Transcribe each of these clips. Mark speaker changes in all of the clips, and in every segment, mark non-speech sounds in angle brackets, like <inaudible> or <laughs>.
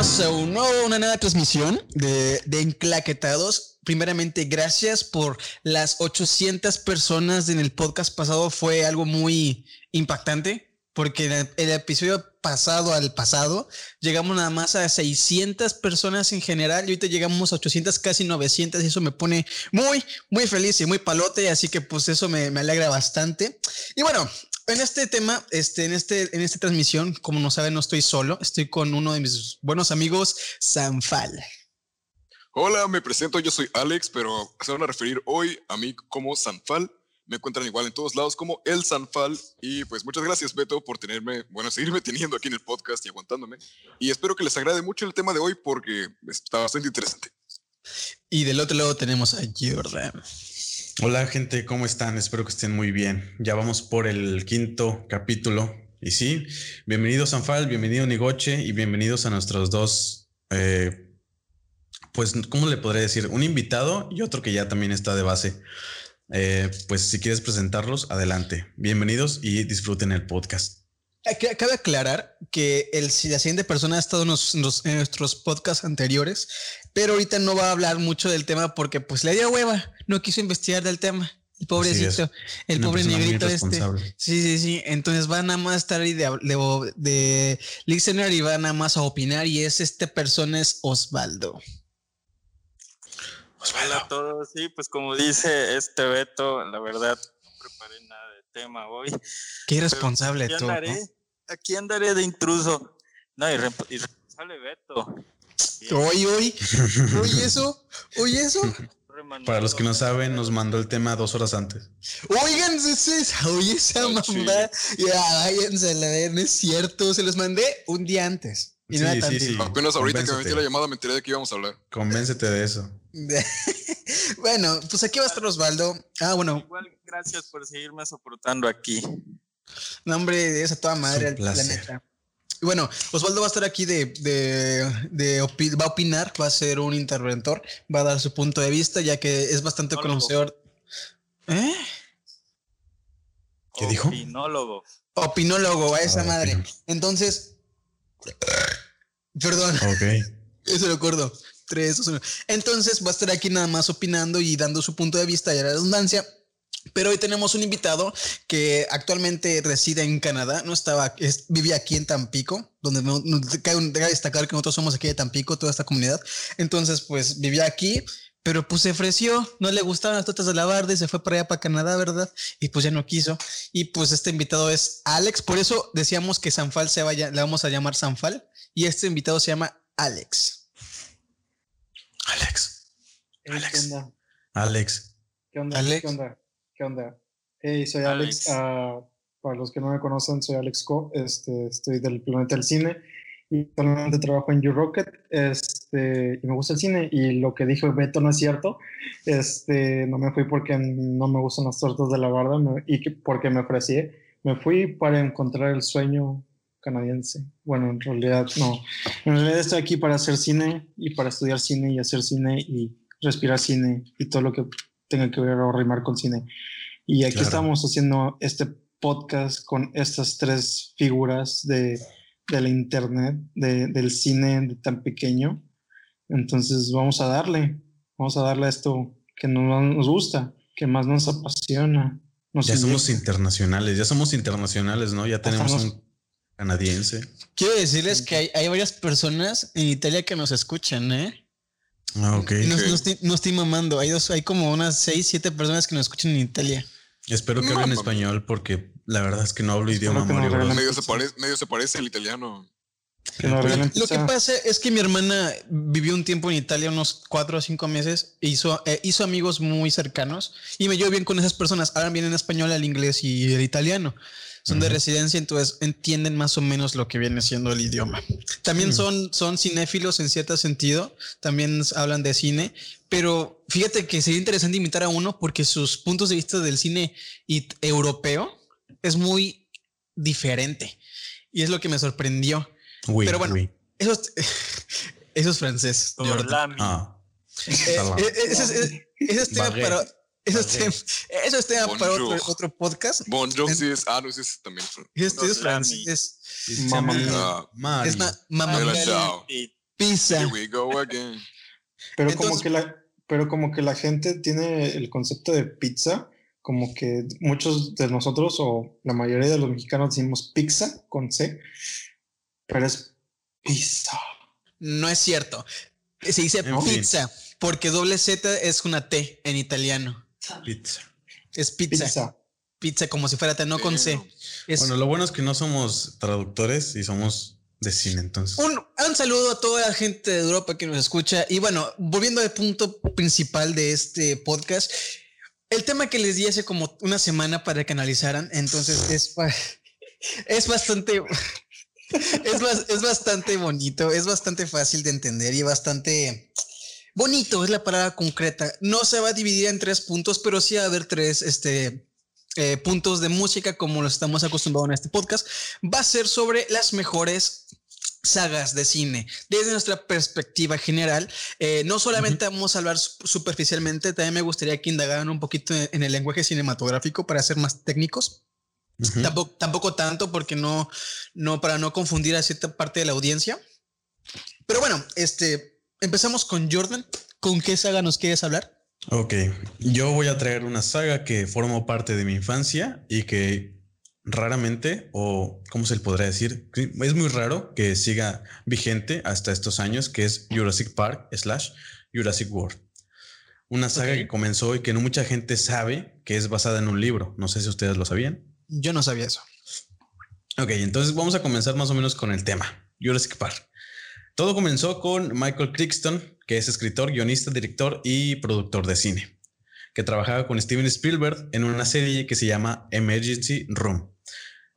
Speaker 1: bienvenidos a un nuevo- una nueva transmisión de, de Enclaquetados. Primeramente, gracias por las 800 personas en el podcast pasado. Fue algo muy impactante porque en el, episodio pasado al pasado llegamos nada más a 600 personas en general y ahorita llegamos a 800, casi 900 y eso me pone muy, muy feliz y muy palote. Así que pues eso me, me alegra bastante. Y bueno, en este tema, este, en, este, en esta transmisión, como no saben, no estoy solo, estoy con uno de mis buenos amigos, Sanfal.
Speaker 2: Hola, me presento, yo soy Alex, pero se van a referir hoy a mí como Sanfal. Me encuentran igual en todos lados como el Sanfal. Y pues muchas gracias, Beto, por tenerme, bueno, <laughs> seguirme teniendo aquí en el podcast y aguantándome. Y espero que les agrade mucho el tema de hoy porque está bastante interesante.
Speaker 1: Y del otro lado tenemos a Jordan.
Speaker 3: Hola gente, ¿cómo están? Espero que estén muy bien. Ya vamos por el quinto capítulo. Y sí, bienvenido Sanfal, bienvenido Nigoche y bienvenidos a nuestros dos, eh, pues, ¿cómo le podría decir? Un invitado y otro que ya también está de base. Eh, pues si quieres presentarlos, adelante. Bienvenidos y disfruten el podcast.
Speaker 1: Ac- Cabe aclarar que el, la siguiente persona ha estado en, nuestros podcasts anteriores, pero ahorita no va a hablar mucho del tema porque pues le dio hueva, no quiso investigar del tema. El pobrecito, el
Speaker 3: Una
Speaker 1: pobre negrito este. Sí, sí, sí. Entonces va nada más a estar ahí de, de, de listener y va nada más a opinar y es este persona es Osvaldo.
Speaker 4: Hola a todos, sí, pues como dice este Beto, la verdad no preparé nada de tema hoy.
Speaker 1: Qué irresponsable
Speaker 4: Aquí
Speaker 1: tú. ¿no?
Speaker 4: andaré, aquí andaré de intruso. No, irre- irresponsable Beto.
Speaker 1: Oye, oye, oye eso, oye eso.
Speaker 3: Para los que no saben, nos mandó el tema dos horas antes.
Speaker 1: Oigan, oye esa
Speaker 2: Oh,
Speaker 1: mamá. Ya, váyanse la vez, no es cierto. Se los mandé un día antes. Y no
Speaker 3: Sí,
Speaker 1: era tan
Speaker 3: sí, sí.
Speaker 2: Apenas ahorita que me metí la llamada me enteré de que íbamos a hablar.
Speaker 3: Convéncete de eso. <laughs>
Speaker 1: bueno, pues aquí va a estar Osvaldo. Ah, bueno,
Speaker 4: Igual, gracias por seguirme soportando aquí.
Speaker 1: nombre es a toda madre
Speaker 3: placer.
Speaker 1: planeta. Y bueno, Osvaldo va a estar aquí de, de, de opi- va a opinar, va a ser un interventor, va a dar su punto de vista, ya que es bastante conocedor. ¿Eh?
Speaker 3: ¿Qué dijo?
Speaker 4: Opinólogo.
Speaker 1: Opinólogo, a esa
Speaker 3: Ah,
Speaker 1: madre. Entonces, perdón.
Speaker 3: Ok. <laughs>
Speaker 1: Eso lo acuerdo. Tres, dos, uno. Entonces va a estar aquí nada más opinando y dando su punto de vista y a la redundancia. Pero hoy tenemos un invitado que actualmente reside en Canadá, no estaba, es- vivía aquí en Tampico, donde no, no- cabe, destacar que nosotros somos aquí de Tampico, toda esta comunidad. Entonces, pues vivía aquí, pero pues se ofreció, no le gustaban las tortas de la barda y se fue para allá, para Canadá, ¿verdad? Y pues ya no quiso. Y pues este invitado es Alex, por eso decíamos que Sanfal se vaya, le vamos a llamar Sanfal, y este invitado se llama Alex.
Speaker 3: Alex.
Speaker 5: Hey,
Speaker 3: Alex.
Speaker 5: ¿Qué onda?
Speaker 3: Alex.
Speaker 5: ¿Qué onda?
Speaker 1: Alex.
Speaker 5: ¿Qué onda? ¿Qué onda? Hey, soy Alex.
Speaker 4: Alex.
Speaker 5: ah, para los que no me conocen, soy Alex Co. Este, estoy del planeta del cine y actualmente trabajo en U-Rocket. Este, y me gusta el cine. Y lo que dijo Beto no es cierto. Este, no me fui porque no me gustan las tortas de la barda me- y que- porque me ofrecí. Me fui para encontrar el sueño canadiense. Bueno, en realidad no. En realidad estoy aquí para hacer cine y para estudiar cine y hacer cine y respirar cine y todo lo que tenga que ver o rimar con cine. Y aquí
Speaker 3: Claro.
Speaker 5: estamos haciendo este podcast con estas tres figuras de, de la internet, de- del cine de tan pequeño. Entonces vamos a darle, vamos a darle a esto que nos, nos gusta, que más nos apasiona. Nos
Speaker 3: Ya somos internacionales, ya somos internacionales, ¿no? Ya tenemos
Speaker 5: Estamos-
Speaker 3: un canadiense.
Speaker 1: Quiero decirles que hay, hay varias personas en Italia que nos escuchan, ¿eh?
Speaker 3: Ah, ok.
Speaker 1: No, no estoy, no estoy mamando. Hay, dos, hay como unas seis, siete personas que nos escuchan en Italia.
Speaker 3: Espero que
Speaker 2: No,
Speaker 3: hablen español porque la verdad es que no hablo idioma Mario Bros.
Speaker 2: Medio se, parece, medio se parece el italiano.
Speaker 5: Que nos
Speaker 1: Lo, que pasa es que mi hermana vivió un tiempo en Italia, unos cuatro o cinco meses, e hizo, eh, hizo amigos muy cercanos y me llevo bien con esas personas. Hablan bien en español, el inglés y el italiano. Son de residencia, entonces entienden más o menos lo que viene siendo el idioma. También son, son cinéfilos en cierto sentido, también hablan de cine, pero fíjate que sería interesante invitar a uno porque sus puntos de vista del cine europeo es muy diferente y es lo que me sorprendió.
Speaker 3: Oui,
Speaker 1: Pero bueno.
Speaker 3: oui.
Speaker 1: Eso es, <laughs> eso es francés.
Speaker 3: Ah,
Speaker 1: Eh, eh, ese es, eh, tema para, eso es
Speaker 3: Baguette.
Speaker 1: tema, eso es tema para otro, otro podcast.
Speaker 2: Bonjour, sí es. Ah, no, ese es también.
Speaker 1: Este es
Speaker 4: Orlami.
Speaker 1: francés.
Speaker 5: Mamá
Speaker 2: Ah,
Speaker 1: es ma- mamá
Speaker 2: ciao.
Speaker 4: Y
Speaker 1: Pizza.
Speaker 2: Here we go again.
Speaker 5: Pero como que la, pero como que la gente tiene el concepto de pizza, como que muchos de nosotros o la mayoría de los mexicanos decimos pizza con C, pero es pizza.
Speaker 1: No es cierto. Se dice
Speaker 3: En fin.
Speaker 1: pizza, porque doble Z es una T en italiano.
Speaker 3: Pizza.
Speaker 1: Es pizza. Pizza,
Speaker 5: Pizza.
Speaker 1: como si fuera no con C. Es
Speaker 3: Bueno, lo bueno es que no somos traductores y somos de cine, entonces.
Speaker 1: un, un saludo a toda la gente de Europa que nos escucha. Y bueno, volviendo al punto principal de este podcast, el tema que les di hace como una semana para que analizaran, entonces es, <laughs> es bastante... <laughs> Es, es bastante bonito, es bastante fácil de entender y bastante bonito, es la palabra concreta. No se va a dividir en tres puntos, pero sí va a haber tres este, eh, puntos de música como lo estamos acostumbrados en este podcast. Va a ser sobre las mejores sagas de cine desde nuestra perspectiva general. Eh, no solamente vamos a hablar su- superficialmente, también me gustaría que indagaran un poquito en, el lenguaje cinematográfico para ser más técnicos. Tampoco, tampoco tanto porque no, no, para no confundir a cierta parte de la audiencia. Pero bueno, este, empezamos con Jordan. ¿Con qué saga nos quieres hablar?
Speaker 3: Ok, yo voy a traer una saga que formó parte de mi infancia y que raramente, o cómo se le podrá decir, es muy raro que siga vigente hasta estos años, que es Jurassic Park slash Jurassic World. Una saga que comenzó y que no mucha gente sabe que es basada en un libro. No sé si ustedes lo sabían.
Speaker 1: Yo no sabía eso.
Speaker 3: Ok, entonces vamos a comenzar más o menos con el tema, Jurassic Park. Todo comenzó con Michael Crichton, que es escritor, guionista, director y productor de cine, que trabajaba con Steven Spielberg en una serie que se llama Emergency Room.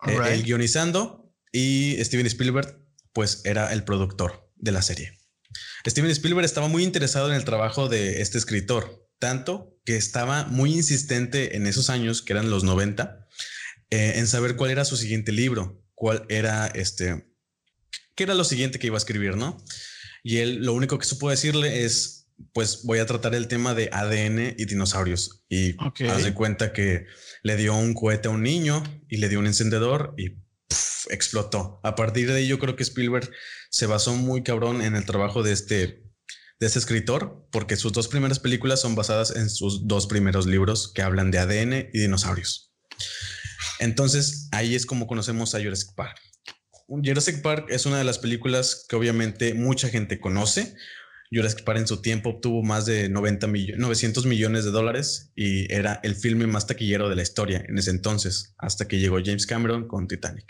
Speaker 3: Eh,
Speaker 1: Alright.
Speaker 3: él guionizando y Steven Spielberg pues era el productor de la serie. Steven Spielberg estaba muy interesado en el trabajo de este escritor, tanto que estaba muy insistente en esos años, que eran los 90, eh, en saber cuál era su siguiente libro, cuál era este, qué era lo siguiente que iba a escribir, ¿no? Y él lo único que supo decirle es, pues voy a tratar el tema de ADN y dinosaurios. Y
Speaker 1: Ok.
Speaker 3: haz de cuenta que le dio un cohete a un niño y le dio un encendedor y puf, explotó. A partir de ahí yo creo que Spielberg se basó muy cabrón en el trabajo de este, de este escritor, porque sus dos primeras películas son basadas en sus dos primeros libros que hablan de ADN y dinosaurios. Entonces ahí es como conocemos a Jurassic Park. Jurassic Park es una de las películas que obviamente mucha gente conoce. Jurassic Park en su tiempo obtuvo más de 90 millo- 900 millones de dólares y era el filme más taquillero de la historia en ese entonces, hasta que llegó James Cameron con Titanic.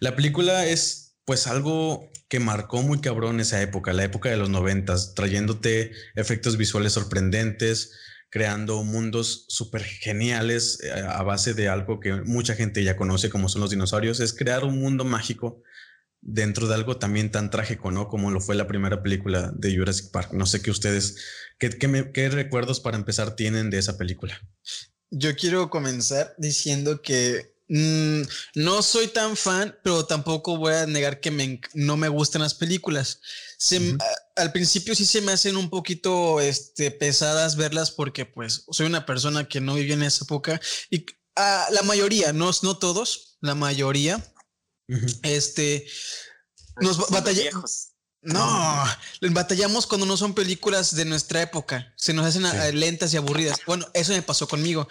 Speaker 3: La película es pues algo que marcó muy cabrón esa época, la época de los noventas, trayéndote efectos visuales sorprendentes, creando mundos súper geniales eh, a base de algo que mucha gente ya conoce como son los dinosaurios, es crear un mundo mágico dentro de algo también tan trágico, ¿no? Como lo fue la primera película de Jurassic Park. No sé qué ustedes, qué, qué qué recuerdos para empezar tienen de esa película.
Speaker 1: Yo quiero comenzar diciendo que mm, no soy tan fan, pero tampoco voy a negar que me no me gustan las películas. Se a- al principio sí se me hacen un poquito este, pesadas verlas porque pues soy una persona que no vivió en esa época y la mayoría, no, no todos, la mayoría, este, nos ba-
Speaker 4: Son los
Speaker 1: batalla-
Speaker 4: viejos.
Speaker 1: no, batallamos cuando no son películas de nuestra época. Se nos hacen
Speaker 3: Sí.
Speaker 1: lentas y aburridas. Bueno, eso me pasó conmigo.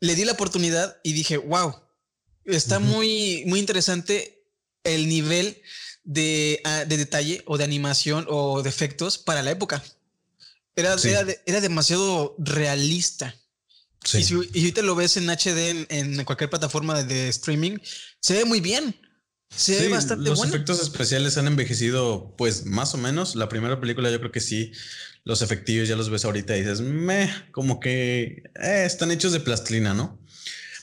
Speaker 1: Le di la oportunidad y dije, wow, está muy, muy interesante el nivel de, ah, de detalle o de animación o de efectos para la época. Era,
Speaker 3: Sí.
Speaker 1: era, de- era demasiado realista.
Speaker 3: Sí.
Speaker 1: Y, si, y ahorita lo ves en HD en, en cualquier plataforma de, de streaming, se ve muy bien. Se ve bastante
Speaker 3: los
Speaker 1: bueno.
Speaker 3: efectos especiales han envejecido, pues más o menos. La primera película, yo creo que sí, los efectivos ya los ves ahorita y dices, me, como que eh, están hechos de plastilina, ¿no?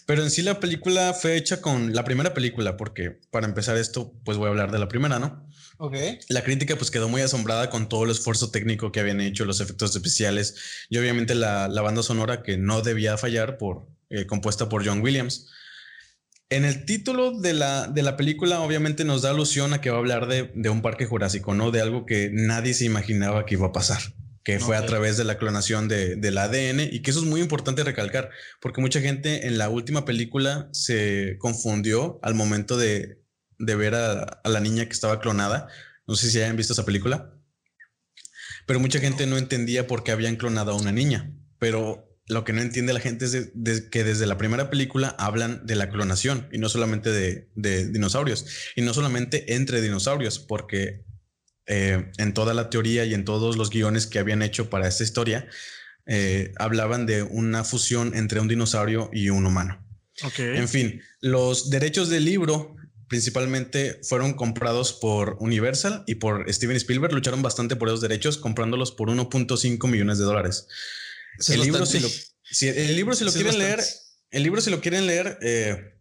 Speaker 3: Pero en sí la película fue hecha con la primera película, porque para empezar esto, pues voy a hablar de la primera, ¿no?
Speaker 1: Ok.
Speaker 3: La crítica pues quedó muy asombrada con todo el esfuerzo técnico que habían hecho, los efectos especiales y obviamente la, la banda sonora que no debía fallar por eh, compuesta por John Williams. En el título de la, de la película obviamente nos da alusión a que va a hablar de, de un parque jurásico, ¿no? De algo que nadie se imaginaba que iba a pasar, que fue a través de la clonación de, del ADN y que eso es muy importante recalcar, porque mucha gente en la última película se confundió al momento de, de ver a, a la niña que estaba clonada No sé si hayan visto esa película. Pero mucha gente no entendía por qué habían clonado a una niña. Pero lo que no entiende la gente es que desde la primera película hablan de la clonación y no solamente de, dinosaurios y no solamente entre dinosaurios, porque eh, en toda la teoría y en todos los guiones que habían hecho para esta historia eh, hablaban de una fusión entre un dinosaurio y un humano. En fin, los derechos del libro principalmente fueron comprados por Universal y por Steven Spielberg. Lucharon bastante por esos derechos, comprándolos por 1.5 millones de dólares. el, libro, si lo, el libro, si lo quieren leer, el libro, si lo quieren leer, eh,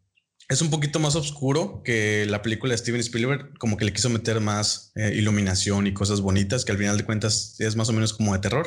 Speaker 3: es un poquito más oscuro que la película de Steven Spielberg, como que le quiso meter más eh, iluminación y cosas bonitas, que al final de cuentas es más o menos como de terror.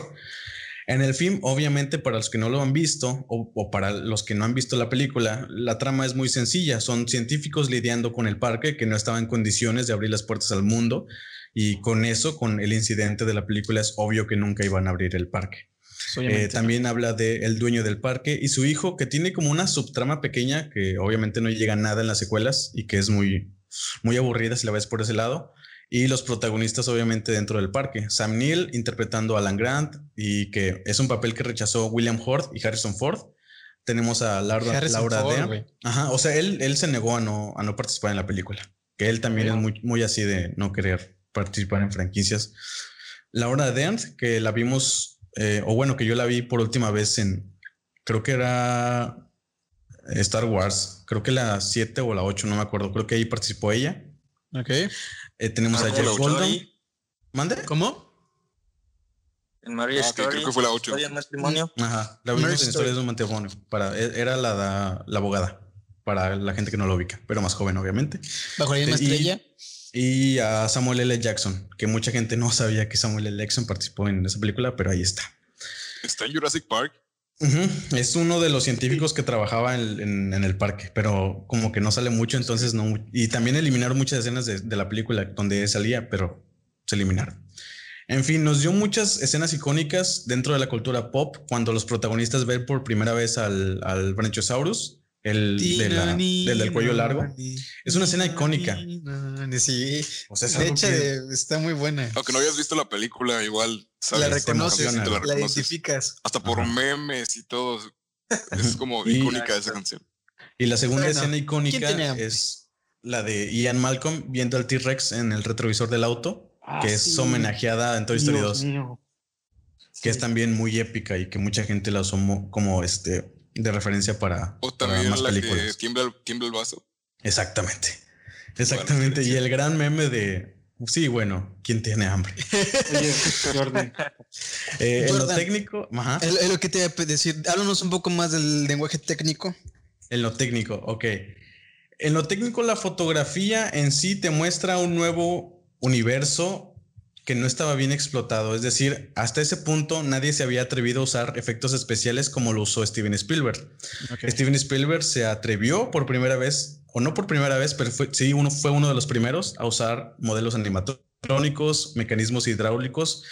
Speaker 3: En el film, obviamente, para los que no lo han visto o, para los que no han visto la película, la trama es muy sencilla. Son científicos lidiando con el parque que no estaba en condiciones de abrir las puertas al mundo y con eso, con el incidente de la película, es obvio que nunca iban a abrir el parque. Eh, también habla del el dueño del parque y su hijo, que tiene como una subtrama pequeña que obviamente no llega a nada en las secuelas y que es muy, muy aburrida si la ves por ese lado y los protagonistas obviamente dentro del parque. Sam Neill interpretando a Alan Grant y que es un papel que rechazó William Hurt y Harrison Ford. Tenemos a Laura, Laura Dern. Ajá, o sea, él, él se negó a no, a no participar en la película. Que él también es muy, muy así de no querer participar en franquicias. Laura Dern, que la vimos, eh, o bueno, que yo la vi por última vez en, creo que era Star Wars, creo que la 7 o la 8, no me acuerdo, creo que ahí participó ella.
Speaker 1: Ok.
Speaker 3: Eh, tenemos a Jeff Goldblum. ¿Mande?
Speaker 1: ¿Cómo?
Speaker 4: En Maria ah, Story.
Speaker 2: creo que fue la 8.
Speaker 4: matrimonio.
Speaker 3: Ajá. La vimos en Historias de un matrimonio. Para, e, era la, la, abogada. Para la gente que no lo ubica, pero más joven, obviamente.
Speaker 1: Bajo la misma estrella.
Speaker 3: Y a Samuel L. Jackson, que mucha gente no sabía que Samuel L. Jackson participó en esa película, pero ahí está.
Speaker 2: ¿Está en Jurassic Park?
Speaker 3: Es uno de los científicos que trabajaba en, el parque, pero como que no sale mucho, entonces no. Y también eliminaron muchas escenas de, la película donde salía, pero se eliminaron. En fin, nos dio muchas escenas icónicas dentro de la cultura pop cuando los protagonistas ven por primera vez al, al Branchiosaurus el del cuello largo. Es una escena icónica.
Speaker 1: Sí. O sea, de hecho, está muy buena.
Speaker 2: Aunque no hayas visto la película, igual
Speaker 1: sabes. La reconoces, la, identificas.
Speaker 2: Hasta por memes y todo. Es <laughs> como icónica esa canción.
Speaker 3: Y la segunda escena icónica es la de Ian Malcolm viendo al T-Rex en el retrovisor del auto, ah, que es homenajeada en Toy Story 2. Que es también muy épica y que mucha gente la usó como este de referencia para,
Speaker 2: o también más la películas. Que tiembla, tiembla el vaso.
Speaker 3: Exactamente. Exactamente. y el gran meme de sí, bueno, ¿quién tiene hambre? <laughs>
Speaker 5: Oye, Jordan.
Speaker 3: Eh, en lo técnico, ajá.
Speaker 1: Es lo que te iba a decir. Háblanos un poco más del lenguaje técnico.
Speaker 3: En lo técnico, ok. En lo técnico, la fotografía en sí te muestra un nuevo universo que no estaba bien explotado. Es decir, hasta ese punto nadie se había atrevido a usar efectos especiales como lo usó Steven Spielberg. Steven Spielberg se atrevió por primera vez, o no por primera vez, pero fue, sí, uno, fue uno de los primeros a usar modelos animatrónicos, mecanismos hidráulicos,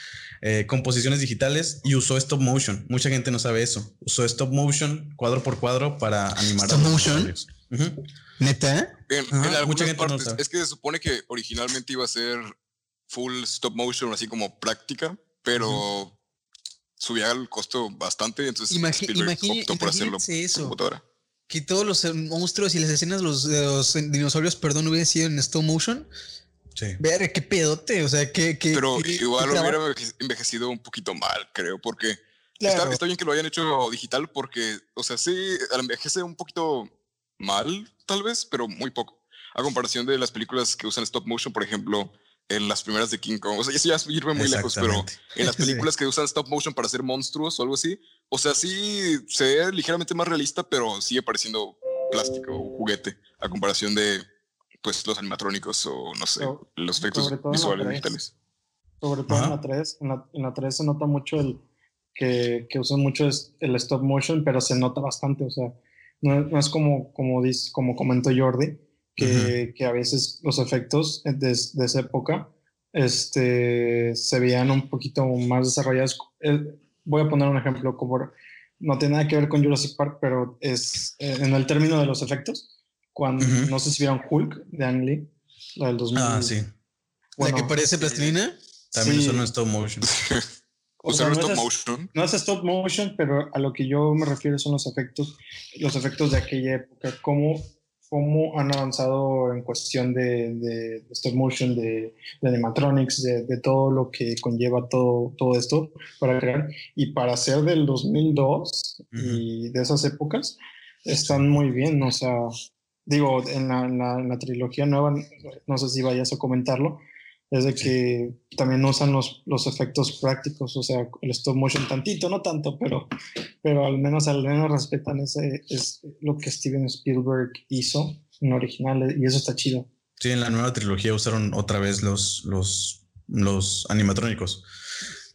Speaker 3: eh, composiciones digitales y usó stop motion. Mucha gente no sabe eso. Usó stop motion cuadro por cuadro para animar.
Speaker 1: Stop motion. Neta.
Speaker 2: mucha gente no sabe. Es que se supone que originalmente iba a ser full stop motion, así como práctica, pero subía el costo bastante, entonces
Speaker 1: optó por hacerlo eso, computadora. Que todos los monstruos y las escenas de los, dinosaurios, perdón, hubieran sido en stop motion. Sí. Ver, qué pedote, o sea, que...
Speaker 2: pero igual hubiera envejecido un poquito mal, creo, porque está, está, bien que lo hayan hecho digital porque, o sea, sí, envejece un poquito mal, tal vez, pero muy poco. A comparación de las películas que usan stop motion, por ejemplo, en las primeras de King Kong. O sea, eso ya irme muy lejos, pero en las <laughs> películas que usan stop motion para hacer monstruos o algo así, o sea, sí se ve ligeramente más realista, pero sigue pareciendo plástico o juguete a comparación de pues los animatrónicos o no sé, los efectos visuales digitales.
Speaker 5: Sobre todo en la 3, en la, en la 3 se nota mucho el que, que usan mucho el stop motion, pero se nota bastante, o sea, no, no es como, como, dice, como comentó Jordi, que, que a veces los efectos de, de, esa época este, se veían un poquito más desarrollados. Eh, voy a poner un ejemplo, como no tiene nada que ver con Jurassic Park, pero es eh, en el término de los efectos, cuando no sé si vieron Hulk de Ang Lee, la del 2000.
Speaker 3: Ah, sí.
Speaker 1: ¿La que parece plastilina?
Speaker 3: También
Speaker 5: Sí.
Speaker 3: son en stop motion. <laughs>
Speaker 5: O sea,
Speaker 2: Usaron
Speaker 5: no
Speaker 2: stop
Speaker 5: es-
Speaker 2: motion.
Speaker 5: No es stop motion, pero a lo que yo me refiero son los efectos, los efectos de aquella época, cómo, cómo han avanzado en cuestión de, de- stop motion, de, de animatronics, de, de todo lo que conlleva todo, todo esto para crear. Y para ser del 2002 y de esas épocas, están muy bien. O sea, digo, en la, en la- en la trilogía nueva, no sé si vayas a comentarlo, es de que también usan los, los efectos prácticos, o sea, el stop motion tantito, no tanto, pero, pero al menos al menos respetan ese, es lo que Steven Spielberg hizo en original y eso está chido.
Speaker 3: Sí, en la nueva trilogía usaron otra vez los, los, los animatrónicos.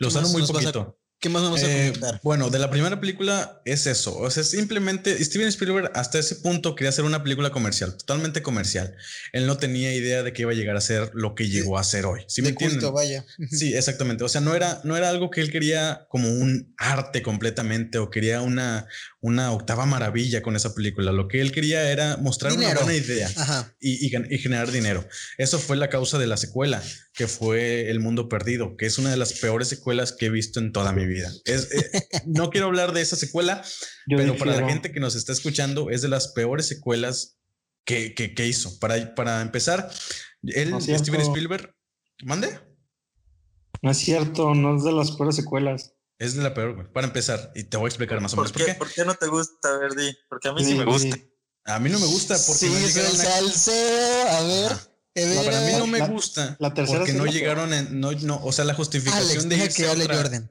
Speaker 3: Lo
Speaker 1: ¿Qué
Speaker 3: usaron muy poquito.
Speaker 1: ¿Qué más vamos a
Speaker 3: Eh,
Speaker 1: comentar?
Speaker 3: bueno, de la primera película es eso. O sea, simplemente Steven Spielberg hasta ese punto quería hacer una película comercial, totalmente comercial. Él no tenía idea de que iba a llegar a ser lo que llegó a ser hoy. ¿Sí me
Speaker 1: de culto,
Speaker 3: entienden?
Speaker 1: vaya. <laughs>
Speaker 3: Sí, exactamente. O sea, no era, no era algo que él quería como un arte completamente o quería una, una octava maravilla con esa película. Lo que él quería era mostrar
Speaker 1: Dinero.
Speaker 3: una buena idea y, y y generar dinero. Eso fue la causa de la secuela, que fue El Mundo Perdido, que es una de las peores secuelas que he visto en toda mi vida. <laughs> Es, eh, no quiero hablar de esa secuela,
Speaker 5: Yo
Speaker 3: pero para la gente que nos está escuchando, es de las peores secuelas que, que, que hizo. Para, para empezar, él,
Speaker 5: No es cierto.
Speaker 3: Steven Spielberg, mande.
Speaker 5: No es cierto, no es de las peores secuelas.
Speaker 3: Es de la peor, güey. Para empezar, y te voy a explicar más o menos
Speaker 4: ¿Por
Speaker 3: por
Speaker 4: qué,
Speaker 3: qué.
Speaker 4: ¿Por qué no te gusta, Verdi? Porque a mí sí,
Speaker 5: Sí,
Speaker 4: me gusta.
Speaker 5: sí.
Speaker 3: A mí no me gusta porque
Speaker 1: sí,
Speaker 3: no
Speaker 1: es el
Speaker 3: llegaron a-
Speaker 1: salseo. A ver.
Speaker 3: Ajá.
Speaker 1: a ver,
Speaker 3: Para mí no me
Speaker 5: La-
Speaker 3: gusta
Speaker 5: la tercera
Speaker 3: porque no
Speaker 5: la
Speaker 3: llegaron en, no, no, o sea, la justificación
Speaker 1: Alex,
Speaker 3: de irse
Speaker 1: que
Speaker 3: a otra-
Speaker 1: Jordan.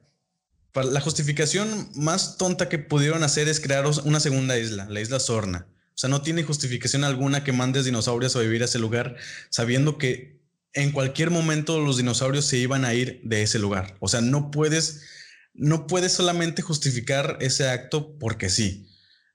Speaker 3: La justificación más tonta que pudieron hacer es crear una segunda isla, la isla Sorna. O sea, no tiene justificación alguna que mandes dinosaurios a vivir a ese lugar sabiendo que en cualquier momento los dinosaurios se iban a ir de ese lugar. O sea, no puedes, no puedes solamente justificar ese acto porque sí.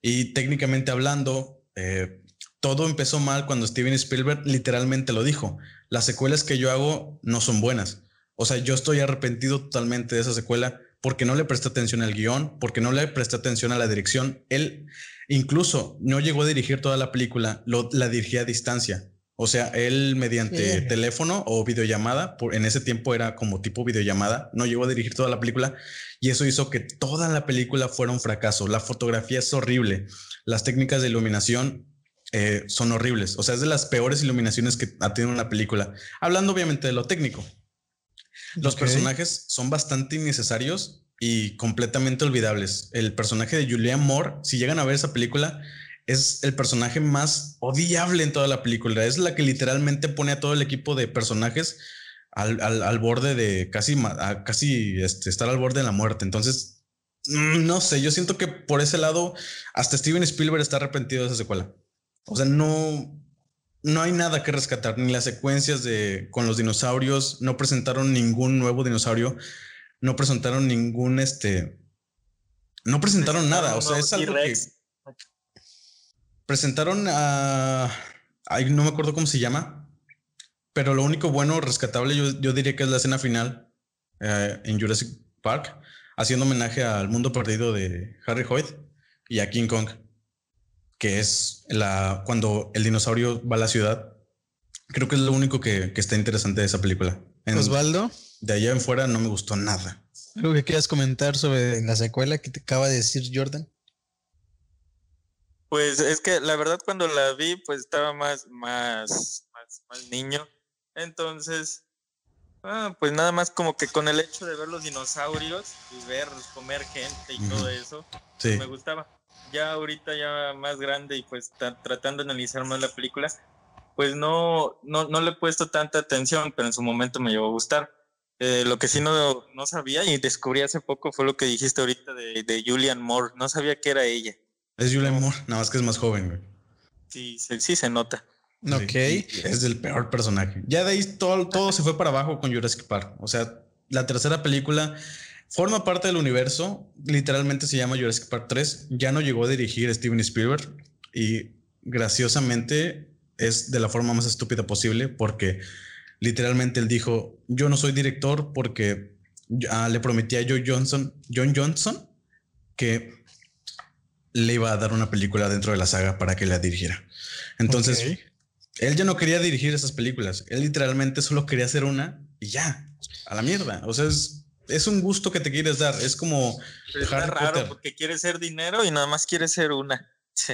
Speaker 3: Y técnicamente hablando, eh, todo empezó mal cuando Steven Spielberg literalmente lo dijo. Las secuelas que yo hago no son buenas. O sea, yo estoy arrepentido totalmente de esa secuela porque no le presté atención al guion, porque no le presté atención a la dirección. Él incluso no llegó a dirigir toda la película, lo, la dirigía a distancia. O sea, él mediante teléfono o videollamada, por, en ese tiempo era como tipo videollamada, no llegó a dirigir toda la película y eso hizo que toda la película fuera un fracaso. La fotografía es horrible, las técnicas de iluminación eh, son horribles. O sea, es de las peores iluminaciones que ha tenido una película. Hablando obviamente de lo técnico. Los personajes son bastante innecesarios y completamente olvidables. El personaje de Julianne Moore, si llegan a ver esa película, es el personaje más odiable en toda la película. Es la que literalmente pone a todo el equipo de personajes al, al- al borde de casi, a casi este, estar al borde de la muerte. Entonces, mm, no sé, yo siento que por ese lado, hasta Steven Spielberg está arrepentido de esa secuela. O sea, no, no hay nada que rescatar, ni las secuencias de con los dinosaurios, no presentaron ningún nuevo dinosaurio, no presentaron ningún este, no presentaron nada, o sea, es algo que presentaron a, ay, no me acuerdo cómo se llama, pero lo único bueno rescatable yo, yo diría que es la escena final eh, en Jurassic Park, haciendo homenaje al mundo perdido de Harry Hoyt y a King Kong, que es la cuando el dinosaurio va a la ciudad. Creo que es lo único que, que está interesante de esa película. En-
Speaker 1: Osvaldo,
Speaker 3: de allá en fuera no me gustó nada.
Speaker 1: ¿algo que quieras comentar sobre la secuela que te acaba de decir Jordan?
Speaker 4: Pues es que la verdad cuando la vi, pues estaba más, más, más, más niño. Entonces, ah, pues nada más como que con el hecho de ver los dinosaurios y ver comer gente y todo eso,
Speaker 3: Sí.
Speaker 4: me gustaba. Ya ahorita ya más grande y pues ta- tratando de analizar más la película, pues no, no, no le he puesto tanta atención, pero en su momento me llegó a gustar. Eh, lo que sí no, no sabía y descubrí hace poco fue lo que dijiste ahorita de, de Julian Moore. No sabía que era ella.
Speaker 3: Es Julianne Moore, nada más que es más joven, güey.
Speaker 4: Sí, sí, sí se nota.
Speaker 3: Sí,
Speaker 1: Ok.
Speaker 3: y Es del peor personaje. Ya de ahí todo, todo se fue para abajo con Jurassic Park. O sea, la tercera película forma parte del universo. Literalmente se llama Jurassic Park 3. Ya no llegó a dirigir Steven Spielberg. Y graciosamente es de la forma más estúpida posible porque literalmente él dijo, yo no soy director porque ah, le prometí a Joe Johnson, John Johnson que le iba a dar una película dentro de la saga para que la dirigiera. Entonces. Él ya no quería dirigir esas películas. Él literalmente solo quería hacer una y ya, a la mierda. O sea, es, es un gusto que te quieres dar. Es como
Speaker 4: Pero está raro porque quiere ser dinero y nada más quiere ser una.
Speaker 3: Sí.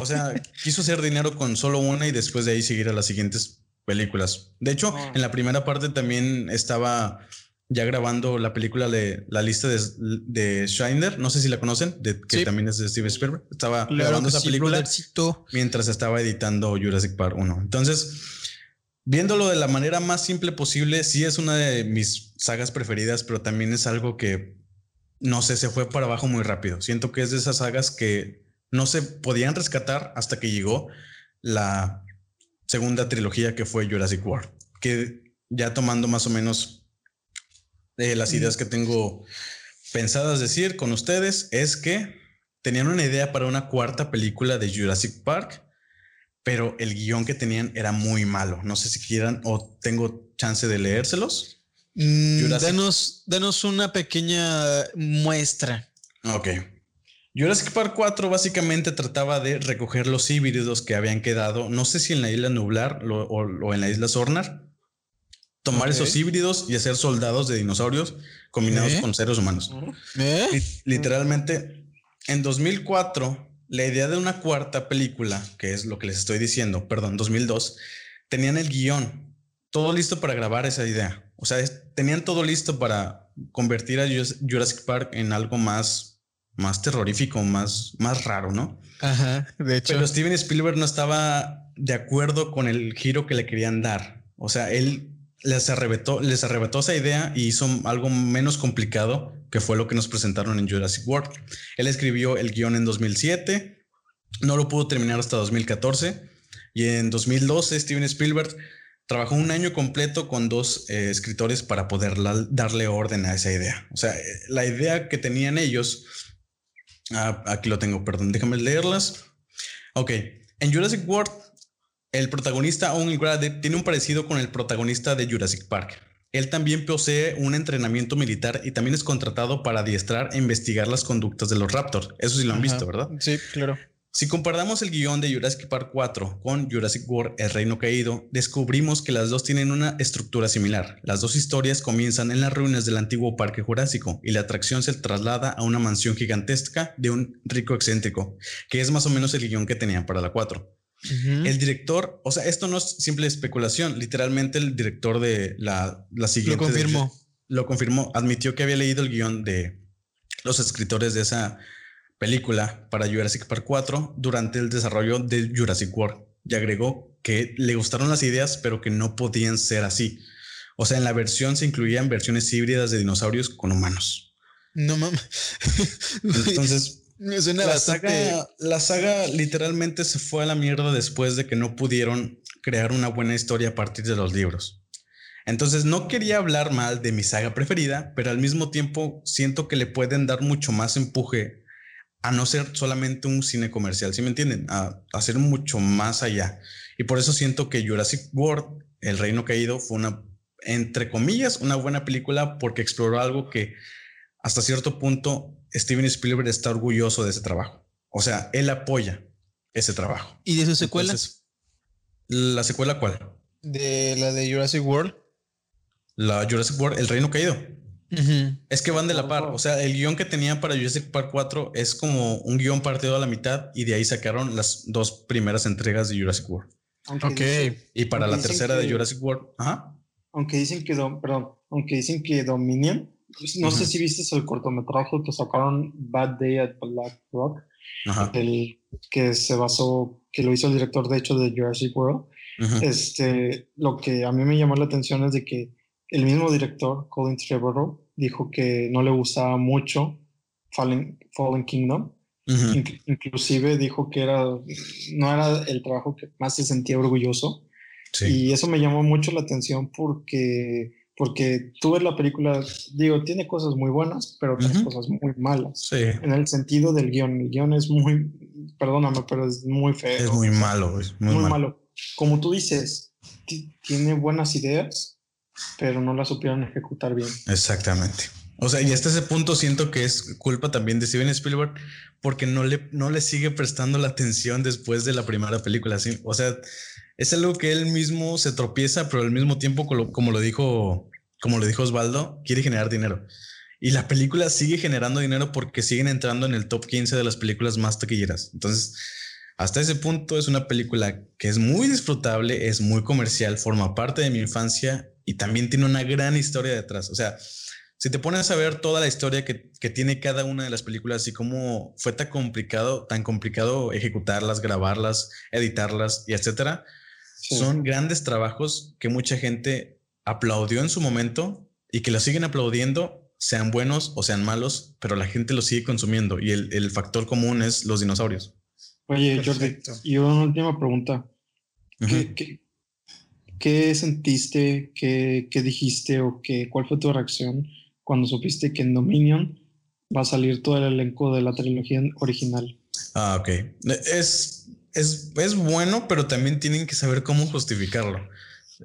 Speaker 3: O sea, quiso hacer dinero con solo una y después de ahí seguir a las siguientes películas. De hecho,
Speaker 5: Oh.
Speaker 3: en la primera parte también estaba ya grabando la película de la lista de, de Shiner. No sé si la conocen, de, que
Speaker 1: Sí.
Speaker 3: también es de Steven Spielberg. Estaba
Speaker 1: Claro
Speaker 3: grabando esa
Speaker 1: sí,
Speaker 3: película mientras estaba editando Jurassic Park 1. Entonces, viéndolo de la manera más simple posible, sí es una de mis sagas preferidas, pero también es algo que, no sé, se fue para abajo muy rápido. Siento que es de esas sagas que no se podían rescatar hasta que llegó la segunda trilogía que fue Jurassic World, que ya tomando más o menos eh, las ideas que tengo pensadas decir con ustedes es que tenían una idea para una cuarta película de Jurassic Park, pero el guion que tenían era muy malo. No sé si quieran o tengo chance de leérselos.
Speaker 1: Mm, danos, danos una pequeña muestra.
Speaker 3: Ok. Jurassic Park 4 básicamente trataba de recoger los híbridos que habían quedado, no sé si en la isla Nublar lo- o, o en la isla Sornar, tomar
Speaker 1: Ok.
Speaker 3: esos híbridos y hacer soldados de dinosaurios combinados
Speaker 1: Ok.
Speaker 3: con seres humanos.
Speaker 1: ¿Eh?
Speaker 3: Li- Literalmente, en 2004, la idea de una cuarta película, que es lo que les estoy diciendo, perdón, 2002, tenían el guion, todo listo para grabar esa idea. O sea, es- tenían todo listo para convertir a Jurassic Park en algo más, más terrorífico, más, más raro, ¿no?
Speaker 1: Ajá, de hecho.
Speaker 3: Pero Steven Spielberg no estaba de acuerdo con el giro que le querían dar. O sea, él les arrebató, les arrebató esa idea y hizo algo menos complicado, que fue lo que nos presentaron en Jurassic World. Él escribió el guion en 2007, no lo pudo terminar hasta 2014 y en 2012 Steven Spielberg trabajó un año completo con dos eh, escritores para poder darle orden a esa idea. O sea, la idea que tenían ellos, ah, aquí lo tengo, perdón, déjame leerlas. Ok, en Jurassic World, el protagonista Owen Grady tiene un parecido con el protagonista de Jurassic Park. Él también posee un entrenamiento militar y también es contratado para adiestrar e investigar las conductas de los Raptors. Eso sí lo han
Speaker 1: Ajá.
Speaker 3: visto, ¿verdad?
Speaker 1: Sí, claro.
Speaker 3: Si comparamos el guion de Jurassic Park 4 con Jurassic World El Reino Caído, descubrimos que las dos tienen una estructura similar. Las dos historias comienzan en las ruinas del antiguo Parque Jurásico y la atracción se traslada a una mansión gigantesca de un rico excéntrico, que es más o menos el guion que tenían para la 4. El director, o sea, esto no es simple especulación, literalmente el director de la, la siguiente...
Speaker 1: Lo
Speaker 3: de-
Speaker 1: confirmó.
Speaker 3: lo confirmó, admitió que había leído el guion de los escritores de esa película para Jurassic Park 4 durante el desarrollo de Jurassic World y agregó que le gustaron las ideas, pero que no podían ser así. O sea, en la versión se incluían versiones híbridas de dinosaurios con humanos.
Speaker 1: No mames. <laughs>
Speaker 3: Entonces,
Speaker 1: Me suena
Speaker 3: la
Speaker 1: bastante.
Speaker 3: saga, la saga literalmente se fue a la mierda después de que no pudieron crear una buena historia a partir de los libros. Entonces no quería hablar mal de mi saga preferida, pero al mismo tiempo siento que le pueden dar mucho más empuje a no ser solamente un cine comercial, ¿sí me entienden? A, ser mucho más allá. Y por eso siento que Jurassic World, El Reino Caído, fue una, entre comillas, una buena película porque exploró algo que hasta cierto punto Steven Spielberg está orgulloso de ese trabajo. O sea, él apoya ese trabajo.
Speaker 1: ¿Y de su secuela?
Speaker 3: Entonces, ¿La secuela cuál?
Speaker 1: de la de Jurassic World.
Speaker 3: La Jurassic World, El Reino Caído. Es que van de la par. O sea, el guion que tenían para Jurassic Park 4 es como un guion partido a la mitad y de ahí sacaron las dos primeras entregas de Jurassic World.
Speaker 5: Aunque
Speaker 1: Ok.
Speaker 5: dicen-
Speaker 3: Y para la tercera de Jurassic World, ajá.
Speaker 5: aunque dicen que, perdón, aunque dicen que Dominion, pues, no sé si viste el cortometraje que sacaron Bad Day at Black Rock,
Speaker 3: Ajá.
Speaker 5: el que se basó, que lo hizo el director de hecho de Jurassic World. Este, lo que a mí me llamó la atención es de que el mismo director, Colin Trevorrow, dijo que no le gustaba mucho Fallen, Fallen Kingdom. Inc- inclusive dijo que era, no era el trabajo que más se sentía orgulloso.
Speaker 3: Sí.
Speaker 5: Y eso me llamó mucho la atención porque, porque tú ves la película, digo, tiene cosas muy buenas, pero otras
Speaker 3: Ujú.
Speaker 5: cosas muy malas.
Speaker 3: Sí.
Speaker 5: En el sentido del guion, el guion es muy, perdóname, pero es muy feo.
Speaker 3: Es muy malo, es muy,
Speaker 5: muy
Speaker 3: malo.
Speaker 5: malo. Como tú dices, ti- tiene buenas ideas, pero no las supieron ejecutar bien.
Speaker 3: Exactamente. O sea, y hasta ese punto siento que es culpa también de Steven Spielberg porque no le, no le sigue prestando la atención después de la primera película. ¿sí? O sea, es algo que él mismo se tropieza, pero al mismo tiempo, como lo dijo, como lo dijo Osvaldo, quiere generar dinero. Y la película sigue generando dinero porque siguen entrando en el top 15 de las películas más taquilleras. Entonces, hasta ese punto es una película que es muy disfrutable, es muy comercial, forma parte de mi infancia y también tiene una gran historia detrás. O sea, si te pones a ver toda la historia que, tiene cada una de las películas y cómo fue tan complicado, tan complicado ejecutarlas, grabarlas, editarlas y etcétera, son grandes trabajos que mucha gente aplaudió en su momento y que lo siguen aplaudiendo sean buenos o sean malos, pero la gente los sigue consumiendo y el, factor común es los dinosaurios.
Speaker 5: Oye, Jordi, y una última pregunta. ¿Qué, sentiste, qué, dijiste o qué, cuál fue tu reacción cuando supiste que en Dominion va a salir todo el elenco de la trilogía original?
Speaker 3: Ah, ok. Es, es, es bueno, pero también tienen que saber cómo justificarlo.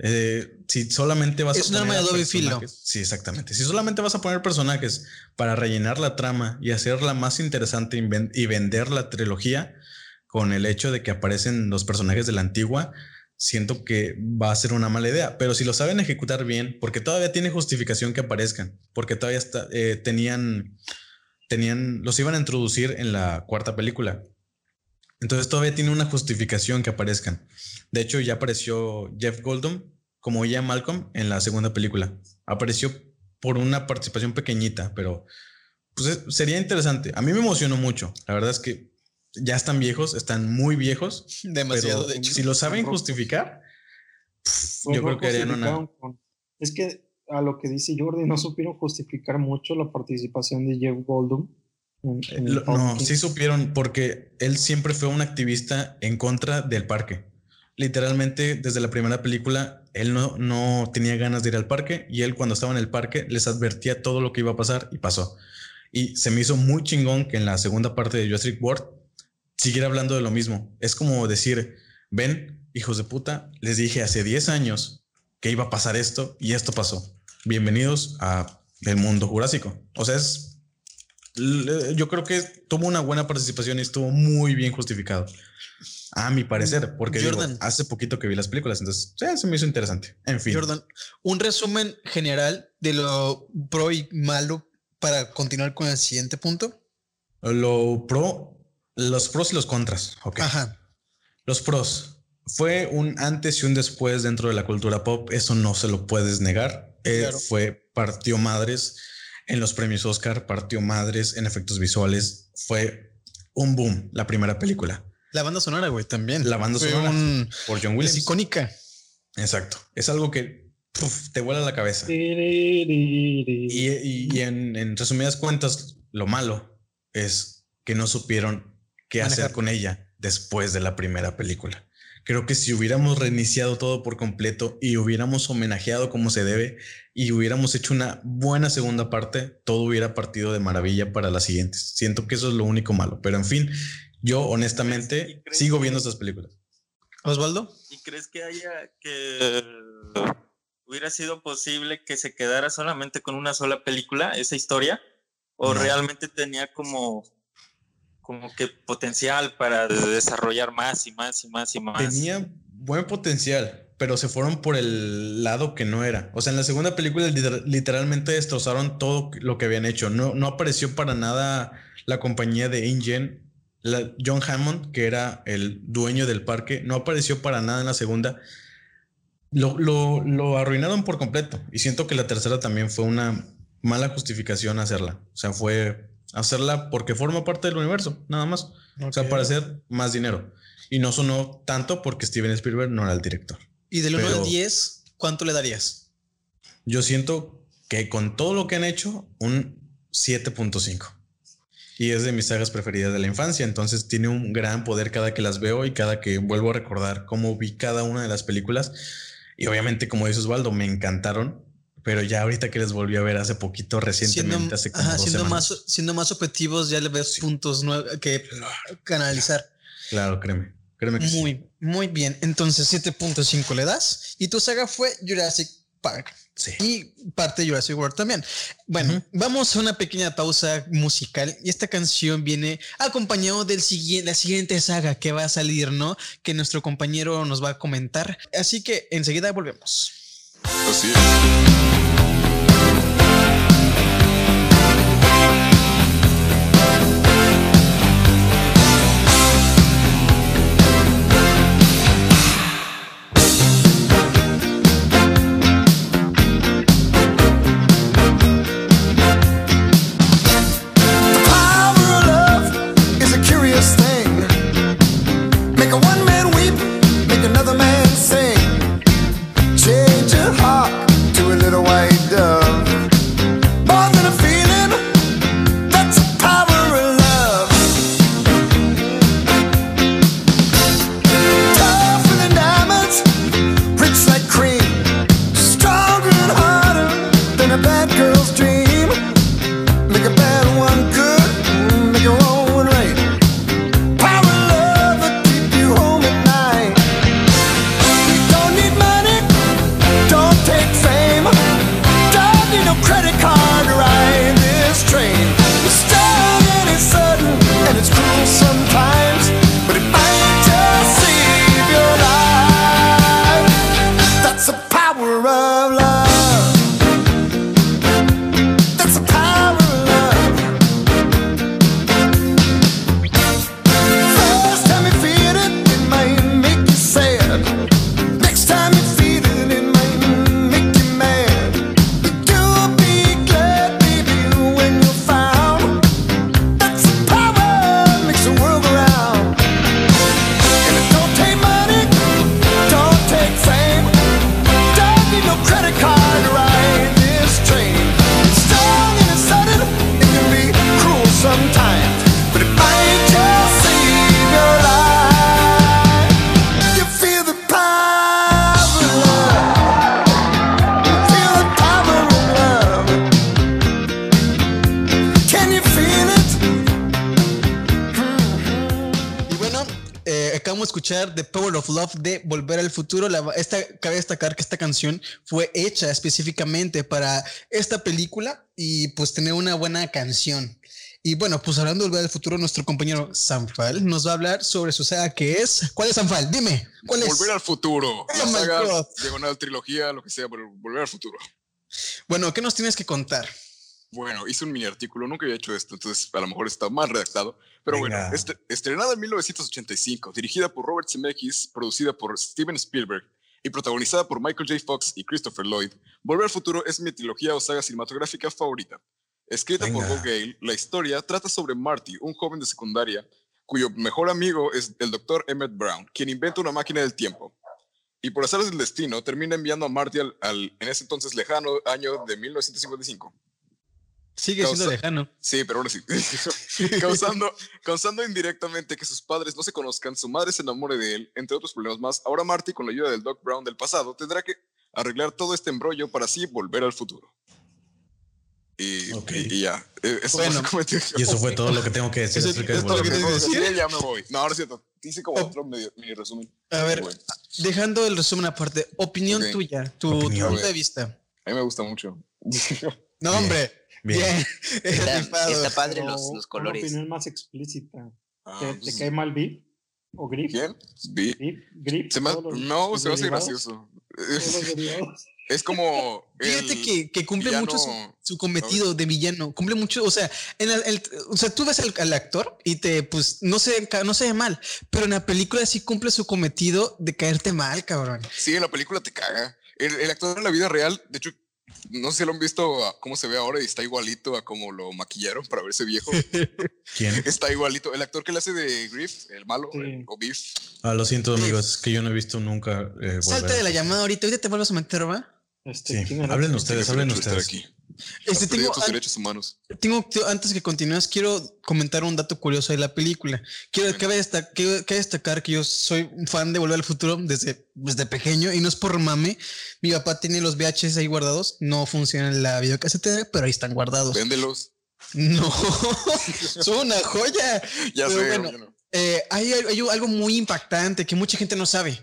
Speaker 3: Eh, si solamente vas
Speaker 1: a poner. Es filo.
Speaker 3: Sí, exactamente. Si solamente vas a poner personajes para rellenar la trama y hacerla más interesante y vender la trilogía con el hecho de que aparecen los personajes de la antigua, siento que va a ser una mala idea. Pero si lo saben ejecutar bien, porque todavía tiene justificación que aparezcan, porque todavía eh, tenían, tenían, los iban a introducir en la cuarta película. Entonces todavía tiene una justificación que aparezcan. De hecho, ya apareció Jeff Goldblum como ya Malcolm en la segunda película. Apareció por una participación pequeñita, pero pues sería interesante. A mí me emocionó mucho. La verdad es que ya están viejos, están muy viejos. <laughs> Demasiado, de hecho. Si lo saben justificar, yo creo que harían una...
Speaker 5: Es que a lo que dice Jordi, no supieron justificar mucho la participación de Jeff Goldblum
Speaker 3: no, sí supieron porque él siempre fue un activista en contra del parque. Literalmente, desde la primera película, él no, no tenía ganas de ir al parque y él cuando estaba en el parque les advertía todo lo que iba a pasar y pasó. Y se me hizo muy chingón que en la segunda parte de Jurassic World siguiera hablando de lo mismo. Es como decir, ven, hijos de puta, les dije hace 10 años que iba a pasar esto y esto pasó. Bienvenidos a el mundo jurásico. O sea, es yo creo que tuvo una buena participación y estuvo muy bien justificado. A mi parecer, porque hace poquito que vi las películas, entonces se me hizo interesante. En fin.
Speaker 1: Jordan, un resumen general de lo pro y malo para continuar con el siguiente punto.
Speaker 3: Lo pro, los pros y los contras. Ok. Ajá. Los pros. Fue un antes y un después dentro de la cultura pop. Eso no se lo puedes negar. Eh, fue partió madres en los premios Oscar, partió madres en efectos visuales. Fue un boom la primera película.
Speaker 1: La banda sonora, güey, también.
Speaker 3: La banda sonora por John Williams.
Speaker 1: Es icónica.
Speaker 3: Exacto. Es algo que te vuela la cabeza. Y, en, resumidas cuentas, lo malo es que no supieron qué hacer con ella después de la primera película. Creo que si hubiéramos reiniciado todo por completo y hubiéramos homenajeado como se debe y hubiéramos hecho una buena segunda parte, todo hubiera partido de maravilla para las siguientes. Siento que eso es lo único malo, pero en fin, yo honestamente sigo viendo estas películas.
Speaker 1: Osvaldo.
Speaker 4: ¿Y crees que haya que hubiera sido posible que se quedara solamente con una sola película, esa historia? ¿O realmente tenía como como que potencial para desarrollar más y más y más y más.
Speaker 3: Tenía buen potencial, pero se fueron por el lado que no era. O sea, en la segunda película literalmente destrozaron todo lo que habían hecho. No, no apareció para nada la compañía de InGen. John Hammond, que era el dueño del parque, no apareció para nada en la segunda. Lo, lo, lo arruinaron por completo. Y siento que la tercera también fue una mala justificación hacerla. O sea, fue hacerla porque forma parte del universo, nada más. O sea, para hacer más dinero. Y no sonó tanto porque Steven Spielberg no era el director.
Speaker 1: Y del 1 al 10, ¿cuánto le darías?
Speaker 3: Yo siento que con todo lo que han hecho, un 7.5. Y es de mis sagas preferidas de la infancia, entonces tiene un gran poder cada que las veo y cada que vuelvo a recordar cómo vi cada una de las películas. Y obviamente, como dice Osvaldo, me encantaron pero ya ahorita que les volví a ver hace poquito, recientemente,
Speaker 1: hace como siendo más Siendo más objetivos, ya le ves puntos que canalizar.
Speaker 3: Claro, créeme. Créeme que
Speaker 1: muy, muy bien. Entonces, 7.5 le das. Y tu saga fue Jurassic Park.
Speaker 3: Sí.
Speaker 1: Y parte de Jurassic World también. Bueno, vamos a una pequeña pausa musical y esta canción viene acompañado del siguiente, la siguiente saga que va a salir, ¿no? Que nuestro compañero nos va a comentar. Así que enseguida volvemos.
Speaker 2: Así es.
Speaker 6: A bad girl's dream.
Speaker 1: Destacar que esta canción fue hecha específicamente para esta película y pues tener una buena canción. Y bueno, pues hablando de Volver al Futuro, nuestro compañero Sanfal nos va a hablar sobre su saga que es. ¿Cuál es Sanfal? Dime, ¿cuál es?
Speaker 2: Volver al futuro.
Speaker 1: Oh
Speaker 2: La
Speaker 1: my
Speaker 2: saga, diagonal, trilogía, lo que sea, pero volver al futuro.
Speaker 1: Bueno, ¿qué nos tienes que contar?
Speaker 2: Bueno, hice un mini artículo, nunca había hecho esto, entonces a lo mejor está mal redactado. Pero
Speaker 3: Venga.
Speaker 2: bueno, este- estrenada en 1985, dirigida por Robert Zemeckis, producida por Steven Spielberg y protagonizada por Michael J. Fox y Christopher Lloyd, Volver al futuro es mi trilogía o saga cinematográfica favorita. Escrita por. Bob Gale, la historia trata sobre Marty, un joven de secundaria cuyo mejor amigo es el Dr. Emmett Brown, quien inventa una máquina del tiempo. Y por azares del destino, termina enviando a Marty al, al en ese entonces lejano año de 1955.
Speaker 1: Sigue
Speaker 2: Causa-
Speaker 1: siendo lejano.
Speaker 2: Sí, pero ahora sí. <laughs> causando, causando indirectamente que sus padres no se conozcan, su madre se enamore de él, entre otros problemas más. Ahora Marty, con la ayuda del Doc Brown del pasado, tendrá que arreglar todo este embrollo para así volver al futuro. Y,
Speaker 3: Ok.
Speaker 2: y- y ya. Eh, Eso
Speaker 1: Bueno,
Speaker 3: Y eso fue todo lo que tengo que decir
Speaker 1: Eso-
Speaker 3: acerca de
Speaker 1: lo que tienes que decir.
Speaker 2: Sí, ya me voy. No, ahora es cierto. Hice como
Speaker 1: Oh.
Speaker 2: otro medio- mini resumen.
Speaker 1: A ver,
Speaker 2: Bueno,
Speaker 1: dejando el resumen aparte, opinión
Speaker 2: Ok.
Speaker 1: tuya, tu, tu punto de vista.
Speaker 2: a mí me gusta mucho.
Speaker 1: No,
Speaker 3: Bien,
Speaker 1: hombre.
Speaker 3: Bien.
Speaker 1: Bien. <laughs>
Speaker 7: Está, padre los, los
Speaker 5: Una
Speaker 7: colores.
Speaker 5: opinión más explícita.
Speaker 2: Ah,
Speaker 5: ¿Te, te
Speaker 2: pues,
Speaker 5: cae mal Beef? ¿O Grip?
Speaker 2: ¿Quién? Vi.
Speaker 5: Grip,
Speaker 2: Se
Speaker 5: los-
Speaker 2: no, se me hace
Speaker 5: derivados,
Speaker 2: gracioso. <laughs> Es como.
Speaker 1: Fíjate que, que cumple
Speaker 2: villano-
Speaker 1: mucho su, su cometido de villano. Cumple mucho, o sea, en el, el- o sea, tú ves al, al actor y te, pues, no se, ca- no se ve mal, pero en la película sí cumple su cometido de caerte mal, cabrón.
Speaker 2: Sí, en la película te caga. El, el actor en la vida real, de hecho, no sé si lo han visto a cómo se ve ahora y está igualito a como lo maquillaron para verse viejo. <laughs>
Speaker 3: ¿Quién?
Speaker 2: está igualito. El actor que le hace de Griff, el malo,
Speaker 5: Sí.
Speaker 2: el- o Biff.
Speaker 3: Ah, lo siento, amigos, es que yo no he visto nunca. eh,
Speaker 1: Salte de la llamada ahorita, ahorita te vuelves a meter, ¿va?
Speaker 5: Este,
Speaker 3: Sí, hablen ustedes, hablen ustedes.
Speaker 2: aquí.
Speaker 1: Este, tengo,
Speaker 2: tus
Speaker 1: an-
Speaker 2: derechos humanos.
Speaker 1: tengo, te- antes que continúes, quiero comentar un dato curioso de la película. Quiero
Speaker 2: Bueno.
Speaker 1: cabe destacar, que, destacar que yo soy un fan de Volver al Futuro desde, desde pequeño y no es por mame. Mi papá tiene los VHS ahí guardados. No funciona la videocasetera, pero ahí están guardados.
Speaker 2: Véndelos.
Speaker 1: No, <laughs> son una joya.
Speaker 2: Ya
Speaker 1: Pero
Speaker 2: sé.
Speaker 1: bueno. Eh, hay, hay algo muy impactante que mucha gente no sabe.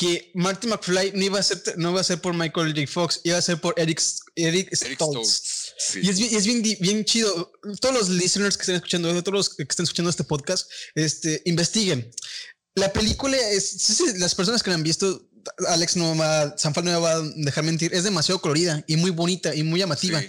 Speaker 1: Que Marty McFly no iba a ser, no iba a ser por Michael J. Fox, iba a ser por Eric, Eric
Speaker 2: Eric
Speaker 1: Stoltz.
Speaker 2: Stoltz. Sí.
Speaker 1: Y es bien, y es bien, bien chido. Todos los listeners que estén escuchando, esto, todos los que estén escuchando este podcast, este, investiguen. La película es, sí, sí, las personas que la han visto, Alex no va, Sanfal no me va a dejar mentir, es demasiado colorida y muy bonita y muy llamativa.
Speaker 2: Sí.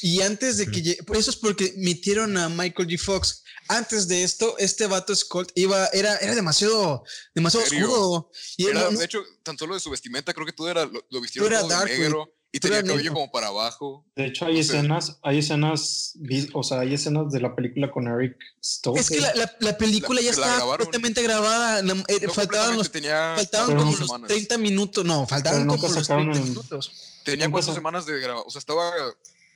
Speaker 1: Y antes de que por eso es porque metieron a Michael G. Fox. Antes de esto, este vato Scott iba, era, era demasiado, demasiado oscuro. Y
Speaker 2: Era,
Speaker 1: no- no-
Speaker 2: de hecho, tan solo de su vestimenta, creo que todo era, lo, lo vistieron
Speaker 1: Todo era
Speaker 2: todo de negro y tenía
Speaker 1: era
Speaker 2: cabello como para abajo.
Speaker 5: De hecho, hay
Speaker 2: No sé.
Speaker 5: escenas, hay escenas, o sea, hay escenas de la película con Eric Stoltz.
Speaker 1: es que la, la- la película
Speaker 2: La-
Speaker 1: ya estaba completamente grabada. na- eh,
Speaker 2: No
Speaker 1: faltaban los,
Speaker 2: tenía
Speaker 1: faltaban como los
Speaker 2: semanas.
Speaker 1: 30 minutos. No, faltaban como los
Speaker 5: sacaron
Speaker 1: 30
Speaker 5: el-
Speaker 1: minutos.
Speaker 2: Tenía cuatro semanas de grabar. O sea, estaba.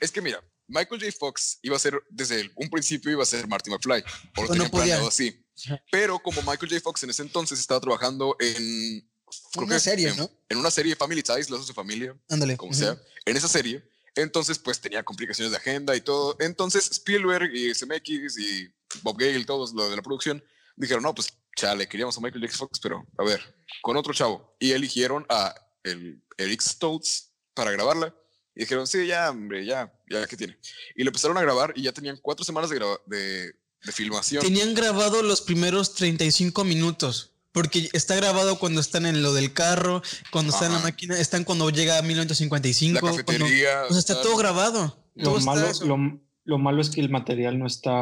Speaker 2: Es que mira, Michael J. Fox iba a ser, desde un principio iba a ser Marty McFly. O lo
Speaker 1: no
Speaker 2: tenían
Speaker 1: podía.
Speaker 2: planeado así. Pero como Michael J. Fox en ese entonces estaba trabajando en.
Speaker 1: Una serie,
Speaker 2: en,
Speaker 1: ¿no?
Speaker 2: En una serie Family Ties, Lazos de Familia,
Speaker 1: Ándale.
Speaker 2: como sea. En esa serie. Entonces, pues tenía complicaciones de agenda y todo. Entonces, Spielberg y CMX y Bob Gale, todos lo de la producción, dijeron: No, pues chale, queríamos a Michael J. Fox, pero a ver, con otro chavo. Y eligieron a el Eric Stoltz para grabarla. Y dijeron: Sí, ya, hombre, ya, ya, ¿qué tiene? Y lo empezaron a grabar y ya tenían cuatro semanas de, graba- de, de filmación.
Speaker 1: Tenían grabado los primeros 35 minutos. Porque está grabado cuando están en lo del carro, cuando están en la
Speaker 2: Ajá.
Speaker 1: máquina, están cuando llega a 1955.
Speaker 2: la
Speaker 1: cuando-
Speaker 2: cafetería.
Speaker 1: o sea, está
Speaker 2: tal.
Speaker 1: todo grabado.
Speaker 5: Lo
Speaker 1: Todo
Speaker 5: malo, lo, lo malo es que el material no está,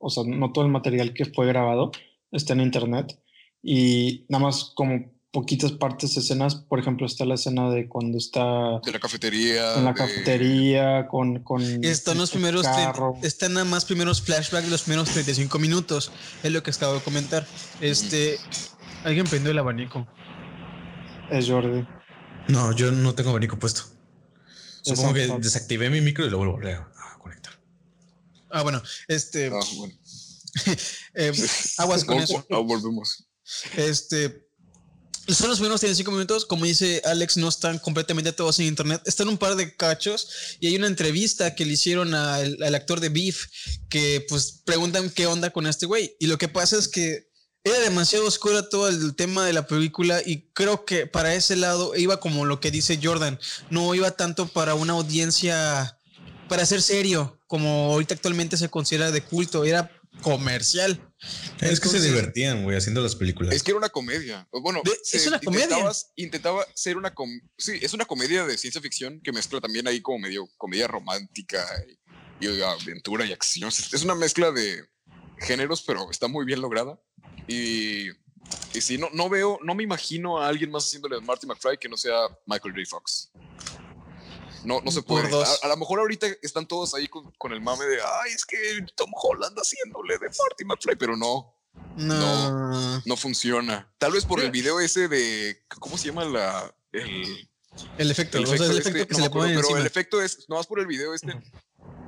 Speaker 5: o sea, no todo el material que fue grabado está en internet y nada más como poquitas partes, escenas, por ejemplo, está la escena de cuando está
Speaker 2: De la cafetería.
Speaker 5: en la
Speaker 2: de-
Speaker 5: cafetería con... con
Speaker 1: Están los
Speaker 5: el
Speaker 1: primeros,
Speaker 5: carro.
Speaker 1: están nada más primeros flashbacks de los primeros 35 minutos. Es lo que acabo de comentar. Este, alguien prendió el abanico.
Speaker 5: Es Jordi.
Speaker 3: No, yo no tengo abanico puesto. Supongo que desactivé mi micro y lo vuelvo a conectar.
Speaker 1: Ah, bueno, este,
Speaker 2: Ah, <laughs> bueno.
Speaker 1: eh, aguas con <laughs> eso.
Speaker 2: ah, volvemos.
Speaker 1: Este, son los primeros 35 minutos. Como dice Alex, no están completamente todos en internet. Están un par de cachos y hay una entrevista que le hicieron al, actor de Beef que pues preguntan qué onda con este güey. Y lo que pasa es que era demasiado oscuro todo el tema de la película y creo que para ese lado iba como lo que dice Jordan. No iba tanto para una audiencia, para ser serio, como ahorita actualmente se considera de culto. Era comercial.
Speaker 3: Es que se divertían, güey, haciendo las películas.
Speaker 2: Es que era una comedia. Bueno,
Speaker 1: De-
Speaker 2: se-
Speaker 1: es una comedia.
Speaker 2: Intentaba ser una com- sí, es una comedia de ciencia ficción que mezcla también ahí como medio comedia romántica y, y aventura y acción. Es una mezcla de géneros, pero está muy bien lograda. Y, y sí, no, no veo, no me imagino a alguien más haciéndole a Marty McFly que no sea Michael J. Fox. No, no se
Speaker 1: Por
Speaker 2: puede.
Speaker 1: dos.
Speaker 2: A, a lo mejor ahorita están todos ahí con, con el mame de, ay, es que Tom Holland haciéndole de Marty McFly, pero no,
Speaker 1: No.
Speaker 2: no funciona. Tal vez por el video ese de. ¿Cómo se llama la. El,
Speaker 1: El efecto,
Speaker 2: el
Speaker 1: o sea,
Speaker 2: efecto
Speaker 1: el
Speaker 2: este?
Speaker 1: efecto que
Speaker 2: No
Speaker 1: se le
Speaker 2: acuerdo, pero
Speaker 1: encima.
Speaker 2: el efecto es. No más por el video este.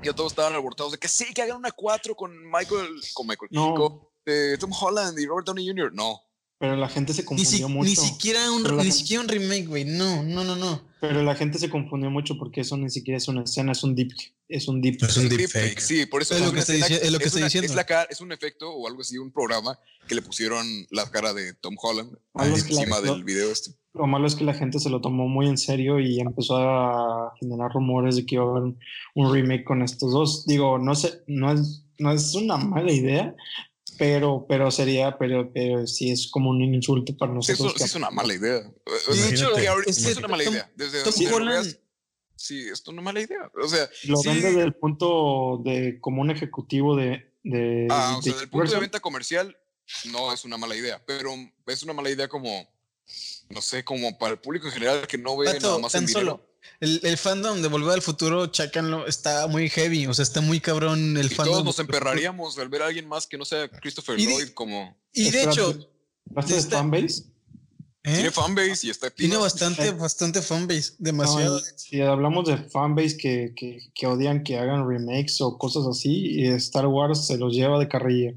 Speaker 2: Ya todos estaban alborotados de que sí, que hagan una 4 con Michael. Con Michael.
Speaker 5: No.
Speaker 2: Con eh, Tom Holland y Robert Downey Jr. No.
Speaker 5: Pero la gente se
Speaker 1: Ni, si-
Speaker 5: confundió
Speaker 1: ni
Speaker 5: mucho.
Speaker 1: siquiera un,
Speaker 5: Pero la
Speaker 1: ni
Speaker 5: gente-
Speaker 1: siquiera un remake, güey. No, no, no, no.
Speaker 5: Pero la gente se confundió mucho porque eso ni siquiera es una escena, es un deep. Es un deep.
Speaker 3: Es un
Speaker 2: deepfake,
Speaker 3: deepfake.
Speaker 2: Sí, por eso
Speaker 1: Es lo que estoy
Speaker 2: escena-
Speaker 1: dici- es lo que estoy
Speaker 2: una-
Speaker 1: diciendo.
Speaker 2: Es, la cara, es un efecto o algo así, un programa que le pusieron la cara de Tom Holland
Speaker 5: Ah, es
Speaker 2: encima
Speaker 5: lo-
Speaker 2: del video este.
Speaker 5: Lo malo es que la gente se lo tomó muy en serio y empezó a generar rumores de que iba a haber un, un remake con estos dos. Digo, no sé, no es, no es una mala idea, pero, pero sería, pero, pero sí es como un insulto para
Speaker 2: Sí,
Speaker 5: nosotros.
Speaker 2: eso sí
Speaker 5: que-
Speaker 2: es una mala idea. O
Speaker 1: De
Speaker 2: sea,
Speaker 1: hecho, es
Speaker 2: una mala idea. Desde
Speaker 1: Tom
Speaker 2: donde lo
Speaker 1: Holland-
Speaker 2: veas, sí, es una mala idea. O sea,
Speaker 5: Lo
Speaker 2: sí,
Speaker 5: ven desde el punto de como un ejecutivo de. de
Speaker 2: ah, o sea,
Speaker 5: de
Speaker 2: desde el punto de venta comercial, no es una mala idea, pero es una mala idea como, no sé, como para el público en general que no ve nada más el
Speaker 1: tan
Speaker 2: dinero.
Speaker 1: solo. El, el fandom de Volver al Futuro, chácanlo, está muy heavy. O sea, está muy cabrón el
Speaker 2: Y
Speaker 1: fandom.
Speaker 2: todos nos emperraríamos al ver a alguien más que no sea Christopher
Speaker 1: Y de-
Speaker 2: Lloyd como
Speaker 1: Y de hecho,
Speaker 5: ¿Hablaste de
Speaker 1: está-
Speaker 5: fanbase?
Speaker 1: ¿eh?
Speaker 2: tiene fanbase y está
Speaker 1: tiene bastante,
Speaker 5: Eh.
Speaker 1: bastante fanbase. Demasiado.
Speaker 5: No, si hablamos de fanbase que, que, que odian que hagan remakes o cosas así, y Star Wars se los lleva de carrilla.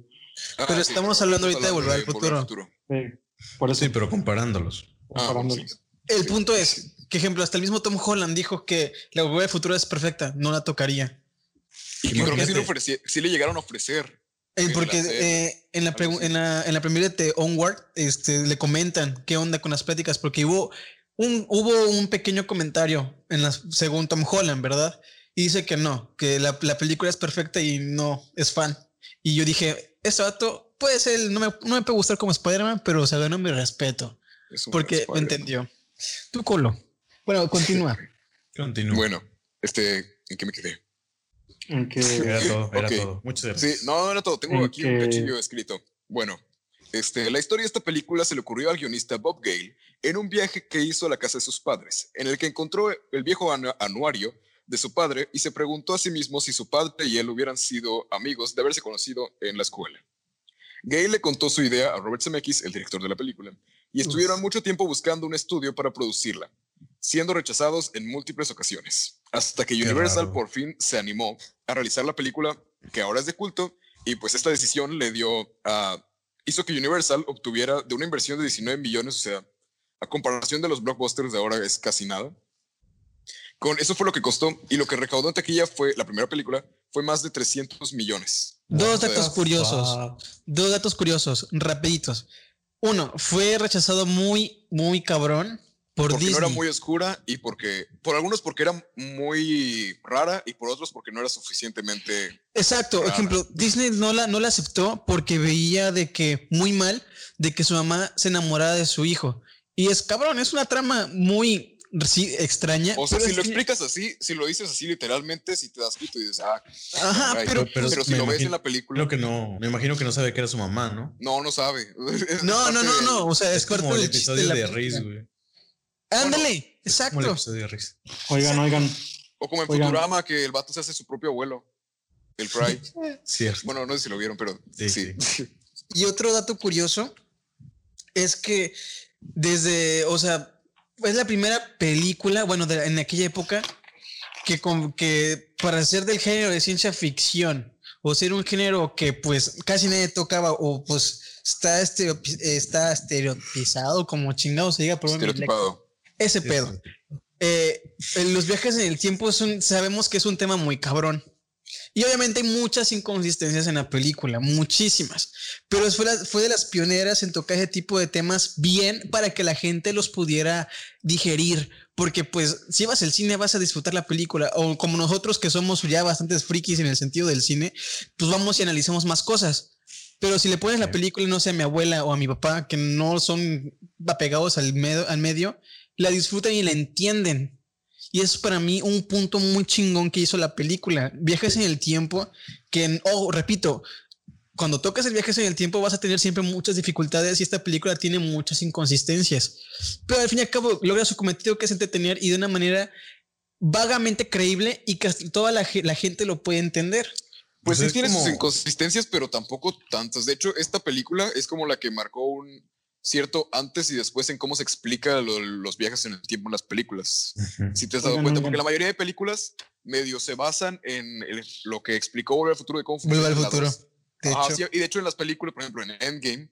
Speaker 2: Ah,
Speaker 1: pero
Speaker 2: sí,
Speaker 1: estamos hablando ahorita de Volver al
Speaker 2: Volver
Speaker 1: Futuro.
Speaker 5: Sí, por eso
Speaker 3: Sí, pero comparándolos.
Speaker 2: Ah,
Speaker 5: comparándolos.
Speaker 2: sí.
Speaker 1: el punto es. Que ejemplo, hasta el mismo Tom Holland dijo que la Volver al Futuro es perfecta, no la tocaría.
Speaker 2: Y creo que sí le,
Speaker 3: Imagínate.
Speaker 2: ofreci- sí le llegaron a ofrecer.
Speaker 1: Eh,
Speaker 2: En
Speaker 1: porque eh, en, la pregu- en, la, en la primera de Onward este, le comentan qué onda con las pláticas, porque hubo un, hubo un pequeño comentario en la, según Tom Holland, ¿verdad? Y dice que no, que la, la película es perfecta y no es fan. Y yo dije, este vato puede ser, no me, no me puede gustar como Spider-Man, pero se ganó mi respeto, porque
Speaker 2: Spider-Man.
Speaker 1: entendió. Tu colo. Bueno, continúa. <laughs>
Speaker 3: Continúa.
Speaker 2: Bueno, este, ¿en qué me quedé?
Speaker 5: En que <laughs>
Speaker 3: Era todo, era
Speaker 2: Ok.
Speaker 3: todo. Muchas
Speaker 2: Sí,
Speaker 3: gracias.
Speaker 2: no, no era todo. Tengo
Speaker 5: En
Speaker 2: aquí un cachillo escrito. Bueno, este, la historia de esta película se le ocurrió al guionista Bob Gale en un viaje que hizo a la casa de sus padres, en el que encontró el viejo anu- anuario de su padre y se preguntó a sí mismo si su padre y él hubieran sido amigos de haberse conocido en la escuela. Gale le contó su idea a Robert Zemeckis, el director de la película, y estuvieron mucho tiempo buscando un estudio para producirla, siendo rechazados en múltiples ocasiones, hasta que Universal por fin se animó a realizar la película que ahora es de culto y pues esta decisión le dio a hizo que Universal obtuviera de una inversión de 19 millones, o sea, a comparación de los blockbusters de ahora es casi nada. Con eso fue lo que costó y lo que recaudó en taquilla fue la primera película fue más de 300 millones.
Speaker 1: Dos
Speaker 2: O sea,
Speaker 1: datos curiosos. Dos datos curiosos, rapiditos. Uno, fue rechazado muy, muy cabrón por
Speaker 2: porque
Speaker 1: Disney.
Speaker 2: no era muy oscura y porque por algunos porque era muy rara y por otros porque no era suficientemente
Speaker 1: Exacto,
Speaker 2: rara.
Speaker 1: ejemplo, Disney no la, no la aceptó porque veía de que muy mal de que su mamá se enamorara de su hijo. Y es cabrón, es una trama muy sí, extraña.
Speaker 2: o sea
Speaker 1: pero
Speaker 2: si lo
Speaker 1: que-
Speaker 2: explicas así si lo dices así literalmente si te das cuenta y dices ah
Speaker 1: Ajá,
Speaker 2: caray.
Speaker 1: pero,
Speaker 3: pero-
Speaker 2: pero si
Speaker 3: me
Speaker 2: lo ves
Speaker 3: imagino-
Speaker 2: en la película
Speaker 3: Creo que no. Me imagino que no sabe que era su mamá, ¿no?
Speaker 2: no no sabe <laughs>
Speaker 1: no, no, no, no, o sea, es,
Speaker 3: Es como el episodio de
Speaker 1: película.
Speaker 3: Riz, güey.
Speaker 1: Ándale,
Speaker 3: Como el
Speaker 1: exacto.
Speaker 3: episodio de Riz.
Speaker 5: Oigan, oigan,
Speaker 2: o como en
Speaker 5: Oigan.
Speaker 2: Futurama que el vato se hace su propio abuelo el Fry <laughs>
Speaker 3: Cierto.
Speaker 2: bueno no sé si lo vieron pero
Speaker 3: Sí,
Speaker 2: sí, <laughs>
Speaker 1: Y otro dato curioso es que desde, o sea, es la primera película, bueno, de- en aquella época, que, con, que para ser del género de ciencia ficción o ser un género que pues casi nadie tocaba o pues está, estereopi- está estereotipizado como chingado se diga, pero
Speaker 2: estereotipado
Speaker 1: ese pedo. Eh, los viajes en el tiempo es un- sabemos que es un tema muy cabrón. Y obviamente hay muchas inconsistencias en la película, muchísimas. Pero fue, la- fue de las pioneras en tocar ese tipo de temas bien para que la gente los pudiera digerir. Porque pues si vas al cine vas a disfrutar la película. O como nosotros que somos ya bastantes frikis en el sentido del cine, pues vamos y analizamos más cosas. Pero si le pones la película, no sé, a mi abuela o a mi papá, que no son apegados al, medio- al medio, la disfrutan y la entienden. Y es para mí un punto muy chingón que hizo la película. Viajes en el tiempo, que, oh, repito, cuando tocas el viajes en el tiempo vas a tener siempre muchas dificultades y esta película tiene muchas inconsistencias. Pero al fin y al cabo logra su cometido que es entretener y de una manera vagamente creíble y que hasta toda la, ge- la gente lo puede entender.
Speaker 2: Pues
Speaker 3: Pues
Speaker 2: sí tiene sus inconsistencias, pero tampoco tantas. De hecho, esta película es como la que marcó un cierto antes y después en cómo se explica lo- los viajes en el tiempo en las películas. Si te has dado
Speaker 5: Oigan,
Speaker 2: cuenta,
Speaker 5: oigan.
Speaker 2: porque la mayoría de películas medio se basan en el- lo que explicó Volver al Futuro de cómo
Speaker 1: al
Speaker 2: funciona la
Speaker 1: futuro.
Speaker 2: dos.
Speaker 1: De
Speaker 2: Ajá,
Speaker 1: hecho,
Speaker 2: sí, y de hecho en las películas, por ejemplo, en Endgame,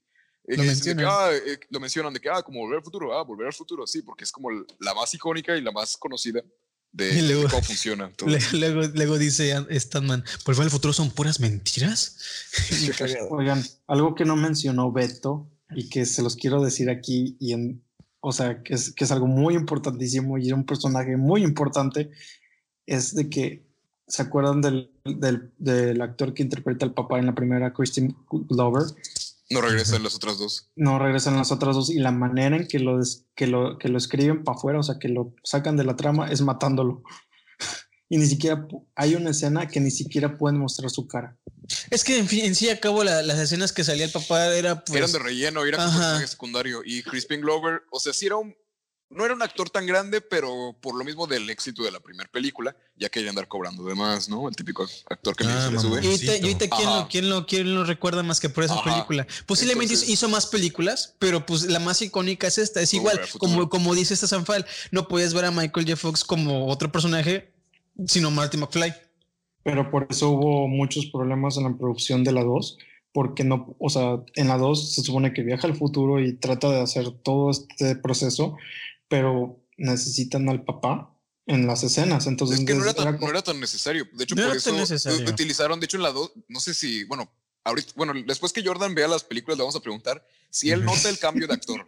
Speaker 2: eh,
Speaker 1: Lo
Speaker 2: dicen de que,
Speaker 1: mencionan.
Speaker 2: ah, eh, lo mencionan de que, ah, como Volver al Futuro, ah, Volver al Futuro, sí, porque es como la más icónica y la más conocida de,
Speaker 1: luego-
Speaker 2: de cómo funciona. <laughs> todo.
Speaker 1: luego, luego dice Stanman, ¿por qué el futuro son puras mentiras? <laughs> <laughs>
Speaker 5: Oigan, algo que no mencionó Beto y que se los quiero decir aquí y en, o sea, que es, que es algo muy importantísimo y es un personaje muy importante, es de que ¿se acuerdan del, del, del actor que interpreta al papá en la primera, Christian Glover?
Speaker 2: No regresan las otras dos.
Speaker 5: No regresan las otras dos y la manera en que lo, des- que lo, que lo escriben para afuera, o sea, que lo sacan de la trama es matándolo. <laughs> y ni siquiera hay una escena que ni siquiera pueden mostrar su cara.
Speaker 1: Es que en fin, en sí y a cabo la- las escenas que salía el papá era pues,
Speaker 2: eran de relleno, era
Speaker 1: Ajá.
Speaker 2: personaje secundario. Y Crispin Glover, o sea, sí era un. No era un actor tan grande, pero por lo mismo del éxito de la primera película, ya quería andar cobrando de más, ¿no? El típico actor que
Speaker 3: Ah,
Speaker 2: se le sube.
Speaker 1: Y ahorita, ¿quién, lo, quién, lo, quién lo recuerda más que por esa
Speaker 2: Ajá.
Speaker 1: película? Posiblemente hizo-
Speaker 2: Entonces-
Speaker 1: hizo más películas, pero pues la más icónica es esta. Es igual, como, como dice esta Sanfal, no puedes ver a Michael J. Fox como otro personaje, sino Marty McFly.
Speaker 5: Pero por eso hubo muchos problemas en la producción de la 2, porque no, o sea, en la 2 se supone que viaja al futuro y trata de hacer todo este proceso, pero necesitan al papá en las escenas. Entonces,
Speaker 2: Es que no era,
Speaker 5: era
Speaker 2: tan,
Speaker 5: como-
Speaker 2: no era tan necesario. De hecho,
Speaker 1: No
Speaker 2: por
Speaker 1: era
Speaker 2: eso utilizaron, de hecho, en la 2, no sé si, bueno, ahorita, bueno, después que Jordan vea las películas, le vamos a preguntar si él nota el cambio de actor.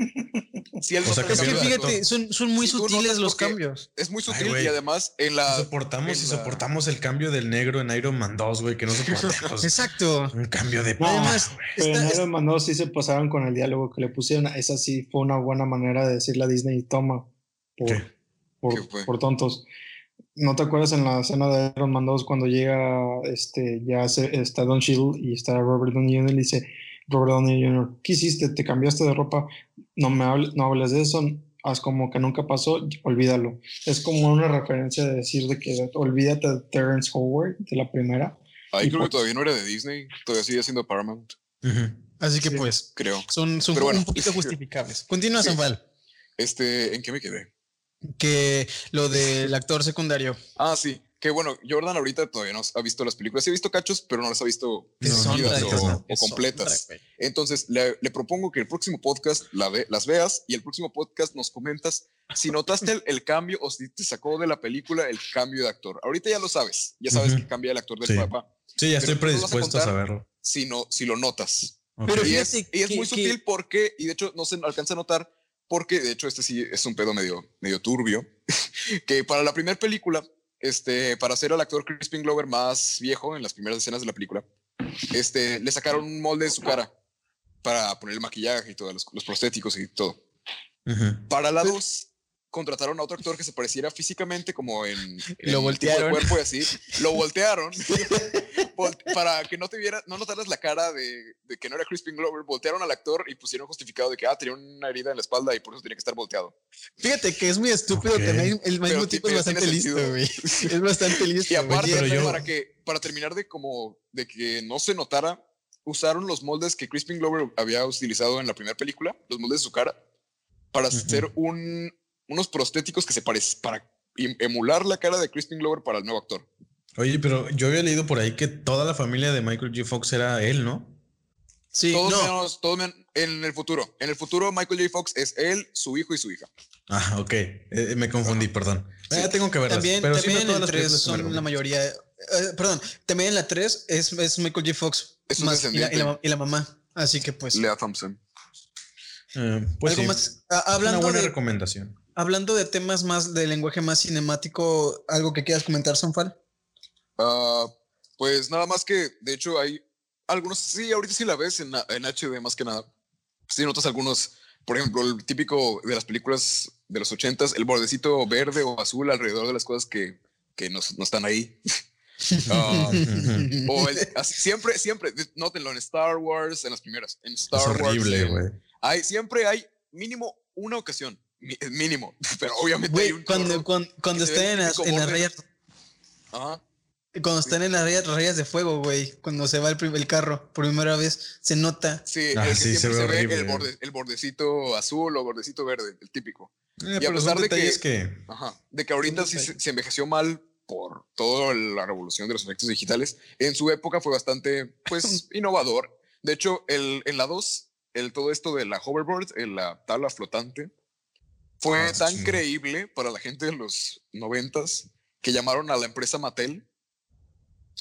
Speaker 2: Si él
Speaker 3: O sea,
Speaker 2: nota el
Speaker 1: Es que
Speaker 2: cambio de
Speaker 1: fíjate, son, son muy
Speaker 2: Si
Speaker 1: sutiles los cambios.
Speaker 2: Es muy
Speaker 3: Ay,
Speaker 2: sutil y además en la.
Speaker 3: soportamos y
Speaker 2: la-
Speaker 3: soportamos el cambio del negro en Iron Man 2, güey, que no soportamos. <laughs>
Speaker 1: Exacto.
Speaker 3: un cambio de
Speaker 5: No,
Speaker 1: Además,
Speaker 5: Pero
Speaker 1: está-
Speaker 5: en Iron Man 2 sí se pasaron con el diálogo que le pusieron. Esa sí fue una buena manera de decirle a Disney, toma, por,
Speaker 3: ¿Qué?
Speaker 2: ¿Qué
Speaker 5: por,
Speaker 2: fue?
Speaker 5: por tontos. ¿No te acuerdas en la escena de Iron Man 2 cuando llega, este, ya se- está Don Cheadle y está Robert Downey Jr. y dice, Robert Downey Jr., ¿qué hiciste? ¿Te cambiaste de ropa? No me hables, no hables de eso, haz como que nunca pasó, olvídalo. Es como una referencia de decir de que olvídate de Terrence Howard, de la primera.
Speaker 2: Ahí creo que
Speaker 5: por-
Speaker 2: todavía no era de Disney, todavía sigue siendo Paramount.
Speaker 1: Así que
Speaker 5: Sí.
Speaker 1: pues,
Speaker 2: creo.
Speaker 1: son, son
Speaker 2: Pero bueno.
Speaker 1: un poquito justificables. Continúa,
Speaker 2: Sí. Este, ¿en qué me quedé?
Speaker 1: Que lo del actor secundario.
Speaker 2: Ah, sí. Que bueno, Jordan ahorita todavía no ha visto las películas. Sí ha visto cachos, pero no las ha visto
Speaker 3: No,
Speaker 2: o,
Speaker 3: no.
Speaker 2: completas. Entonces, le, le propongo que el próximo podcast la ve- las veas y el próximo podcast nos comentas si notaste el, el cambio o si te sacó de la película el cambio de actor. Ahorita ya lo sabes, ya sabes que cambia el actor del
Speaker 3: Sí.
Speaker 2: papá.
Speaker 3: Sí, ya
Speaker 2: Pero
Speaker 3: estoy
Speaker 2: a
Speaker 3: predispuesto a, saberlo.
Speaker 2: Si, no, si lo notas.
Speaker 1: Pero
Speaker 2: Y es, y es
Speaker 1: que-
Speaker 2: muy
Speaker 1: que-
Speaker 2: sutil porque, y de hecho no se alcanza a notar, porque de hecho este sí es un pedo medio, medio turbio, <laughs> que para la primera película, este, para hacer al actor Crispin Glover más viejo en las primeras escenas de la película, este, le sacaron un molde de su cara para poner el maquillaje y todos los, los prostéticos y todo. Para la 2, contrataron a otro actor que se pareciera físicamente como en, en
Speaker 1: Lo
Speaker 2: tipo de
Speaker 1: voltearon.
Speaker 2: cuerpo y así. Lo voltearon <laughs> vol- para que no te viera, no notaras la cara de, de que no era Crispin Glover. Voltearon al actor y pusieron justificado de que ah, tenía una herida en la espalda y por eso tenía que estar volteado.
Speaker 1: Fíjate que es muy estúpido,
Speaker 3: Ok.
Speaker 1: también el mismo tipo
Speaker 2: ti- <laughs>
Speaker 1: es bastante listo, güey. Es bastante listo.
Speaker 2: Y aparte,
Speaker 3: pero yo-
Speaker 2: para que para terminar de como de que no se notara, usaron los moldes que Crispin Glover había utilizado en la primera película, los moldes de su cara, para hacer un, unos prostéticos que se parecen para em- emular la cara de Crispin Glover para el nuevo actor.
Speaker 3: Oye, pero yo había leído por ahí que toda la familia de Michael J. Fox era él, ¿no?
Speaker 1: Sí,
Speaker 2: todos
Speaker 1: no.
Speaker 2: menos, todos en el futuro. En el futuro, Michael J. Fox es él, su hijo y su hija.
Speaker 3: Ah, ok. Eh, me confundí, perdón.
Speaker 2: Sí.
Speaker 3: Eh, tengo que verlas.
Speaker 1: También,
Speaker 3: pero sí,
Speaker 1: también
Speaker 3: no todas
Speaker 1: en
Speaker 3: las
Speaker 1: el 3
Speaker 3: películas que me
Speaker 1: son la mayoría. eh, perdón, también en la 3 es, es Michael J. Fox.
Speaker 2: Es un
Speaker 1: más, y, la, y, la,
Speaker 2: descendiente.
Speaker 1: y la mamá. Así que pues.
Speaker 2: Lea Thompson.
Speaker 3: Eh, pues
Speaker 1: algo
Speaker 3: sí,
Speaker 1: más. ah,
Speaker 3: una
Speaker 1: hablando,
Speaker 3: buena
Speaker 1: de,
Speaker 3: recomendación.
Speaker 1: Hablando de temas más de lenguaje más cinemático, ¿algo que quieras comentar, Sanfal?
Speaker 2: Ah, pues nada más que, de hecho, hay algunos, sí, ahorita sí la ves en, en HD más que nada. Sí notas algunos, por ejemplo, el típico de las películas de los ochentas, el bordecito verde o azul alrededor de las cosas que, que no, no están ahí. <laughs> Ah,
Speaker 3: Ujú.
Speaker 2: o el- siempre, siempre, nótenlo en Star Wars, en las primeras, en Star
Speaker 3: Es horrible,
Speaker 2: Wars.
Speaker 3: güey.
Speaker 2: Hay, siempre hay mínimo una ocasión, mínimo, <laughs> pero obviamente hay
Speaker 1: Güey,
Speaker 2: un
Speaker 1: cuando,
Speaker 2: chorro.
Speaker 1: cuando, cuando
Speaker 2: se
Speaker 1: están en las, en las rayas,
Speaker 2: Ajá.
Speaker 1: cuando están en las rayas, rayas de fuego, güey, cuando se va el, el carro por primera vez, se nota.
Speaker 2: Sí,
Speaker 3: Ah,
Speaker 2: el que
Speaker 3: sí, se
Speaker 2: siempre
Speaker 3: ve
Speaker 2: se, ve, el, borde- el bordecito azul o bordecito verde, el típico.
Speaker 3: Eh,
Speaker 2: a
Speaker 3: pero
Speaker 2: pesar de que-
Speaker 3: que...
Speaker 2: Ajá. De que ahorita sí se, se envejeció mal por toda la revolución de los efectos digitales. En su época fue bastante, pues, <laughs> innovador. De hecho, el, en la 2, el, todo esto de la hoverboard, en la tabla flotante, fue
Speaker 3: Ah,
Speaker 2: tan
Speaker 3: sí.
Speaker 2: creíble para la gente de los noventas que llamaron a la empresa Mattel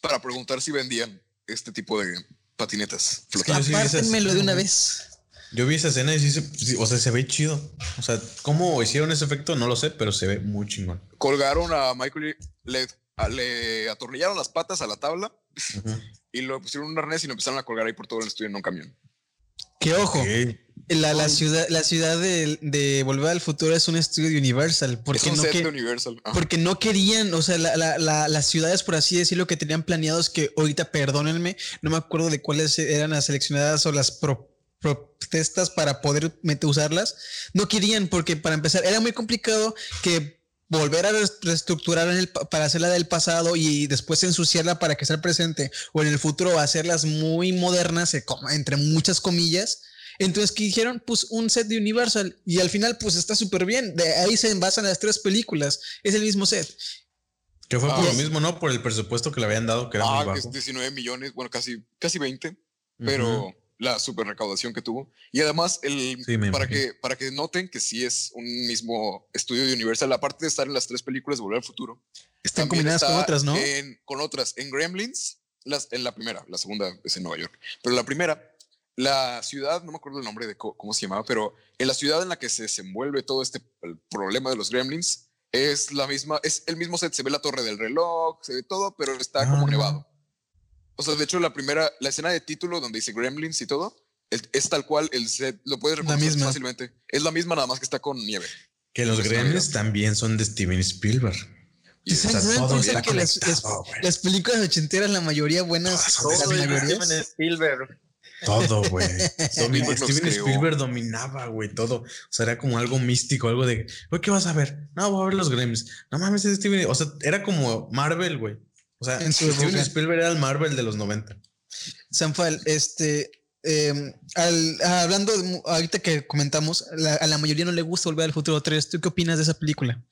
Speaker 2: para preguntar si vendían este tipo de patinetas
Speaker 3: esas-
Speaker 1: Apártenmelo de una vez.
Speaker 3: Yo vi esa escena y sí, se- o sea, se ve chido. O sea, ¿cómo hicieron ese efecto? No lo sé, pero se ve muy chingón.
Speaker 2: colgaron a Michael, le, a- le atornillaron las patas a la tabla y lo pusieron en un arnés y lo empezaron a colgar ahí por todo el estudio en un camión.
Speaker 1: Que ojo. La, la ciudad, la ciudad de, de Volver al Futuro es un estudio de Universal.
Speaker 2: es
Speaker 1: Porque
Speaker 2: un
Speaker 1: no,
Speaker 2: set
Speaker 1: que-
Speaker 2: de Universal. Ajá.
Speaker 1: porque no querían, o sea, la- la- la- las ciudades, por así decirlo, que tenían planeados, que ahorita perdónenme, no me acuerdo de cuáles eran las seleccionadas o las pro- protestas para poder usarlas. No querían, porque para empezar, era muy complicado que volver a reestructurar en el pa- para hacerla del pasado y después ensuciarla para que sea el presente o en el futuro hacerlas muy modernas, eh, entre muchas comillas. Entonces, ¿qué dijeron? Pues un set de Universal y al final, pues está súper bien. De ahí se basan las tres películas. Es el mismo set.
Speaker 3: Que fue por
Speaker 2: Ah,
Speaker 3: lo
Speaker 2: sí.
Speaker 3: mismo, ¿no? Por el presupuesto que le habían dado, que era
Speaker 2: Ah,
Speaker 3: muy
Speaker 2: que es
Speaker 3: bajo.
Speaker 2: 19 millones, bueno, casi, casi 20, pero
Speaker 3: Ujú.
Speaker 2: la super recaudación que tuvo. Y además, el,
Speaker 3: Sí,
Speaker 2: para,
Speaker 3: imagino.
Speaker 2: que, para que noten que sí es un mismo estudio de Universal, aparte de estar en las tres películas de Volver al Futuro,
Speaker 1: Están combinadas con
Speaker 2: está
Speaker 1: otras, ¿no?
Speaker 2: En, con otras. En Gremlins, las, en la primera, la segunda es en Nueva York, pero la primera, la ciudad, no me acuerdo el nombre de cómo se llamaba, pero en la ciudad en la que se desenvuelve todo este el problema de los gremlins, es la misma, es el mismo set, se ve la torre del reloj, se ve todo, pero está como
Speaker 3: Ah.
Speaker 2: nevado. O sea, de hecho, la primera, la escena de título donde dice gremlins y todo, el- es tal cual el set, lo puedes reconocer
Speaker 1: misma.
Speaker 2: fácilmente. Es la misma, nada más que está con nieve.
Speaker 3: Que los Gremlins también son de Steven Spielberg.
Speaker 2: Y
Speaker 1: ¿Se
Speaker 3: está
Speaker 1: dan
Speaker 3: todo
Speaker 1: cuenta
Speaker 3: está
Speaker 1: que las, películas ochenteras, la mayoría buenas,
Speaker 3: son de
Speaker 1: mayorías-
Speaker 4: Steven Spielberg.
Speaker 3: Todo, güey. <laughs> Steven
Speaker 2: creó.
Speaker 3: Spielberg dominaba, güey, todo. O sea, era como algo místico, algo de, güey, ¿qué vas a ver? No, voy a ver los Gremlins. No mames, es Steven. O sea, era como Marvel, güey. O sea,
Speaker 1: En su
Speaker 3: Steven
Speaker 1: época.
Speaker 3: Spielberg era el Marvel de los 90.
Speaker 1: Sanfal, este, eh, al- ah, hablando, de ahorita que comentamos, la- a la mayoría no le gusta volver al futuro 3. ¿Tú qué opinas de esa película?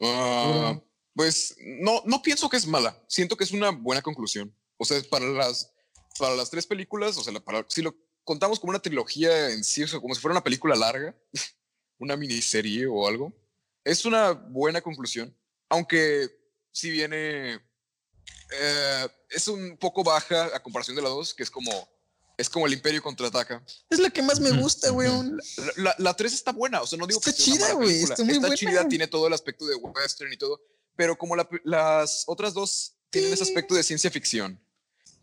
Speaker 2: Ah, pues no, no pienso que es mala. Siento que es una buena conclusión. O sea, para las, para las tres películas, o sea, para, si lo contamos como una trilogía en sí, o sea, como si fuera una película larga, <laughs> una miniserie o algo, es una buena conclusión. Aunque si viene, eh, es un poco baja a comparación de la dos, que es como, es como el Imperio contraataca.
Speaker 1: Es la que más me gusta, güey.
Speaker 2: La, la, la 3 está buena, o sea, no digo
Speaker 1: Está
Speaker 2: que sea una
Speaker 1: chida,
Speaker 2: mala
Speaker 1: güey,
Speaker 2: película.
Speaker 1: está muy buena.
Speaker 2: chida, tiene todo el aspecto de western y todo, pero como la- las otras dos tienen ese aspecto de ciencia ficción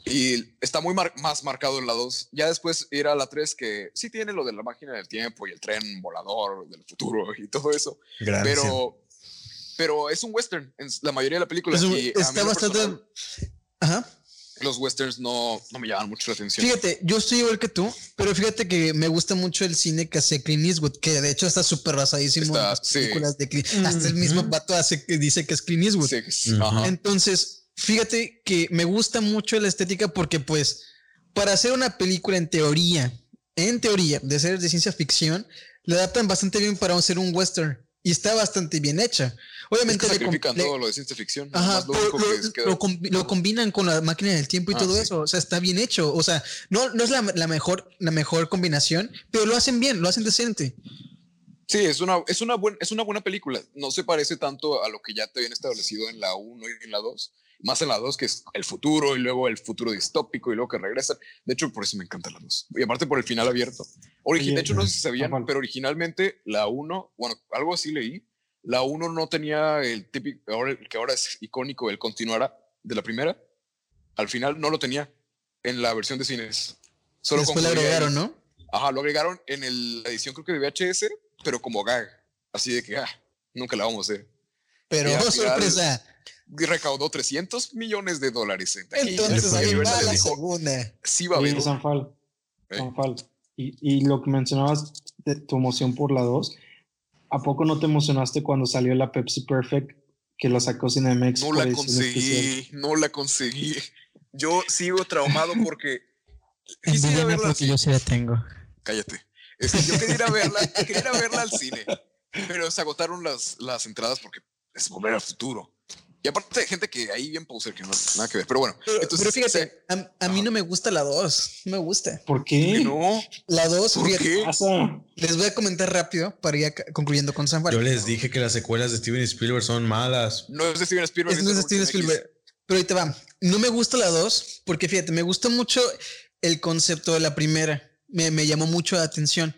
Speaker 2: y está muy mar- más marcado en la 2. Ya después era la 3 que sí tiene lo de la máquina del tiempo y el tren volador del futuro y todo eso,
Speaker 3: Gracias.
Speaker 2: pero pero es un western en la mayoría de la película
Speaker 1: Es un-
Speaker 2: y a
Speaker 1: está bastante.
Speaker 2: personal,
Speaker 1: Ajá.
Speaker 2: los westerns no, no me llaman mucho la atención.
Speaker 1: Fíjate, yo estoy igual que tú, pero fíjate que me gusta mucho el cine que hace Clint Eastwood, que de hecho está súper basadísimo
Speaker 2: Está-
Speaker 1: en las
Speaker 2: sí.
Speaker 1: películas de Clint. Hasta el mismo vato hace que dice que es Clint Eastwood.
Speaker 2: Sí.
Speaker 1: Entonces, fíjate que me gusta mucho la estética porque, pues, para hacer una película en teoría, en teoría, de ser de ciencia ficción, la adaptan bastante bien para ser un western y está bastante bien hecha.
Speaker 2: Es
Speaker 1: Obviamente
Speaker 2: que
Speaker 1: com-
Speaker 2: sacrifican
Speaker 1: le-
Speaker 2: todo lo de ciencia ficción.
Speaker 1: Ajá,
Speaker 2: lo que es que-
Speaker 1: lo combi- lo combinan con la máquina del tiempo y
Speaker 2: Ah,
Speaker 1: todo
Speaker 2: sí.
Speaker 1: eso. O sea, está bien hecho. O sea, no, no es la, la mejor, la mejor combinación, pero lo hacen bien, lo hacen decente.
Speaker 2: Sí, es una, es, una buen, es una buena película. No se parece tanto a lo que ya te habían establecido en la 1 y en la 2. Más en la 2, que es el futuro y luego el futuro distópico y luego que regresan. De hecho, por eso me encanta la 2. Y aparte por el final abierto. Origi- de hecho, no sé si sabían, pero originalmente la 1, bueno, algo así leí. La 1 no tenía el típico, ahora, que ahora es icónico, el continuará de la primera. Al final no lo tenía en la versión de cines. Solo
Speaker 1: Después
Speaker 2: ahí.
Speaker 1: agregaron, ¿no?
Speaker 2: Ajá, lo agregaron en el- la edición creo que de VHS, pero como gag. Así de que, ah, nunca la vamos a hacer.
Speaker 1: Pero, oh, sorpresa.
Speaker 2: Recaudó 300 millones de dólares en.
Speaker 1: Entonces ahí va la
Speaker 2: dijo,
Speaker 1: segunda.
Speaker 2: sí va a haber.
Speaker 5: Sanfal,
Speaker 2: Eh.
Speaker 5: Sanfal. Y, y lo que mencionabas de tu emoción por la 2, ¿a poco no te emocionaste cuando salió la Pepsi Perfect que la sacó Cinemex?
Speaker 2: No la conseguí, no la conseguí. Yo sigo traumado <laughs> porque quisiera verla al
Speaker 1: porque yo sí la tengo.
Speaker 2: cállate. Este, yo quería ir a verla, quería ir a verla al cine, pero se agotaron las, las entradas porque es volver al futuro. Y aparte hay gente que ahí bien poser que no nada que ver. Pero bueno,
Speaker 1: Pero,
Speaker 2: entonces
Speaker 1: pero fíjate,
Speaker 2: se-
Speaker 1: a, a mí no me gusta la 2. No me gusta.
Speaker 5: ¿Por qué?
Speaker 2: no,
Speaker 1: La 2,
Speaker 2: ¿por
Speaker 1: fíjate,
Speaker 2: qué?
Speaker 1: Les voy a comentar rápido para ir concluyendo con San
Speaker 3: Yo les dije que las secuelas de Steven Spielberg son malas.
Speaker 2: No es de Steven Spielberg.
Speaker 1: Es, no es de
Speaker 2: de
Speaker 1: Steven. Spielberg. Pero ahorita va. No me gusta la 2 porque fíjate, me gusta mucho el concepto de la primera. Me, me llamó mucho la atención.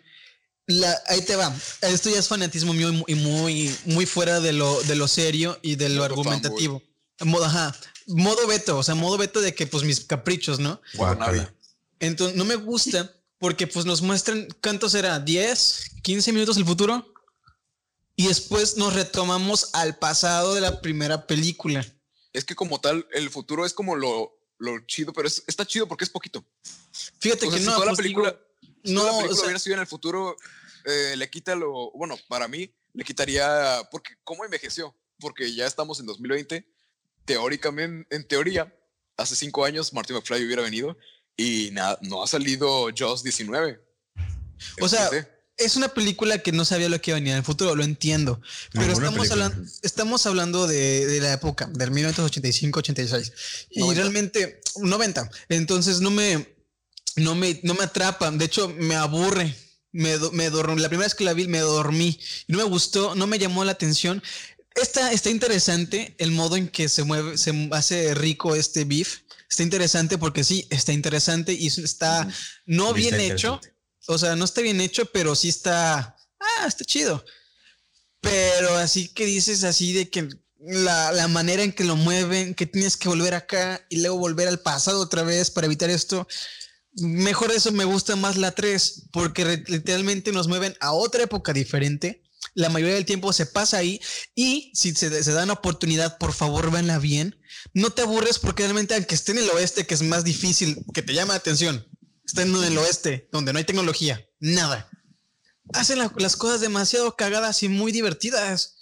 Speaker 1: La, ahí te va. Esto ya es fanatismo mío y muy, muy, muy fuera de lo, de lo serio y de lo argumentativo. Modo, ajá. Modo veto, o sea, modo veto de que pues mis caprichos, ¿no? Entonces, no me gusta porque pues nos muestran, ¿cuánto será? ¿10, 15 minutos el futuro? Y después nos retomamos al pasado de la primera película.
Speaker 2: Es que como tal, el futuro es como lo, lo chido, pero es- está chido porque es poquito.
Speaker 1: Fíjate
Speaker 2: O sea,
Speaker 1: que
Speaker 2: si
Speaker 1: no,
Speaker 2: toda la
Speaker 1: pues,
Speaker 2: película,
Speaker 1: digo, no,
Speaker 2: la
Speaker 1: o
Speaker 2: película
Speaker 1: sea,
Speaker 2: hubiera sido en el futuro, eh, le quita lo, bueno, para mí, le quitaría, porque ¿cómo envejeció? Porque ya estamos en 2020, teóricamente, en teoría, hace cinco años Marty McFly hubiera venido y nada, no ha salido Jaws 19.
Speaker 1: O sea, es una película que no sabía lo que venía en el futuro, lo entiendo. Pero estamos hablando, estamos hablando de, de la época, del 1985-86. Y
Speaker 2: 90.
Speaker 1: realmente, 90. Entonces no me, no me, no me atrapa. De hecho, me aburre. Me, me dorm- la primera vez que la vi me dormí no me gustó, no me llamó la atención. Está, está interesante el modo en que se mueve, se hace rico este beef. Está interesante porque sí, está interesante y está no bien
Speaker 3: está
Speaker 1: hecho. O sea, no está bien hecho, pero sí está. Ah, está chido. Pero así que dices así de que la, la manera en que lo mueven, que tienes que volver acá y luego volver al pasado otra vez para evitar esto. Mejor eso me gusta más la 3, porque literalmente nos mueven a otra época diferente. La mayoría del tiempo se pasa ahí y si se, se dan oportunidad, por favor, véanla bien. No te aburres porque realmente, aunque esté en el oeste, que es más difícil, que te llama la atención, está en el oeste, donde no hay tecnología, nada. Hacen la- las cosas demasiado cagadas y muy divertidas.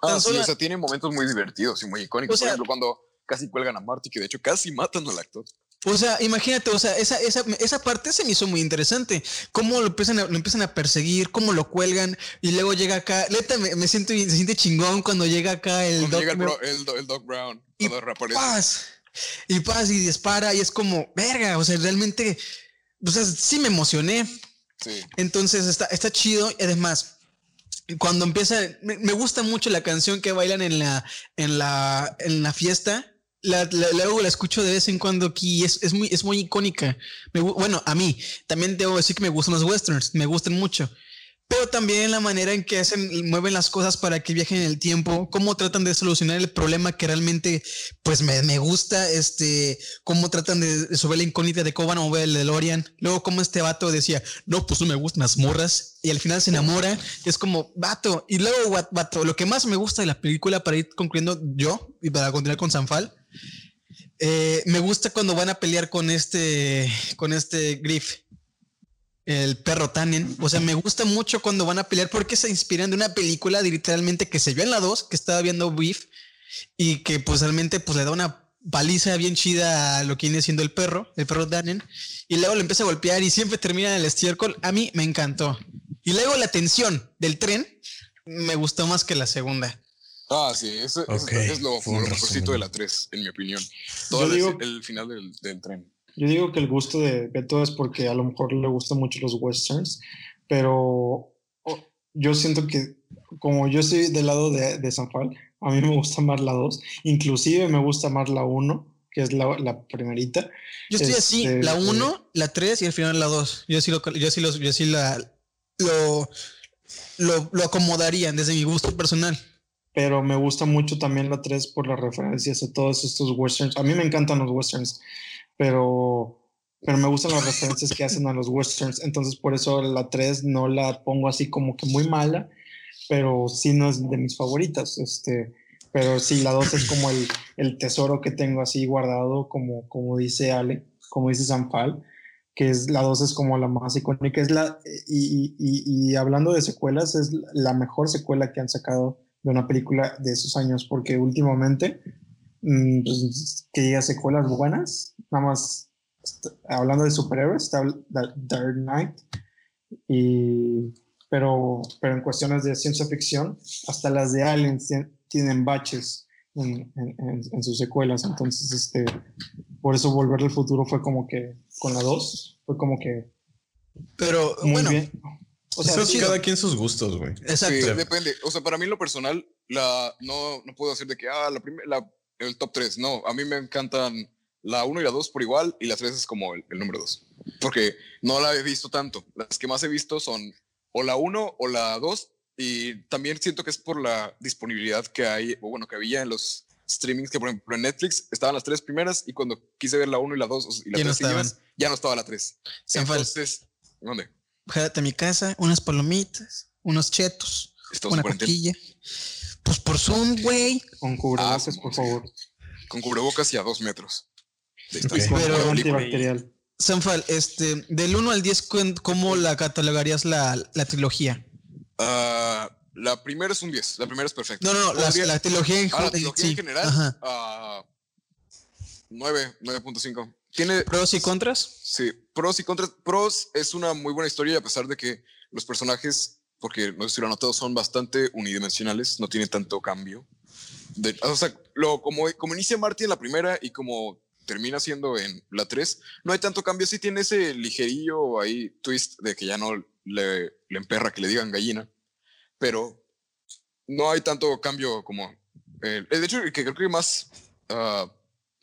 Speaker 2: Ah,
Speaker 1: Tan
Speaker 2: sí, o sea, tiene momentos muy divertidos y muy icónicos.
Speaker 1: O sea-
Speaker 2: Por ejemplo, cuando casi cuelgan a Marty, que de hecho casi matan al actor.
Speaker 1: O sea, imagínate, o sea, esa, esa, esa parte se me hizo muy interesante. Cómo lo empiezan a, lo empiezan a perseguir, cómo lo cuelgan y luego llega acá. Neta, me, me siento, se siente chingón cuando llega acá el
Speaker 2: Cuando
Speaker 1: Doc
Speaker 2: llega el, bro- el, Do- el Doc Brown,
Speaker 1: Y paz. Y paz y dispara y es como, verga, o sea, realmente, o sea, sí me emocioné.
Speaker 2: Sí.
Speaker 1: Entonces está, está chido y además, cuando empieza, me, me gusta mucho la canción que bailan en la, en la, en la fiesta. La, la- luego la escucho de vez en cuando aquí y es, es muy, es muy icónica. Me bueno, a mí también debo decir que me gustan los westerns, me gustan mucho. Pero también la manera en que hacen, mueven las cosas para que viajen en el tiempo, cómo tratan de solucionar el problema que realmente, pues me, me gusta, este, cómo tratan de resolver la incógnita de cómo van a mover el DeLorean. Luego, cómo este vato decía, no, pues no me gustan las morras. Y al final se enamora. y es como, vato. Y luego, vato, lo que más me gusta de la película para ir concluyendo yo y para continuar con Sanfal, eh, me gusta cuando van a pelear con este, con este Griff, el perro Tannen. O sea, me gusta mucho cuando van a pelear porque se inspiran de una película de literalmente que se vio en la 2, que estaba viendo Griff y que pues realmente pues le da una paliza bien chida a lo que viene siendo el perro, el perro Tannen. Y luego lo empieza a golpear y siempre termina en el estiércol. A mí me encantó. Y luego la tensión del tren me gustó más que la segunda.
Speaker 2: Ah, sí, eso, es lo, lo mejorcito de la 3, en mi opinión. Todo
Speaker 5: Yo
Speaker 2: el,
Speaker 5: digo-
Speaker 2: el final del, del tren.
Speaker 5: Yo digo que el gusto de Beto es porque a lo mejor le gustan mucho los westerns, pero yo siento que como yo estoy del lado de, de San Juan, a mí me gusta más la 2, inclusive me gusta más la 1, que es la, la primerita.
Speaker 1: Yo estoy así,
Speaker 5: Este,
Speaker 1: la 1, la 3 y al final la 2. Yo sí lo, yo sí los, yo sí la, lo, lo, lo acomodaría desde mi gusto personal.
Speaker 5: pero me gusta mucho también la 3 por las referencias a todos estos westerns. A mí me encantan los westerns, pero, pero me gustan las referencias que hacen a los westerns. Entonces, por eso la 3 no la pongo así como que muy mala, pero sí no es de mis favoritas. Este, pero sí, la 2 es como el, el tesoro que tengo así guardado, como, como dice Ale, como dice Sanfal que es la 2 es como la más icónica. Es la, y, y- y- hablando de secuelas, es la mejor secuela que han sacado de una película de esos años, porque últimamente, mm, pues, que diga secuelas buenas, nada más est- hablando de superhéroes, está Da- Dark Knight, y, pero, pero en cuestiones de ciencia ficción, hasta las de Aliens tien- tienen baches en, en- en- en sus secuelas, entonces, este, por eso Volver al Futuro fue como que, con la 2, fue como que
Speaker 1: Pero
Speaker 5: muy
Speaker 1: bueno,
Speaker 5: bien. O sea,
Speaker 3: Eso es
Speaker 5: sí,
Speaker 3: cada quien sus gustos, güey.
Speaker 1: exacto.
Speaker 2: Sí, depende. O sea, para mí en lo personal, la, no, no puedo decir de que, ah, la la, el top 3. No, a mí me encantan la 1 y la 2 por igual y la 3 es como el, el número 2. Porque no la he visto tanto. Las que más he visto son o la 1 o la 2 y también siento que es por la disponibilidad que hay, o bueno, que había en los streamings, que por ejemplo en Netflix estaban las tres primeras y cuando quise ver la 1 y la 2 y la
Speaker 1: Ya no
Speaker 2: 3 seguidas,
Speaker 1: estaban.
Speaker 2: ya no estaba la 3.
Speaker 1: Sanfal,
Speaker 2: Entonces, ¿dónde?
Speaker 1: quédate a mi casa, unas palomitas, unos chetos,
Speaker 2: Estamos
Speaker 1: una coquilla. Pues por Zoom, güey.
Speaker 5: con cubrebocas,
Speaker 2: Ah,
Speaker 5: por favor.
Speaker 2: Con cubrebocas y a dos metros.
Speaker 1: Pero-
Speaker 5: antibacterial.
Speaker 1: Sanfal, este, del 1 al 10, ¿cuen- ¿cómo la catalogarías la, la trilogía?
Speaker 2: Ah, la primera es un 10. La primera es perfecta.
Speaker 1: No, no, no, la, trilogía en,
Speaker 2: Ah, la trilogía
Speaker 1: sí,
Speaker 2: en general.
Speaker 1: ajá.
Speaker 2: ah, 9, 9.5. Tiene,
Speaker 1: ¿Pros y contras?
Speaker 2: sí, pros y contras. Pros es una muy buena historia, a pesar de que los personajes, porque no sé si lo han notado, son bastante unidimensionales, no tiene tanto cambio. De- o sea, lo, como, como inicia Marty en la primera y como termina siendo en la 3, no hay tanto cambio. Sí tiene ese ligerillo ahí twist de que ya no le, le emperra que le digan gallina, pero no hay tanto cambio como. eh, de hecho, que creo que más. ah,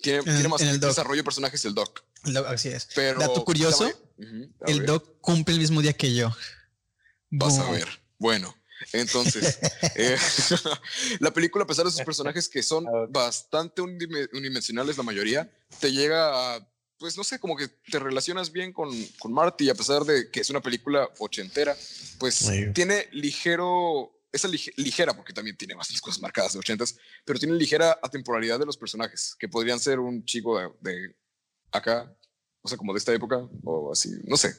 Speaker 2: tiene,
Speaker 1: En
Speaker 2: tiene más
Speaker 1: el Doc.
Speaker 2: desarrollo de personajes el Doc.
Speaker 1: El Doc, así es.
Speaker 2: Pero.
Speaker 1: Dato curioso, El. Doc cumple el mismo día que yo.
Speaker 2: Vas a ver. Bueno, entonces, eh, <laughs> la película, a pesar de sus personajes que son
Speaker 4: Ah,
Speaker 2: bastante unidime- unidimensionales, la mayoría, te llega a, pues no sé, como que te relacionas bien con, con Marty, a pesar de que es una película ochentera, pues tiene ligero, esa lige- ligera, porque también tiene bastantes cosas marcadas de ochentas, pero tiene ligera atemporalidad de los personajes, que podrían ser un chico de, de acá, o sea, como de esta época, o así, no sé.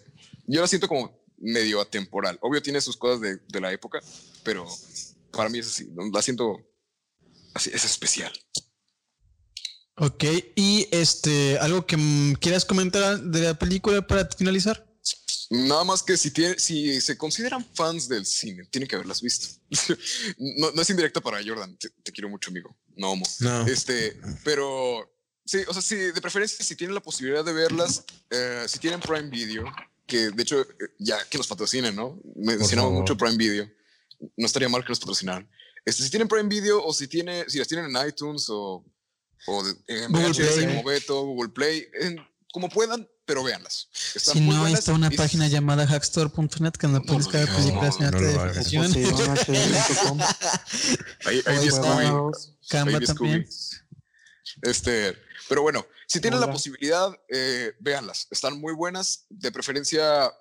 Speaker 2: Yo la siento como medio atemporal. Obvio tiene sus cosas de, de la época, pero para mí es así. La siento así, es especial.
Speaker 1: Ok, y este, algo que mm, quieras comentar de la película para finalizar.
Speaker 2: Nada más que si, tiene, si se consideran fans del cine, tienen que haberlas visto. <laughs> no, no es indirecta para Jordan, te, te quiero mucho, amigo. No, homo.
Speaker 3: No.
Speaker 2: Este, pero sí, o sea, sí, de preferencia, si tienen la posibilidad de verlas, eh, si tienen Prime Video, que de hecho, eh, ya que nos patrocinen, ¿no? Mencionamos mucho Prime Video. No estaría mal que nos patrocinaran. Este, si tienen Prime Video o si, tiene, si las tienen en iTunes o, o de- en
Speaker 1: Google
Speaker 2: VHS,
Speaker 1: Play.
Speaker 2: como Beto, Google Play, en- como puedan, pero véanlas. Están
Speaker 1: Si
Speaker 2: muy
Speaker 1: no,
Speaker 2: buenas
Speaker 1: está una
Speaker 2: y-
Speaker 1: página llamada hackstore.net que no puedes
Speaker 2: vi
Speaker 1: está.
Speaker 2: Scooby.
Speaker 5: Buenos.
Speaker 1: Canva también.
Speaker 2: Este, pero bueno, si tienen la
Speaker 5: Hola.
Speaker 2: posibilidad, eh, véanlas. Están muy buenas. De preferencia,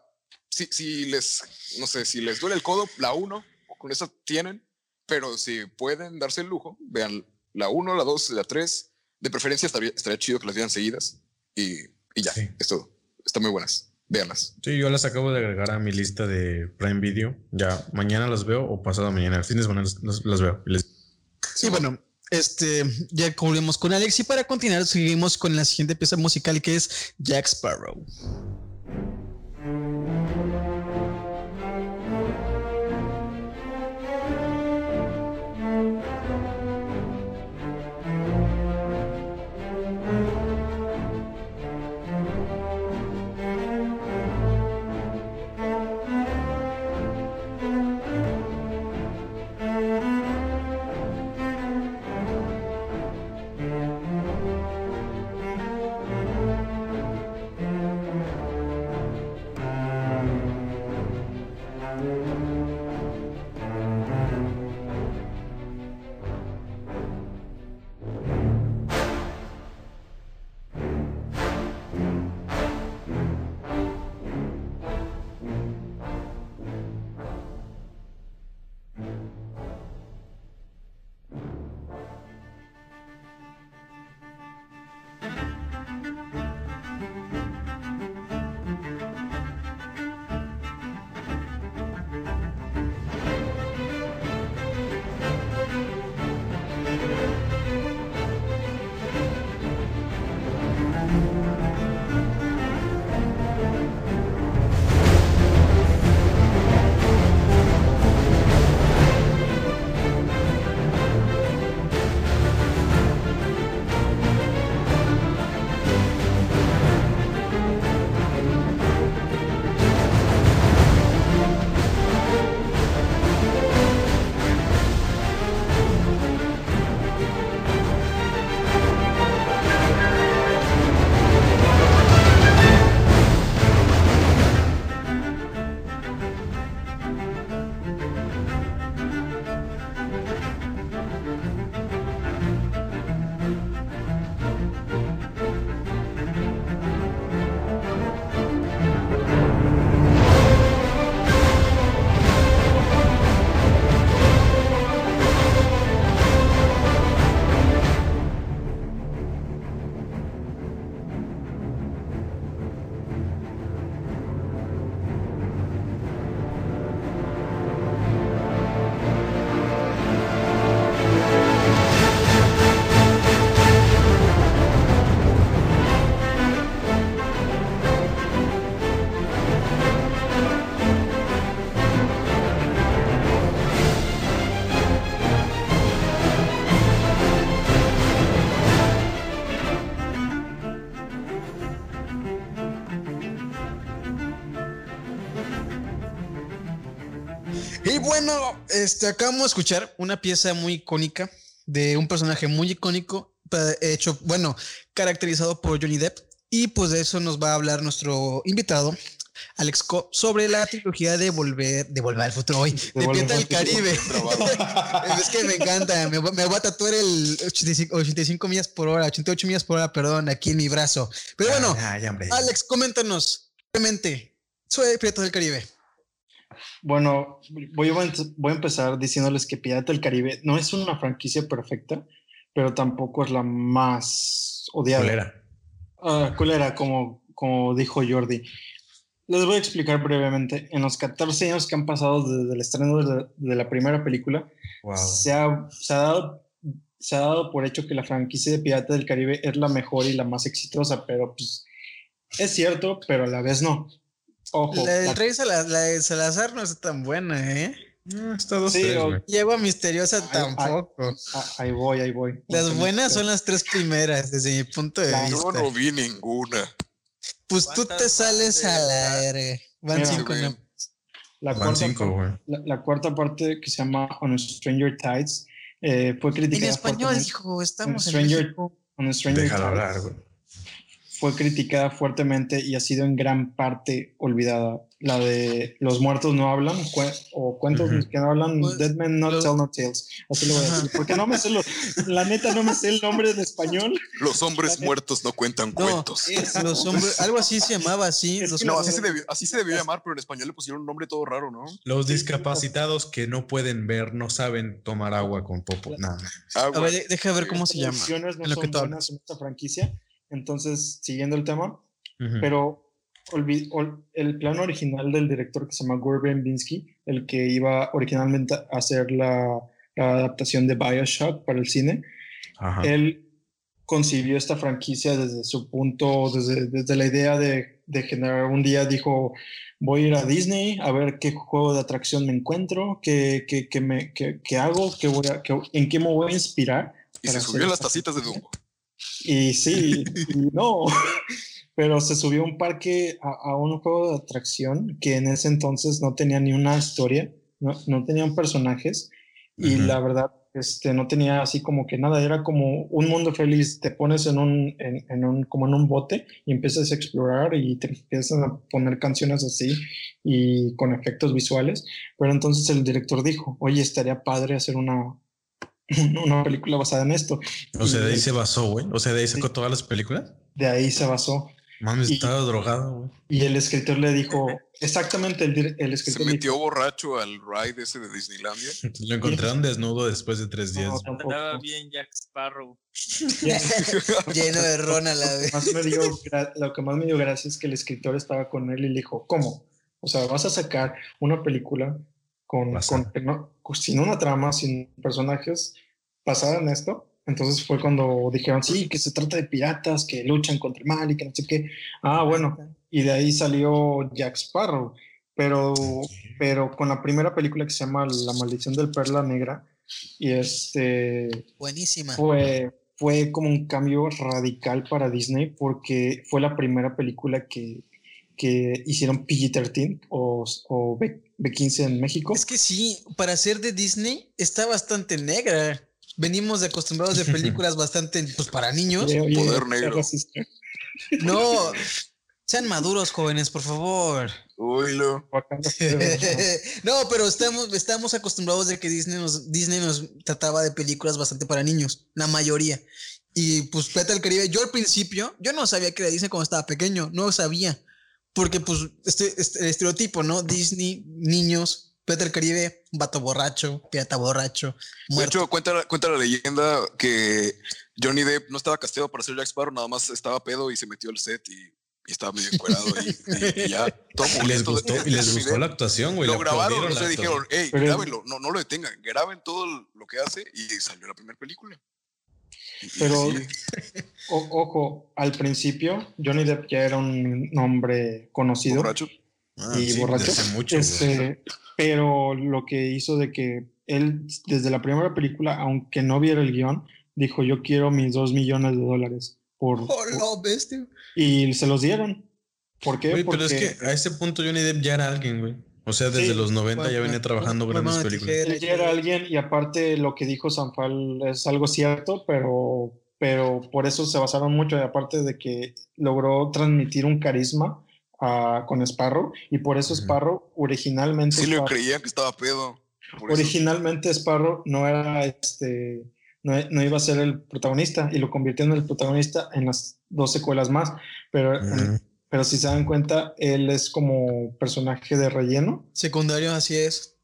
Speaker 2: si, si les, no sé, si les duele el codo, la 1, con esa tienen. Pero si pueden darse el lujo, vean la 1, la 2, la 3. De preferencia estaría, estaría chido que las vieran seguidas. Y, y ya,
Speaker 3: Sí.
Speaker 2: es todo. Están muy buenas. Véanlas.
Speaker 3: Sí, yo las acabo de agregar a mi lista de Prime Video. Ya mañana las veo o pasado mañana. El fin de semana las, las- veo. Y les-
Speaker 1: Y bueno, este, ya concluimos con Alex y para continuar seguimos con la siguiente pieza musical que es Jack Sparrow. Este, acabamos de escuchar una pieza muy icónica de un personaje muy icónico, hecho, bueno, caracterizado por Johnny Depp. Y pues de eso nos va a hablar nuestro invitado, Alex Co, sobre la trilogía de Volver, de Volver al Futuro hoy, de Pirata
Speaker 5: al
Speaker 1: del Caribe. <laughs> es que me encanta, me, voy- me voy a tatuar el 85, 85 millas por hora, 88 millas por hora, perdón, aquí en mi brazo. Pero bueno,
Speaker 3: Ay.
Speaker 1: Alex, coméntanos brevemente sobre Piratas del Caribe.
Speaker 5: Bueno, voy a, voy a empezar diciéndoles que Pirata del Caribe no es una franquicia perfecta, pero tampoco es la más odiada.
Speaker 3: Culera.
Speaker 5: Ah, culera, como, como dijo Jordi. Les voy a explicar brevemente. En los 14 años que han pasado desde el estreno de la, de la primera película,
Speaker 3: Wow.
Speaker 5: se, ha, se, ha dado, se ha dado por hecho que la franquicia de Pirata del Caribe es la mejor y la más exitosa, pero pues es cierto, pero a la vez no. Ojo,
Speaker 1: La del Rey Salazar, la de Salazar no está tan buena, ¿eh?
Speaker 3: No, está dos,
Speaker 5: Sí,
Speaker 3: tres,
Speaker 5: o-
Speaker 3: güey.
Speaker 1: Y Agua Misteriosa
Speaker 5: ay.
Speaker 1: tampoco.
Speaker 5: ah, ahí voy, ahí voy.
Speaker 1: Las buenas son las tres primeras, desde mi punto de
Speaker 5: Claro.
Speaker 2: Yo
Speaker 1: vista.
Speaker 2: no vi ninguna.
Speaker 1: Pues tú te
Speaker 4: ¿Cuántas
Speaker 1: sales
Speaker 4: van
Speaker 1: a la verga. Van
Speaker 5: Mira,
Speaker 1: cinco. ¿no?
Speaker 5: La
Speaker 3: Van
Speaker 5: cuarta,
Speaker 3: cinco, güey.
Speaker 5: la, la cuarta parte que se llama On Stranger Tides eh, fue
Speaker 1: En
Speaker 5: criticada.
Speaker 1: español,
Speaker 5: fuertemente-
Speaker 1: hijo, estamos en
Speaker 5: Stranger-
Speaker 1: México.
Speaker 5: On Stranger
Speaker 3: Déjalo
Speaker 5: Tides
Speaker 3: hablar, güey.
Speaker 5: Fue criticada fuertemente y ha sido en gran parte olvidada. La de Los muertos no hablan cue- o cuentos
Speaker 3: Ujú.
Speaker 5: que no hablan,
Speaker 1: Pues,
Speaker 5: Dead Men Not
Speaker 1: lo-
Speaker 5: Tell No Tales. Así lo voy a decir. Porque no me sé lo, la neta no me sé el nombre en español.
Speaker 2: Los hombres muertos no cuentan
Speaker 1: No,
Speaker 2: cuentos.
Speaker 5: Eso.
Speaker 1: los hombres, algo así se llamaba así.
Speaker 5: Es
Speaker 1: los
Speaker 2: No, así se, debió, así se debió llamar, pero en español le pusieron un nombre todo raro, ¿no?
Speaker 3: Los discapacitados que no pueden ver, no saben tomar agua con popo. No.
Speaker 2: Ah,
Speaker 1: A ver, de- deja ver cómo se llama.
Speaker 5: no
Speaker 1: en lo que
Speaker 5: son buenas en esta franquicia. Entonces, siguiendo el tema, pero el plan original del director que se llama Gore Verbinski, el que iba originalmente a hacer la, la adaptación de Bioshock para el cine,
Speaker 3: Ajá.
Speaker 5: él concibió esta franquicia desde su punto, desde, desde la idea de, de generar un día, dijo, voy a ir a Disney a ver qué juego de atracción me encuentro, qué, qué, qué me, qué, qué hago, qué voy a, qué- en qué me voy a inspirar.
Speaker 2: Y
Speaker 5: para
Speaker 2: se
Speaker 5: hacer
Speaker 2: subió las tacitas de Dumbo.
Speaker 5: Y sí, y no, <laughs> pero se subió a un parque, a, a un juego de atracción que en ese entonces no tenía ni una historia, no, no tenían personajes y la verdad este, no tenía así como que nada, era como un mundo feliz, te pones en un, en, en un, como en un bote y empiezas a explorar y te empiezan a poner canciones así y con efectos visuales, pero entonces el director dijo, oye, estaría padre hacer una, <laughs> una película basada en esto.
Speaker 3: O sea, de ahí se basó, güey. O sea, de ahí sacó todas las películas.
Speaker 5: de ahí se basó.
Speaker 3: Mames, estaba drogado, güey.
Speaker 5: Y el escritor le dijo, <laughs> exactamente, el, el
Speaker 2: Se
Speaker 5: escritor le
Speaker 2: metió borracho al ride ese de Disneylandia. <laughs>
Speaker 3: Lo encontraron desnudo después de tres días.
Speaker 5: No, tampoco.
Speaker 4: Andaba bien Jack Sparrow.
Speaker 1: Lleno de ron a la
Speaker 5: lo, que
Speaker 1: vez.
Speaker 5: más me dio gra- lo que más me dio gracia es que el escritor estaba con él y le dijo, ¿cómo? O sea, vas a sacar una película con, con- sin una trama, sin personajes, basada en esto. Entonces fue cuando dijeron, sí, que se trata de piratas que luchan contra el mal y que no sé qué. Ah, bueno, y de ahí salió Jack Sparrow. Pero, pero con la primera película que se llama La maldición del perla negra, y este
Speaker 1: Buenísima.
Speaker 5: fue, fue como un cambio radical para Disney porque fue la primera película que, que hicieron PG-13 o, o B, 15 en México.
Speaker 1: Es que sí, para ser de Disney está bastante negra. Venimos de acostumbrados de películas <laughs> bastante pues para niños.
Speaker 5: Oye,
Speaker 2: Poder negro.
Speaker 1: No, <laughs> sean maduros, jóvenes, por favor.
Speaker 2: Oílo.
Speaker 5: Wakanda <laughs>
Speaker 1: no, pero estamos, estamos acostumbrados de que Disney nos, Disney nos trataba de películas bastante para niños, la mayoría. Y pues Pirata del Caribe, yo al principio, yo no sabía que era Disney cuando estaba pequeño, no sabía. Porque pues este, este el estereotipo, ¿no? Disney, niños, Pirata del Caribe, vato borracho, pirata borracho,
Speaker 2: De
Speaker 1: muerto.
Speaker 2: hecho, cuenta, cuenta la leyenda que Johnny Depp no estaba casteado para ser Jack Sparrow, nada más estaba pedo y se metió al set y, y estaba medio encuerado y, <laughs> y- y ya. Todo
Speaker 3: Y les
Speaker 2: de-
Speaker 3: gustó, y
Speaker 2: de
Speaker 3: les gustó la actuación, güey.
Speaker 2: Lo
Speaker 3: le
Speaker 2: grabaron, o sea, dijeron, hey, grábenlo, no, no lo detengan, graben todo lo que hace y salió la primera película.
Speaker 5: Pero-
Speaker 2: sí, <laughs>
Speaker 5: O- ojo, al principio Johnny Depp ya era un nombre conocido.
Speaker 2: borracho.
Speaker 3: Ah,
Speaker 5: y
Speaker 3: sí,
Speaker 5: borracho.
Speaker 3: desde mucho.
Speaker 5: Este, pero lo que hizo de que él, desde la primera película, aunque no viera el guion, dijo, yo quiero mis dos millones de dólares. Por, <laughs>
Speaker 1: Oh,
Speaker 5: por-
Speaker 1: lo bestia.
Speaker 5: y se los dieron. ¿Por qué?
Speaker 3: Pero
Speaker 5: Porque
Speaker 3: es que a ese punto Johnny Depp ya era alguien, güey. O sea, desde
Speaker 5: Sí,
Speaker 3: los 90 ya
Speaker 1: Bueno,
Speaker 3: venía trabajando
Speaker 1: bueno,
Speaker 3: grandes películas.
Speaker 1: tijera.
Speaker 5: Él ya era alguien y aparte lo que dijo Sanfal es algo cierto, pero, pero por eso se basaron mucho y aparte de que logró transmitir un carisma ah, con Sparrow y por eso. Sparrow originalmente
Speaker 2: Sí, le
Speaker 5: Sparrow-
Speaker 2: creía que estaba pedo. Por eso-
Speaker 5: originalmente Sparrow no era este no, no iba a ser el protagonista y lo convirtió en el protagonista en las dos secuelas más, pero
Speaker 3: Ujú.
Speaker 5: Pero si se dan cuenta él es como personaje de relleno.
Speaker 1: Secundario, así es.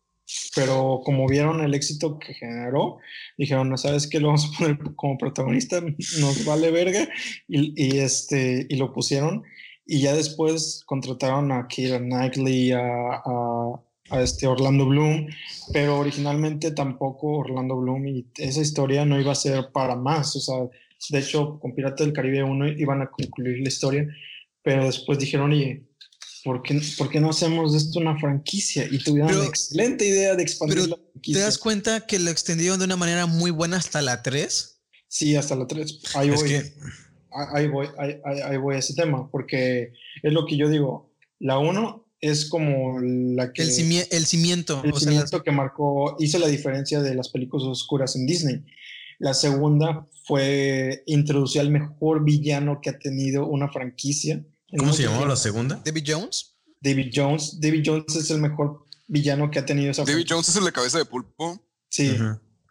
Speaker 5: pero como vieron el éxito que generó, dijeron, no sabes qué, lo vamos a poner como protagonista, nos vale verga, y, y, este, y lo pusieron, y ya después contrataron a Keira Knightley, a, a- a este Orlando Bloom, pero originalmente tampoco Orlando Bloom, y esa historia no iba a ser para más, o sea, de hecho, con Pirata del Caribe 1 iban a concluir la historia, pero después dijeron, oye, ¿por qué, por qué no hacemos de esto una franquicia? Y tuvieron
Speaker 1: Pero-
Speaker 5: la excelente idea de expandir
Speaker 1: pero
Speaker 5: la
Speaker 1: ¿Te
Speaker 5: franquicia.
Speaker 1: das cuenta que lo extendieron de una manera muy buena hasta la 3?
Speaker 5: Sí, hasta la 3. Ahí
Speaker 3: Es
Speaker 5: voy,
Speaker 3: que,
Speaker 5: ahí- voy, ahí, voy a ese tema, porque es lo que yo digo. La 1 es como la que...
Speaker 1: El, cimie- el cimiento.
Speaker 5: el
Speaker 1: o sea,
Speaker 5: cimiento que marcó, hizo la diferencia de las películas oscuras en Disney. La segunda fue introducir al mejor villano que ha tenido una franquicia.
Speaker 3: ¿Cómo se llamaba la segunda?
Speaker 1: David Jones.
Speaker 5: David Jones. David Jones es el mejor villano que ha tenido esa
Speaker 2: David. Jones es el de cabeza de pulpo.
Speaker 5: Sí.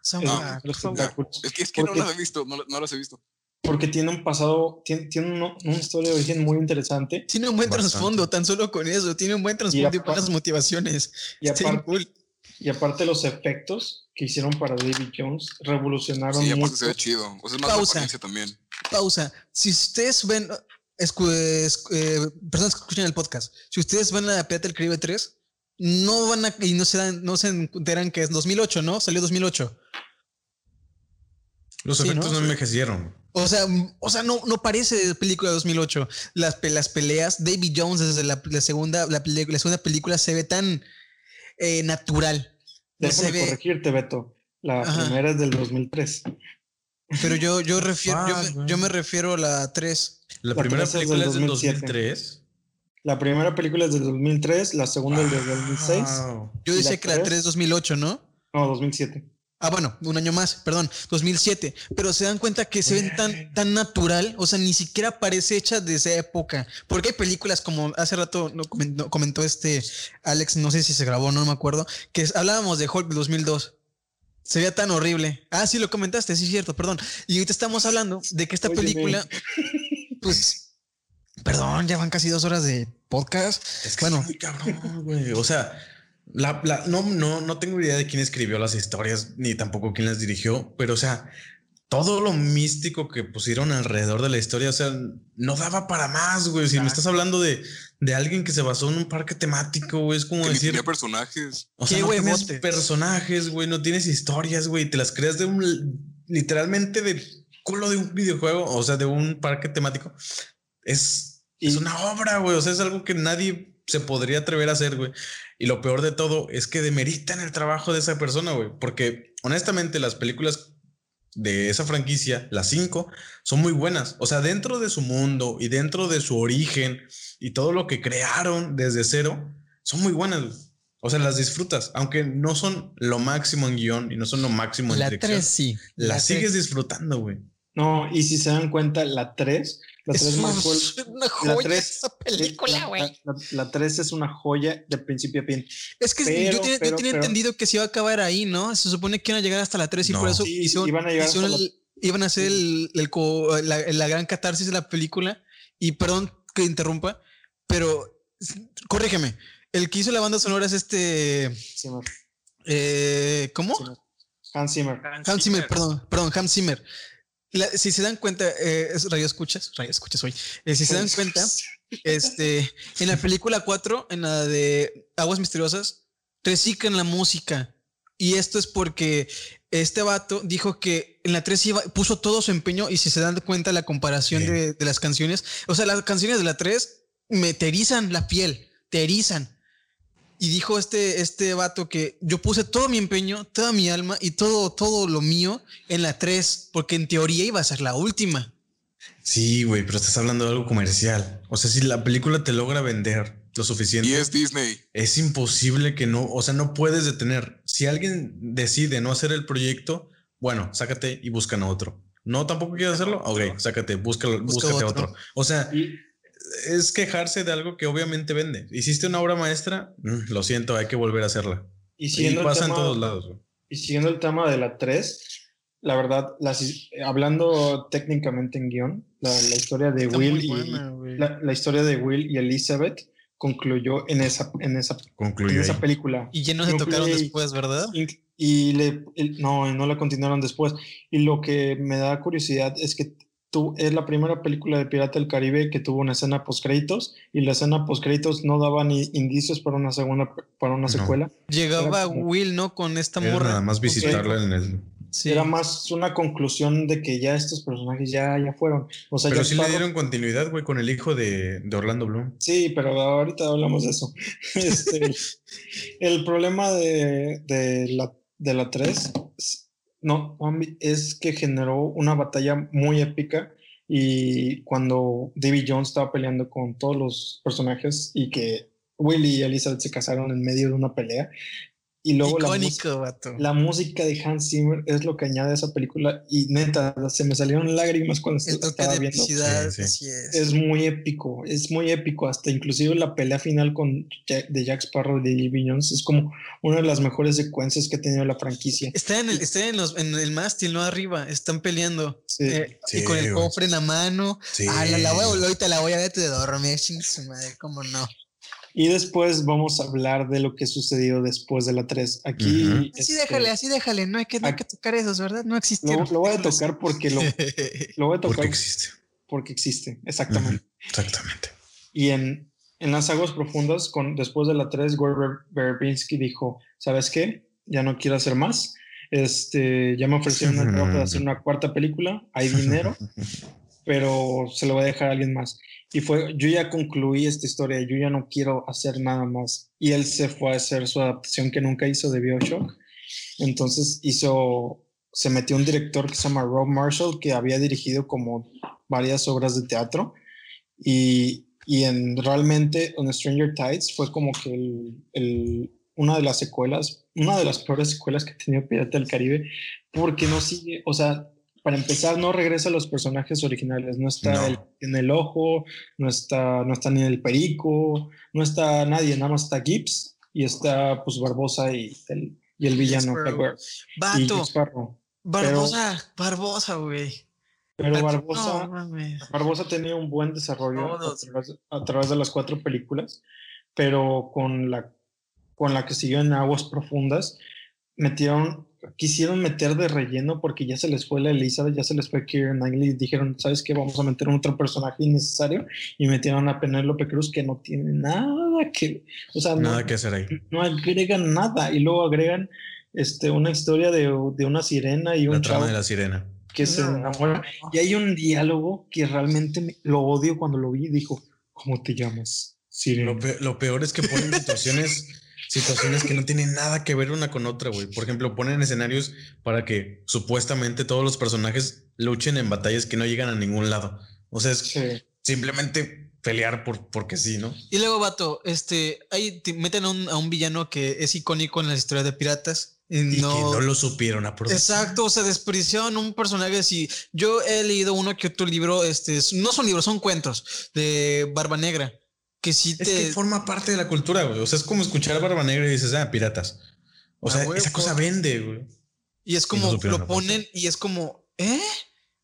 Speaker 1: Sam
Speaker 5: es-
Speaker 2: que, es que no las he visto, no, no las he visto.
Speaker 5: Porque tiene un pasado, tiene, tiene una historia de origen muy interesante.
Speaker 1: Tiene un buen
Speaker 3: Bastante.
Speaker 1: trasfondo, tan solo con eso. Tiene un buen trasfondo y,
Speaker 5: aparte-
Speaker 1: buenas motivaciones.
Speaker 5: Y aparte,
Speaker 1: cool.
Speaker 5: y aparte los efectos que hicieron para David Jones revolucionaron
Speaker 2: Sí, aparte
Speaker 5: mucho.
Speaker 2: se ve chido. O sea, es más de
Speaker 1: Pausa.
Speaker 2: también.
Speaker 1: Pausa. Si ustedes ven, escu- es- eh, personas que escuchan el podcast, si ustedes van a Pirata del Caribe 3, no van a, y no se dan, no se enteran que es 2008, ¿no? Salió 2008.
Speaker 3: Los
Speaker 1: Sí,
Speaker 3: efectos
Speaker 1: ¿no?
Speaker 3: no envejecieron.
Speaker 1: O sea, o sea, no, no parece de película de 2008. Las, las peleas, David Jones desde la, la segunda, la, segunda película se ve tan eh, natural. Se
Speaker 5: Déjame
Speaker 1: ve,
Speaker 5: corregirte, Beto. La
Speaker 1: Ajá.
Speaker 5: primera es del 2003.
Speaker 1: Pero yo, yo <laughs> refiero, yo, me-
Speaker 3: güey.
Speaker 1: yo me refiero a la 3.
Speaker 3: La,
Speaker 5: La
Speaker 3: primera película
Speaker 5: del
Speaker 3: es del
Speaker 5: 2007.
Speaker 3: 2003.
Speaker 5: La primera película es del 2003, la segunda es del 2006.
Speaker 3: Wow.
Speaker 1: Yo
Speaker 5: ¿Y
Speaker 1: decía
Speaker 5: la
Speaker 1: que la
Speaker 5: tres?
Speaker 1: 3 es 2008, ¿no?
Speaker 5: No, 2007.
Speaker 1: Ah, bueno, un año más, perdón, 2007. Pero se dan cuenta que se ven tan, tan natural, o sea, ni siquiera parece hecha de esa época. Porque hay películas como hace rato no comentó, comentó este Alex, no sé si se grabó, no me acuerdo, que hablábamos de Hulk 2002. Se veía tan horrible. Ah, sí, lo comentaste, sí, cierto, perdón. Y ahorita estamos hablando de que esta película, pues, perdón, ya van casi dos horas de podcast.
Speaker 3: Es que
Speaker 1: Bueno.
Speaker 3: muy cabrón, güey. O sea, la, la- no, no, no tengo idea de quién escribió las historias, ni tampoco quién las dirigió, pero o sea, todo lo místico que pusieron alrededor de la historia, o sea, no daba para más, güey. Si me estás hablando de, de alguien que se basó en un parque temático, güey, es como
Speaker 2: Que ni
Speaker 3: decir,
Speaker 2: tenía personajes.
Speaker 3: o sea,
Speaker 1: Qué
Speaker 3: no tienes personajes, güey, no tienes historias, güey, te las creas de un, literalmente de culo de un videojuego, o sea, de un parque temático. Es,
Speaker 5: Y-
Speaker 3: es una obra, güey, o sea, es algo que nadie se podría atrever a hacer, güey. Y lo peor de todo es que demeritan el trabajo de esa persona, güey, porque honestamente las películas de esa franquicia, las cinco, son muy buenas. O sea, dentro de su mundo y dentro de su origen y todo lo que crearon desde cero, son muy buenas. O sea, las disfrutas, aunque no son lo máximo en guion y no son lo máximo en
Speaker 1: La
Speaker 3: dirección.
Speaker 1: 3 sí.
Speaker 3: Las
Speaker 1: La tres.
Speaker 3: sigues disfrutando, güey.
Speaker 5: No, y si se dan cuenta, la 3, la 3
Speaker 1: Es
Speaker 5: el-
Speaker 1: una
Speaker 5: la
Speaker 1: joya
Speaker 5: tres-
Speaker 1: esa película,
Speaker 5: la-
Speaker 1: güey.
Speaker 5: La, la 3 es una joya de principio a fin.
Speaker 1: Es que
Speaker 5: Pero,
Speaker 1: yo tenía, yo
Speaker 5: pero,
Speaker 1: tenía
Speaker 5: pero-
Speaker 1: entendido que se iba a acabar ahí, ¿no? Se supone que iban a llegar hasta la 3 y
Speaker 3: No.
Speaker 1: por eso
Speaker 5: Sí,
Speaker 1: hicieron-
Speaker 5: iban a llegar
Speaker 1: hicieron
Speaker 5: hasta la-
Speaker 1: el- iban a hacer el, el la, la gran catarsis de la película. Y perdón que interrumpa, pero corrígeme. El que hizo la banda sonora es este.
Speaker 5: Zimmer,
Speaker 1: eh, ¿Cómo?
Speaker 5: Zimmer. Hans Zimmer.
Speaker 1: Hans Zimmer, perdón, perdón, Hans Zimmer. La- si se dan cuenta, eh, es radio escuchas, radio escuchas hoy. Eh, si se dan cuenta, este, en la película 4, en la de Aguas Misteriosas, reciclan la música. Y esto es porque este vato dijo que en la 3 iba, puso todo su empeño y si se dan cuenta la comparación de, de las canciones, o sea, las canciones de la 3 me te erizan la piel, te erizan. Y dijo este, este vato que yo puse todo mi empeño, toda mi alma y todo, todo lo mío en la 3, porque en teoría iba a ser la última.
Speaker 3: Sí, güey, pero estás hablando de algo comercial. O sea, si la película te logra vender lo suficiente.
Speaker 2: Y es Disney.
Speaker 3: es imposible que no, o sea, no puedes detener. Si alguien decide no hacer el proyecto, bueno, sácate y buscan a otro. No, tampoco quieres hacerlo. Ok, sácate, búscalo,
Speaker 1: Busca
Speaker 3: búscate
Speaker 1: otro.
Speaker 3: otro. O sea,
Speaker 5: Y,
Speaker 3: es quejarse de algo que obviamente vende. Hiciste una obra maestra, Mm, lo siento, hay que volver a hacerla.
Speaker 5: y
Speaker 3: Y
Speaker 5: siguiendo, el
Speaker 3: pasa en todos lados.
Speaker 5: y siguiendo el tema de la 3, la verdad, las, hablando técnicamente en guion, la, la historia de
Speaker 1: Está
Speaker 5: Will y
Speaker 1: buena, güey.
Speaker 5: la, la historia de Will y Elizabeth concluyó en esa, en esa, en esa película.
Speaker 1: Y ya no se tocaron después, ¿verdad?
Speaker 5: Y, y le, el- no, no la continuaron después. Y lo que me da curiosidad es que tú, es la primera película de Pirata del Caribe que tuvo una escena post créditos y la escena post créditos no daba ni indicios para una segunda para una
Speaker 3: No.
Speaker 5: secuela.
Speaker 1: Llegaba
Speaker 5: como-
Speaker 1: Will, ¿no? Con esta morra.
Speaker 3: nada más visitarla en el.
Speaker 1: Sí.
Speaker 5: Era más una conclusión de que ya estos personajes ya, ya fueron. O sea,
Speaker 3: Pero
Speaker 5: Jack
Speaker 3: sí le dieron continuidad, güey, con el hijo de, de Orlando Bloom.
Speaker 5: Sí, pero ahorita hablamos de eso. <laughs> Este, el problema de, de la, de la 3 es- no, es que generó una batalla muy épica y cuando Davy Jones estaba peleando con todos los personajes y que Willy y Elizabeth se casaron en medio de una pelea y luego la, música-
Speaker 1: Icónico, vato.
Speaker 5: la música de Hans Zimmer es lo que añade a esa película y neta, se me salieron lágrimas cuando
Speaker 1: El toque
Speaker 5: estaba
Speaker 1: de
Speaker 5: viendo
Speaker 1: epicidad,
Speaker 3: Sí, sí.
Speaker 1: así es.
Speaker 5: es muy épico, es muy épico. Hasta inclusive la pelea final con Jack- de Jack Sparrow y de Jones es como una de las mejores secuencias que ha tenido la franquicia.
Speaker 1: Está en el, está en los, en el mástil, no arriba. Están peleando.
Speaker 5: Sí.
Speaker 1: Eh,
Speaker 3: Sí,
Speaker 1: y con el cofre en la mano.
Speaker 3: Sí.
Speaker 1: Ah, la, la voy a volver ahorita, la voy a ver de dormir. Madre, cómo no.
Speaker 5: Y después vamos a hablar de lo que sucedió después de la 3. Aquí
Speaker 3: Ujú.
Speaker 1: Así
Speaker 5: este,
Speaker 1: déjale, así déjale. No hay que, no hay que tocar esos, ¿verdad? No
Speaker 5: lo,
Speaker 1: existieron.
Speaker 5: lo voy a <laughs> tocar porque lo, <laughs> lo voy a tocar
Speaker 3: Porque existe.
Speaker 5: porque existe, exactamente.
Speaker 3: Exactamente.
Speaker 5: Y en, en las aguas profundas, con, después de la 3, Gore Ver- Verbinski dijo, ¿sabes qué? Ya no quiero hacer más. Este, ya me ofrecieron el trabajo de hacer una cuarta película, hay dinero, <laughs> pero se lo voy a dejar a alguien más. Y fue, yo ya concluí esta historia, yo ya no quiero hacer nada más. Y él se fue a hacer su adaptación que nunca hizo de Bioshock. Entonces hizo, se metió un director que se llama Rob Marshall, que había dirigido como varias obras de teatro. Y, y en realmente en Stranger Tides fue como que el, una de las secuelas, una de las peores secuelas que ha tenido Pirata del Caribe, porque no sigue, o sea, para empezar, no regresa a los personajes originales, no está
Speaker 3: No.
Speaker 5: el- en el ojo, no está, no está ni el perico, no está nadie, nada más está Gibbs y está pues Barbosa y el, y el villano
Speaker 1: Vato. Barbosa, Barbosa, güey.
Speaker 5: Pero Barbosa. Barbosa tenía un buen desarrollo a través, a través de las cuatro películas, pero con la, con la que siguió en Aguas Profundas, metieron, quisieron meter de relleno porque ya se les fue la Elizabeth, ya se les fue Keira Knightley y dijeron, ¿sabes qué? Vamos a meter otro personaje innecesario y metieron a Penélope Cruz que no tiene nada que, o sea, no,
Speaker 3: Nada que hacer ahí.
Speaker 5: no agregan nada y luego agregan este, una historia de, de una sirena y
Speaker 3: La
Speaker 5: un
Speaker 3: trama
Speaker 5: chavo
Speaker 3: de la sirena.
Speaker 5: que se enamora. Y hay un diálogo que realmente me- lo odio cuando lo vi. Dijo, ¿cómo te llamas? Sirena.
Speaker 3: Lo, pe- lo peor es que ponen situaciones, situaciones que no tienen nada que ver una con otra, güey. Por ejemplo, ponen escenarios para que supuestamente todos los personajes luchen en batallas que no llegan a ningún lado. O sea, es
Speaker 5: Sí.
Speaker 3: simplemente pelear por, porque sí, ¿no?
Speaker 1: Y luego, vato, este, ahí te meten a un, a un villano que es icónico en las historias de piratas. Y
Speaker 3: Y
Speaker 1: no,
Speaker 3: que no lo supieron aprovechar.
Speaker 1: Exacto, o sea, desperdiciaron un personaje así. Yo he leído uno que otro libro, este, no son libros, son cuentos de Barba Negra, que sí
Speaker 3: Es
Speaker 1: te...
Speaker 3: que forma parte de la cultura, güey. O sea, es como escuchar a Barba Negra y dices, ah, piratas. O
Speaker 1: Ah,
Speaker 3: sea, esa cosa vende, güey.
Speaker 1: Y es como, lo ponen y es como, ¿eh?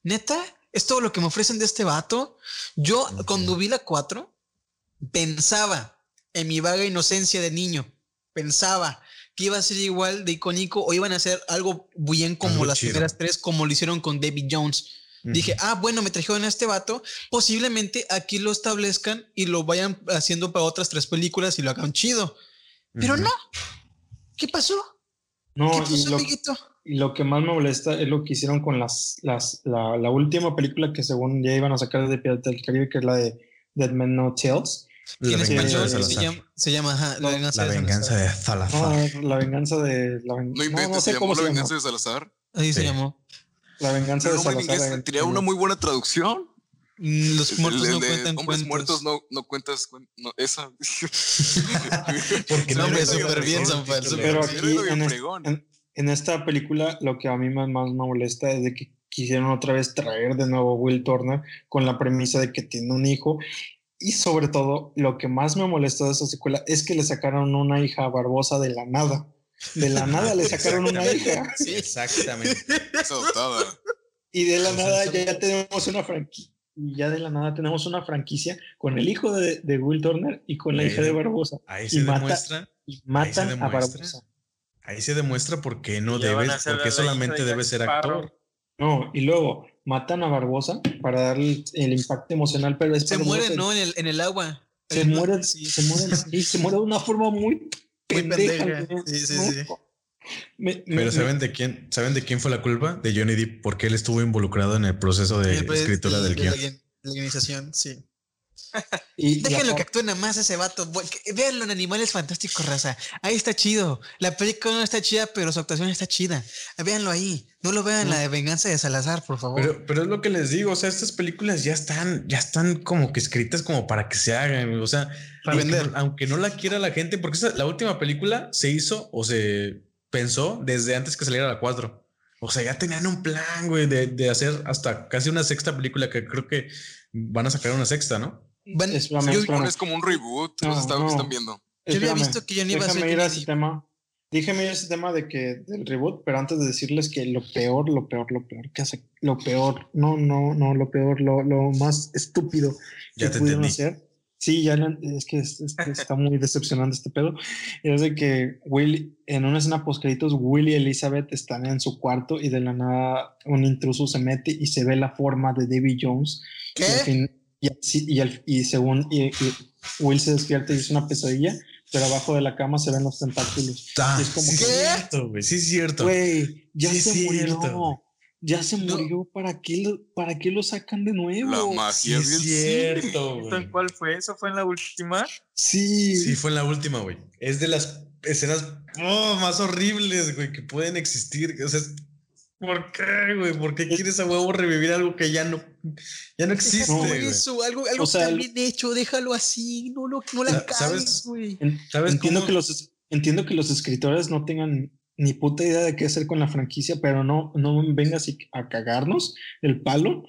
Speaker 1: ¿Neta? ¿Es todo lo que me ofrecen de este vato? Yo cuando vi la 4, pensaba en mi vaga inocencia de niño, pensaba que iba a ser igual de icónico o iban a hacer algo bien como
Speaker 3: Algo
Speaker 1: las
Speaker 3: chido.
Speaker 1: primeras tres, como lo hicieron con David Jones. Dije, ah, bueno, me trajeron a este vato. Posiblemente aquí lo establezcan y lo vayan haciendo para otras tres películas y lo hagan chido. Pero
Speaker 3: Ujú.
Speaker 1: no. ¿Qué pasó?
Speaker 5: No,
Speaker 1: ¿Qué
Speaker 5: y
Speaker 1: pasó,
Speaker 5: lo,
Speaker 1: amiguito?
Speaker 5: y lo que más me molesta es lo que hicieron con las, las, la, la última película que según ya iban a sacar de Pirata del Caribe, que es la de Dead Men No Tales.
Speaker 3: La venganza
Speaker 1: español
Speaker 3: de
Speaker 1: se
Speaker 3: Salazar.
Speaker 1: llama, se llama ajá, la venganza,
Speaker 3: La
Speaker 1: de
Speaker 3: venganza
Speaker 1: Salazar.
Speaker 3: de Salazar.
Speaker 5: No, la venganza de... La ven-
Speaker 2: No
Speaker 5: no, sé
Speaker 2: se
Speaker 5: cómo
Speaker 2: llamó
Speaker 5: se
Speaker 2: La
Speaker 5: llama.
Speaker 2: venganza de Salazar.
Speaker 1: Así se
Speaker 3: Sí.
Speaker 1: llamó.
Speaker 5: La venganza de Salazar.
Speaker 2: tenía una muy buena traducción.
Speaker 1: Mm, Los muertos
Speaker 2: El- el
Speaker 1: no cuentan
Speaker 2: hombres
Speaker 1: cuentos.
Speaker 2: muertos no, no cuentas. cuen- No, esa. <laughs>
Speaker 3: Porque
Speaker 1: No,
Speaker 3: digo
Speaker 1: súper bien, Sanfal.
Speaker 5: Pero aquí en, es-
Speaker 2: fregón.
Speaker 5: en- en esta película lo que a mí más, más me molesta es de que quisieron otra vez traer de nuevo a Will Turner con la premisa de que tiene un hijo. Y sobre todo, lo que más me molestó de esa secuela es que le sacaron una hija a Barbosa de la nada. De la nada le sacaron una hija.
Speaker 3: Sí, exactamente.
Speaker 2: Es adoptada.
Speaker 5: Y de la
Speaker 3: Pues
Speaker 5: nada
Speaker 3: eso-
Speaker 5: ya tenemos una franquicia. Y ya de la nada tenemos una franquicia con el hijo de, de Will Turner y con la
Speaker 3: Ahí
Speaker 5: hija de Barbosa.
Speaker 3: Ahí
Speaker 5: Y
Speaker 3: se
Speaker 5: mata-
Speaker 3: demuestra,
Speaker 5: Y matan a
Speaker 3: demuestra.
Speaker 5: Barbosa.
Speaker 3: ahí se demuestra por qué no
Speaker 4: Ya van
Speaker 3: debe,
Speaker 4: a hacer
Speaker 3: por
Speaker 4: a
Speaker 3: qué
Speaker 4: la
Speaker 3: solamente debe ser actor.
Speaker 5: No, y luego matan a Barbosa para darle el, impacto emocional, pero es
Speaker 1: Se muere, ¿no? En el, en el agua.
Speaker 5: Se
Speaker 1: El-
Speaker 5: muere,
Speaker 1: sí.
Speaker 5: se muere, y se muere de una forma muy pendeja.
Speaker 1: pendeja.
Speaker 5: güey.
Speaker 1: Sí, sí, sí.
Speaker 5: me- me-
Speaker 3: Pero
Speaker 5: me-
Speaker 3: ¿saben de quién, ¿saben de quién fue la culpa? De Johnny Depp, porque él estuvo involucrado en el proceso de
Speaker 1: El-
Speaker 3: escritura
Speaker 1: de-
Speaker 3: del
Speaker 1: de la
Speaker 3: guion.
Speaker 1: guion- la guionización, sí.
Speaker 5: Y- y
Speaker 1: Déjenlo que actúe nada más ese vato. Véanlo en Animales Fantásticos, raza. Ahí está chido. La película no está chida, pero su actuación está chida. Véanlo ahí. No lo vean la de Venganza de Salazar, por favor.
Speaker 3: Pero, pero es lo que les digo, o sea, estas películas ya están, ya están como que escritas como para que se hagan, o sea,
Speaker 1: Para
Speaker 3: aunque
Speaker 1: vender.
Speaker 3: no- aunque no la quiera la gente, porque esa- la última película se hizo o se pensó desde antes que saliera la 4. O sea, ya tenían un plan, güey, de, de hacer hasta casi una sexta película que creo que van a sacar una sexta, ¿no?
Speaker 1: Van-
Speaker 5: Espérame,
Speaker 1: yo,
Speaker 5: espérame.
Speaker 2: Bueno, es como un reboot. No, está-
Speaker 5: no.
Speaker 2: están viendo.
Speaker 1: yo había visto que ya no iba a ser.
Speaker 5: Déjame ir a ese tema. Déjame ir a ese tema de que del reboot, pero antes de decirles que lo peor, lo peor, lo peor que hace, lo peor, no, no, no, lo peor, lo, lo más estúpido que
Speaker 3: Ya te
Speaker 5: pudieron
Speaker 3: entendí.
Speaker 5: hacer. Sí, ya lo- es que es- es que está muy decepcionante este pedo. Es de que Will, en una escena post créditos, Will y Elizabeth están en su cuarto y de la nada un intruso se mete y se ve la forma de Davy Jones. Y, al
Speaker 1: ¿Qué?
Speaker 5: Y, así- y al- y según y- y Will se despierta y es una pesadilla, pero abajo de la cama se ven los tentáculos.
Speaker 3: Ah,
Speaker 5: es como
Speaker 3: sí
Speaker 5: que-
Speaker 3: es cierto, güey, sí es cierto.
Speaker 5: Güey, ya
Speaker 3: Sí,
Speaker 5: se
Speaker 3: es
Speaker 5: murió.
Speaker 3: cierto.
Speaker 5: Ya se
Speaker 1: No.
Speaker 5: murió. ¿Para qué, lo, ¿Para qué lo sacan de nuevo?
Speaker 2: La
Speaker 3: Sí
Speaker 2: magia
Speaker 3: es
Speaker 2: del
Speaker 3: cierto,
Speaker 4: ¿Esto
Speaker 3: güey.
Speaker 4: en cuál fue? ¿Eso fue en la última?
Speaker 5: Sí.
Speaker 3: Sí, fue en la última, güey. Es de las escenas oh, más horribles, güey, que pueden existir. O sea, es- ¿por qué, güey? ¿Por qué quieres a huevo revivir algo que ya no, ya no existe,
Speaker 5: No,
Speaker 1: eso, algo, algo
Speaker 5: O sea,
Speaker 1: bien hecho, déjalo así, no, lo, no la cagues, güey.
Speaker 5: En-
Speaker 3: ¿Sabes
Speaker 5: entiendo, que los, entiendo que los escritores no tengan ni puta idea de qué hacer con la franquicia, pero no, no vengas y- a cagarnos el palo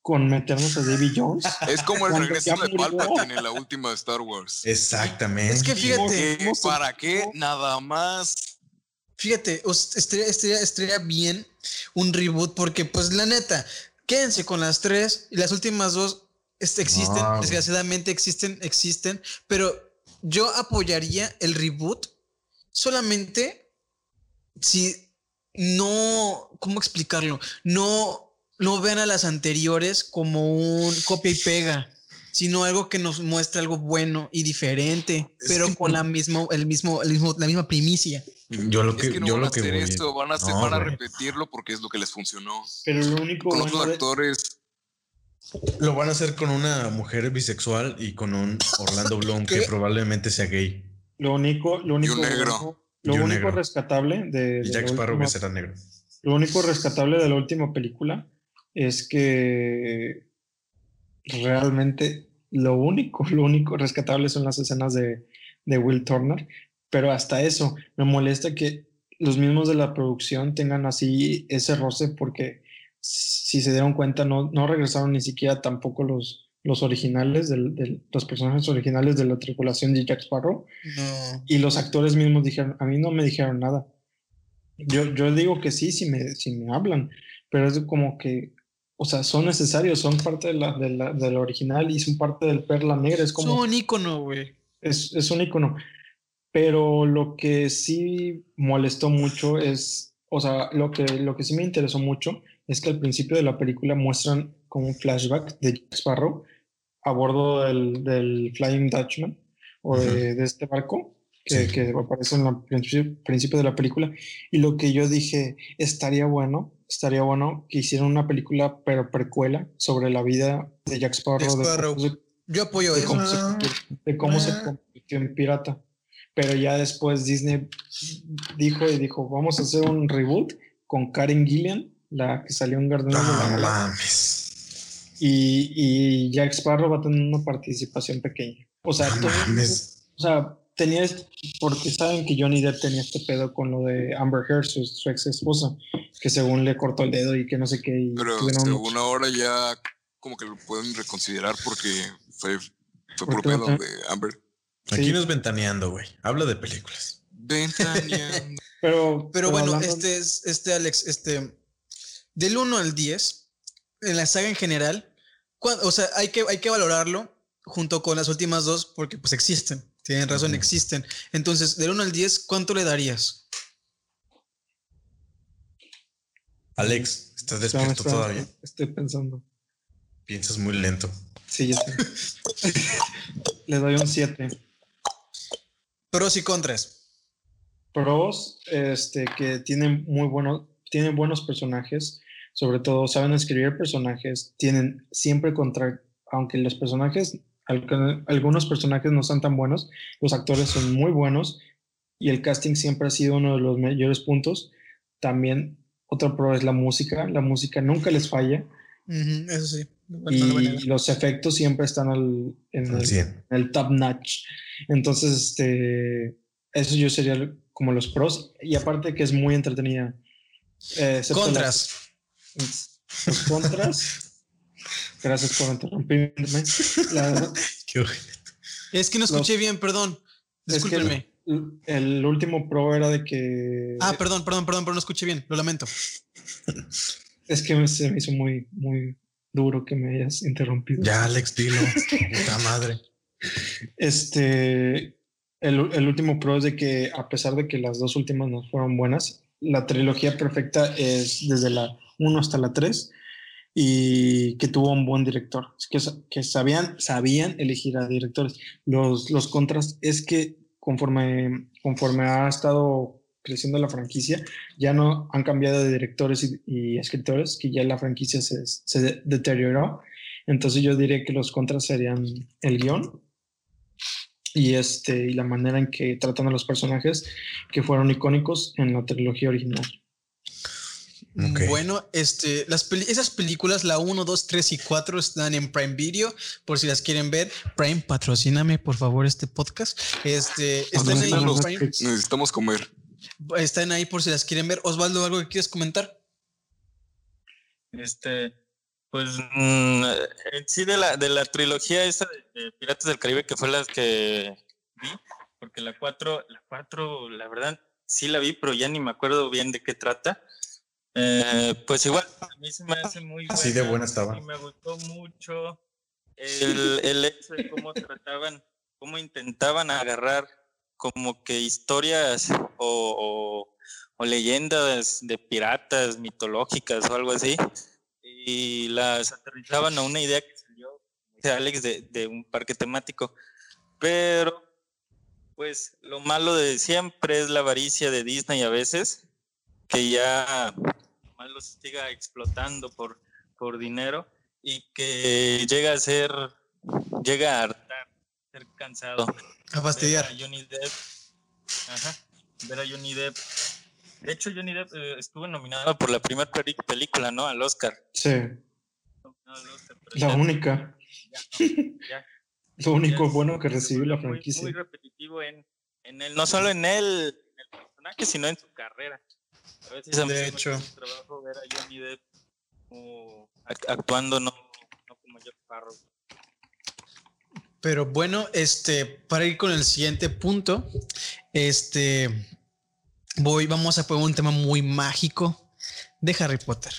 Speaker 5: con meternos a Davy Jones.
Speaker 2: Es como el regreso de. Palpatine en la última de Star Wars.
Speaker 3: Exactamente.
Speaker 1: Es que fíjate,
Speaker 2: ¿Qué?
Speaker 5: ¿cómo se-
Speaker 2: ¿Para qué? Nada más.
Speaker 1: Fíjate, estaría, estaría- estaría bien un reboot porque, pues, la neta, quédense con las tres y las últimas dos este, existen,
Speaker 3: No, güey.
Speaker 1: desgraciadamente existen, existen, pero yo apoyaría el reboot solamente si no, ¿cómo explicarlo? No, no vean a las anteriores como un copia y pega, sino algo que nos muestre algo bueno y diferente, pero con la mismo, el mismo, el mismo, la misma primicia.
Speaker 3: Yo lo que,
Speaker 2: es que no
Speaker 3: yo
Speaker 2: van
Speaker 3: lo
Speaker 2: a
Speaker 3: que
Speaker 2: hacer
Speaker 3: voy-
Speaker 2: esto, van a, hacer-
Speaker 3: No,
Speaker 2: van a
Speaker 3: güey.
Speaker 2: repetirlo porque es lo que les funcionó.
Speaker 5: Pero lo único
Speaker 2: Con
Speaker 5: bueno
Speaker 2: otros
Speaker 5: de-
Speaker 2: actores.
Speaker 3: Lo van a hacer con una mujer bisexual y con un Orlando <laughs> Bloom que probablemente sea gay.
Speaker 5: lo único, lo único,
Speaker 2: un negro.
Speaker 5: lo
Speaker 3: Y un
Speaker 5: único
Speaker 3: negro.
Speaker 5: rescatable de,
Speaker 3: Y
Speaker 5: de
Speaker 3: Jack
Speaker 5: la
Speaker 3: Sparrow
Speaker 5: última-
Speaker 3: que será negro.
Speaker 5: Lo único rescatable de la última película es que realmente lo único, <laughs> lo único rescatable son las escenas de, de Will Turner, pero hasta eso me molesta que los mismos de la producción tengan así ese roce porque si se dieron cuenta no, no regresaron ni siquiera tampoco los, los originales, del, del- los personajes originales de la tripulación de Jack Sparrow
Speaker 1: No.
Speaker 5: y los actores mismos dijeron, a mí no me dijeron nada. Yo, yo digo que sí, si me, si me hablan, pero es como que, o sea, son necesarios, son parte de la, de la, de la original y son parte del Perla Negra, es como,
Speaker 1: Son ícono, güey.
Speaker 5: es, es un icono. Pero lo que sí molestó mucho es, o sea, lo que, lo que sí me interesó mucho es que al principio de la película muestran como un flashback de Jack Sparrow a bordo del, del Flying Dutchman o de, de este barco que,
Speaker 3: Sí.
Speaker 5: que aparece en el principio, principio de la película. Y lo que yo dije, estaría bueno, estaría bueno que hicieran una película, pero precuela, sobre la vida de Jack Sparrow,
Speaker 1: Jack
Speaker 5: de
Speaker 1: Sparrow.
Speaker 5: se-
Speaker 1: Yo apoyo
Speaker 5: de
Speaker 1: eso.
Speaker 5: cómo, se, de cómo se
Speaker 3: Ah.
Speaker 5: convirtió en pirata. Pero ya después Disney dijo y dijo, vamos a hacer un reboot con Karen Gillian, la que salió en Guardianes de la
Speaker 3: No
Speaker 5: Galaxia.
Speaker 3: mames.
Speaker 5: Y, y Jack Sparrow va a tener una participación pequeña. O sea,
Speaker 3: No mames.
Speaker 5: o sea, tenía, porque saben que Johnny Depp tenía este pedo con lo de Amber Heard, su, su ex esposa, que según le cortó el dedo y que no sé qué. Y
Speaker 2: Pero según ahora ya como que lo pueden reconsiderar porque fue, fue por pedo de Amber.
Speaker 3: Aquí
Speaker 5: Sí.
Speaker 3: nos ventaneando, güey. Habla de películas.
Speaker 2: Ventaneando. <laughs>
Speaker 5: Pero,
Speaker 1: Pero bueno,
Speaker 5: hablando-
Speaker 1: este es, este Alex, este, del 1 al 10, en la saga en general, ¿cuán- o sea, hay que, hay que valorarlo junto con las últimas dos porque pues existen, tienen razón, existen. Entonces, del 1 al 10, ¿cuánto le darías?
Speaker 3: Alex, ¿estás
Speaker 5: Espérame,
Speaker 3: despierto todavía?
Speaker 5: Estoy pensando.
Speaker 3: Piensas muy lento.
Speaker 5: Sí, ya sé. <laughs> Le doy un 7.
Speaker 1: Pros y contras.
Speaker 5: Pros, este, que tienen muy buenos, tienen buenos personajes, sobre todo saben escribir personajes, tienen siempre contra, aunque los personajes, al- algunos personajes no son tan buenos, los actores son muy buenos y el casting siempre ha sido uno de los mayores puntos. También otro pro es la música, la música nunca les falla
Speaker 1: eso sí. A
Speaker 5: y los efectos siempre están al, en el-
Speaker 3: 100.
Speaker 5: el top notch. Entonces, este, eso yo sería como los pros. Y aparte que es muy entretenida. Eh,
Speaker 1: Contras.
Speaker 5: las- los contras. <laughs> Gracias por interrumpirme. La-. <laughs>
Speaker 1: Es que no escuché bien, perdón.
Speaker 5: Es que-
Speaker 1: Discúlpenme.
Speaker 5: el último pro era de que...
Speaker 1: Ah, perdón, perdón, perdón, pero no escuché bien. Lo lamento. <laughs>
Speaker 5: es que me- se me hizo muy, muy duro que me hayas interrumpido.
Speaker 3: Ya, Alex, dilo. <laughs> Puta madre.
Speaker 5: Este, el, el último pro es de que a pesar de que las dos últimas no fueron buenas, la trilogía perfecta es desde la 1 hasta la 3 y que tuvo un buen director, Es que, que sabían, sabían elegir a directores. Los, los contras es que conforme, conforme ha estado creciendo la franquicia, ya no han cambiado de directores y, y escritores, que ya la franquicia se, se de- deterioró. Entonces yo diría que los contras serían el guion y, este, y la manera en que tratan a los personajes que fueron icónicos en la trilogía original.
Speaker 3: Ok.
Speaker 1: Bueno, este, las esas películas, la 1, 2, 3 y 4 están en Prime Video, por si las quieren ver. Prime, patrocíname, por favor, este podcast. Este, están ahí, en. Prime,
Speaker 2: Necesitamos comer.
Speaker 1: Están ahí por si las quieren ver. Osvaldo, ¿algo que quieres comentar?
Speaker 4: Este, pues mm, en sí de la, de la trilogía esa de, de Piratas del Caribe, que fue las que vi, porque la 4, la 4, la verdad, sí la vi, pero ya ni me acuerdo bien de qué trata. Eh, pues igual, a mí se me hace muy buena.
Speaker 3: Así de buena estaba.
Speaker 4: Y me gustó mucho <laughs> el, el hecho de cómo trataban, cómo intentaban agarrar como que historias o, o- o leyendas de piratas mitológicas o algo así y las aterrizaban a una idea que salió, dice Alex, de, de un parque temático. Pero, pues, lo malo de siempre es la avaricia de Disney a veces, que ya más los siga explotando por, por dinero y que llega a ser, llega a cansado.
Speaker 1: A fastidiar.
Speaker 4: Ver a Johnny Depp. Ajá. Ver a Johnny Depp. De hecho, Johnny Depp eh, estuvo nominado por la primera película, ¿no? Al Oscar.
Speaker 5: Sí,
Speaker 4: al Oscar,
Speaker 5: la
Speaker 4: ya-
Speaker 5: única,
Speaker 4: ya no, <laughs> ya-
Speaker 5: lo único bueno que recibió la
Speaker 4: volvió muy-
Speaker 5: franquicia.
Speaker 4: Muy, repetitivo en, en el, no solo en el, en el personaje, sino en su carrera. A veces
Speaker 1: De
Speaker 4: me
Speaker 1: hecho.
Speaker 4: trabajo ver a Johnny Depp como ac- actuando, no, no como Jack Sparrow.
Speaker 1: Pero bueno, este, para ir con el siguiente punto, este, voy, vamos a poner un tema muy mágico de Harry Potter.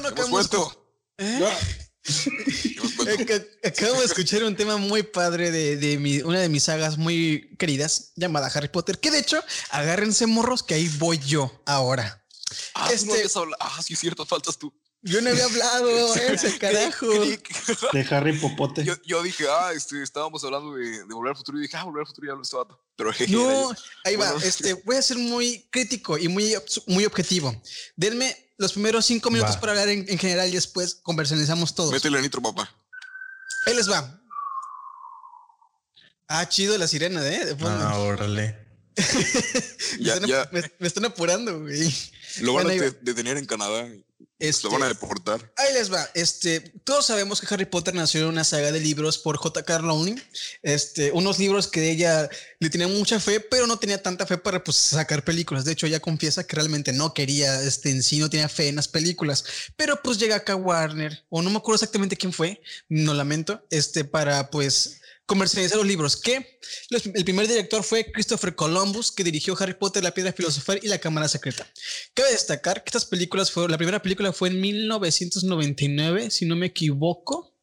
Speaker 1: Bueno, acabamos. ¿Eh? <laughs> Acabo de escuchar un tema muy padre de, de mi- una de mis sagas muy queridas llamada Harry Potter. Que de hecho, agárrense morros que ahí voy yo ahora.
Speaker 2: Ah, no
Speaker 1: este-
Speaker 2: habías hablado. Ah, sí, es cierto, faltas tú.
Speaker 1: Yo no había hablado, <laughs> ese <laughs> carajo.
Speaker 5: De Harry Popote.
Speaker 2: Yo, yo dije, ah, este, estábamos hablando de, de Volver al Futuro y dije, ah, Volver al Futuro ya lo estaba. Pero jeje, era
Speaker 1: No, ahí va.
Speaker 2: Bueno.
Speaker 1: Este, voy a ser muy crítico y muy, muy objetivo. Denme los primeros cinco minutos
Speaker 3: Va.
Speaker 1: para hablar en, en general y después conversacionalizamos todos.
Speaker 2: Métele nitro, papá.
Speaker 1: Ahí les va. Ah, chido la sirena, ¿eh? De fondo.
Speaker 3: Ah, órale. <laughs>
Speaker 1: me,
Speaker 2: Ya,
Speaker 1: están,
Speaker 2: ya.
Speaker 1: me- me están apurando, güey.
Speaker 2: Lo van
Speaker 1: Bueno,
Speaker 2: a de- detener en Canadá.
Speaker 1: Este,
Speaker 2: Lo van a deportar.
Speaker 1: Ahí les va. Este, todos sabemos que Harry Potter nació en una saga de libros por J.K. Rowling. Este, unos libros que ella le tenía mucha fe, pero no tenía tanta fe para pues, sacar películas. De hecho, ella confiesa que realmente no quería, este, en sí no tenía fe en las películas. Pero pues llega acá Warner, o no me acuerdo exactamente quién fue, no lamento, este, para pues comercializar los libros. Que los- el primer director fue Christopher Columbus, que dirigió Harry Potter, La Piedra Filosofal y La Cámara Secreta. Cabe destacar que estas películas fueron, la primera película fue en 1999, si no me equivoco.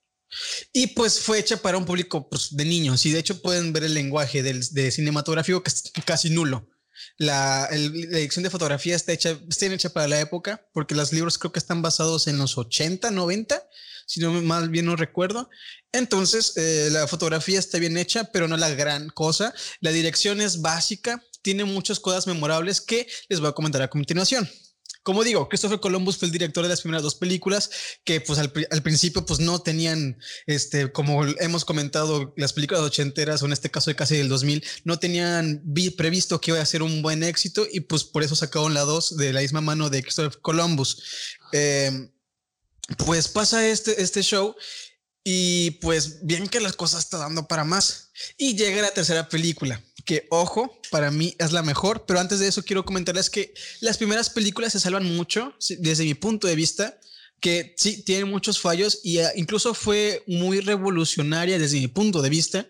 Speaker 1: Y pues fue hecha para un público pues, de niños. Y de hecho pueden ver el lenguaje del, de cinematográfico que es casi nulo. La, el- la edición de fotografía está hecha, está hecha para la época, porque los libros creo que están basados en los 80, 90, si no mal bien no recuerdo. Entonces, eh, la fotografía está bien hecha, pero no la gran cosa. La dirección es básica, tiene muchas cosas memorables que les voy a comentar a continuación. Como digo, Christopher Columbus fue el director de las primeras dos películas que pues al, pri- al principio pues no tenían, este, como hemos comentado, las películas ochenteras o en este caso de casi del 2000, no tenían vi- previsto que iba a ser un buen éxito y pues por eso sacaron la dos de la misma mano de Christopher Columbus. Eh, pues pasa este, este show y pues bien que las cosas está dando para más. Y llega la tercera película, que ojo, para mí es la mejor, pero antes de eso quiero comentarles que las primeras películas se salvan mucho desde mi punto de vista, que sí tienen muchos fallos y eh, incluso fue muy revolucionaria desde mi punto de vista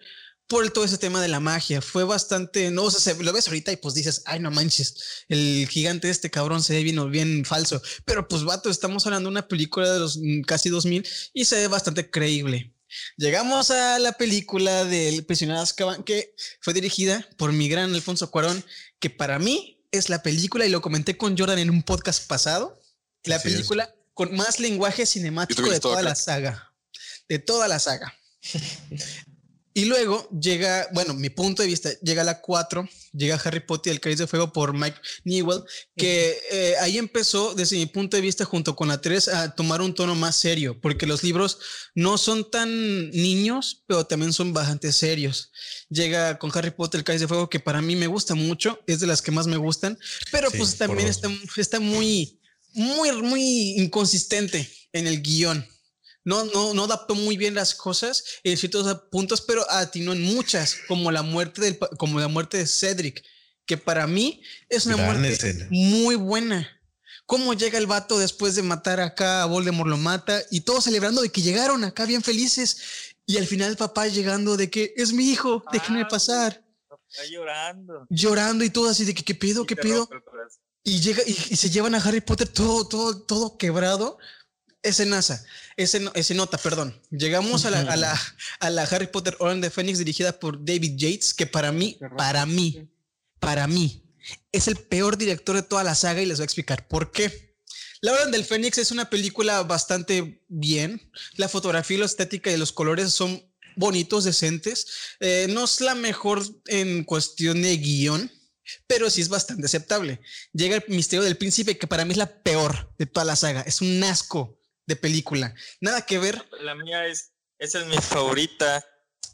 Speaker 1: por todo ese tema de la magia. Fue bastante, no, o sea, se- lo ves ahorita y pues dices, ay, no manches, el gigante de este cabrón se ve bien, bien falso. Pero pues, vato, estamos hablando de una película de los mm, casi 2000 y se ve bastante creíble. Llegamos a la película del prisionero de Azkaban, que fue dirigida por mi gran Alfonso Cuarón, que para mí es la película, y lo comenté con Jordan en un podcast pasado, la
Speaker 3: Así es.
Speaker 1: película con más lenguaje cinemático de toda
Speaker 2: acá.
Speaker 1: la saga. De toda la saga. <laughs> Y luego llega, bueno, mi punto de vista, llega la 4, llega Harry Potter y el Cáliz de Fuego por Mike Newell, que eh, ahí empezó, desde mi punto de vista, junto con la 3, a tomar un tono más serio, porque los libros no son tan niños, pero también son bastante serios. Llega con Harry Potter, el Cáliz de Fuego, que para mí me gusta mucho, es de las que más me gustan, pero
Speaker 3: Sí,
Speaker 1: pues también está, está muy, muy, muy inconsistente en el guion. No, no, no adaptó muy bien las cosas en ciertos puntos, pero atinó en muchas, como la muerte del, como la muerte de Cedric, que para mí es una
Speaker 3: Gran
Speaker 1: muerte
Speaker 3: escena.
Speaker 1: muy buena. Cómo llega el vato después de matar acá a Voldemort lo mata y todos celebrando de que llegaron acá bien felices y al final el papá llegando de que es mi hijo, déjenme
Speaker 4: Ah,
Speaker 1: pasar,
Speaker 4: Está llorando.
Speaker 1: llorando y todo así de que qué pido, qué pido. Y llega y, y se llevan a Harry Potter todo, todo, todo quebrado. Ese NASA, ese, ese nota, perdón. Llegamos a la, a la, a la Harry Potter Orden de Fénix dirigida por David Yates, que para mí, para mí, para mí, es el peor director de toda la saga y les voy a explicar por qué. La Orden del Fénix es una película bastante bien. La fotografía y la estética y los colores son bonitos, decentes. Eh, no es la mejor en cuestión de guion, pero sí es bastante aceptable. Llega el misterio del príncipe, que para mí es la peor de toda la saga. Es un asco de película. Nada que ver.
Speaker 4: La mía es, esa es mi favorita.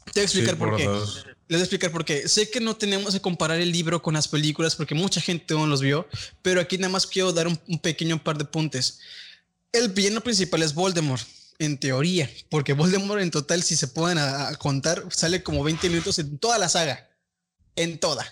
Speaker 1: Te voy a explicar
Speaker 3: Sí,
Speaker 1: por, qué.
Speaker 3: dos.
Speaker 1: Les voy a explicar por qué. Sé que no tenemos que comparar el libro con las películas porque mucha gente no los vio, pero aquí nada más quiero dar un, un pequeño par de puntos. El villano principal es Voldemort, en teoría, porque Voldemort en total, si se pueden a- a contar, sale como 20 minutos en toda la saga. En toda.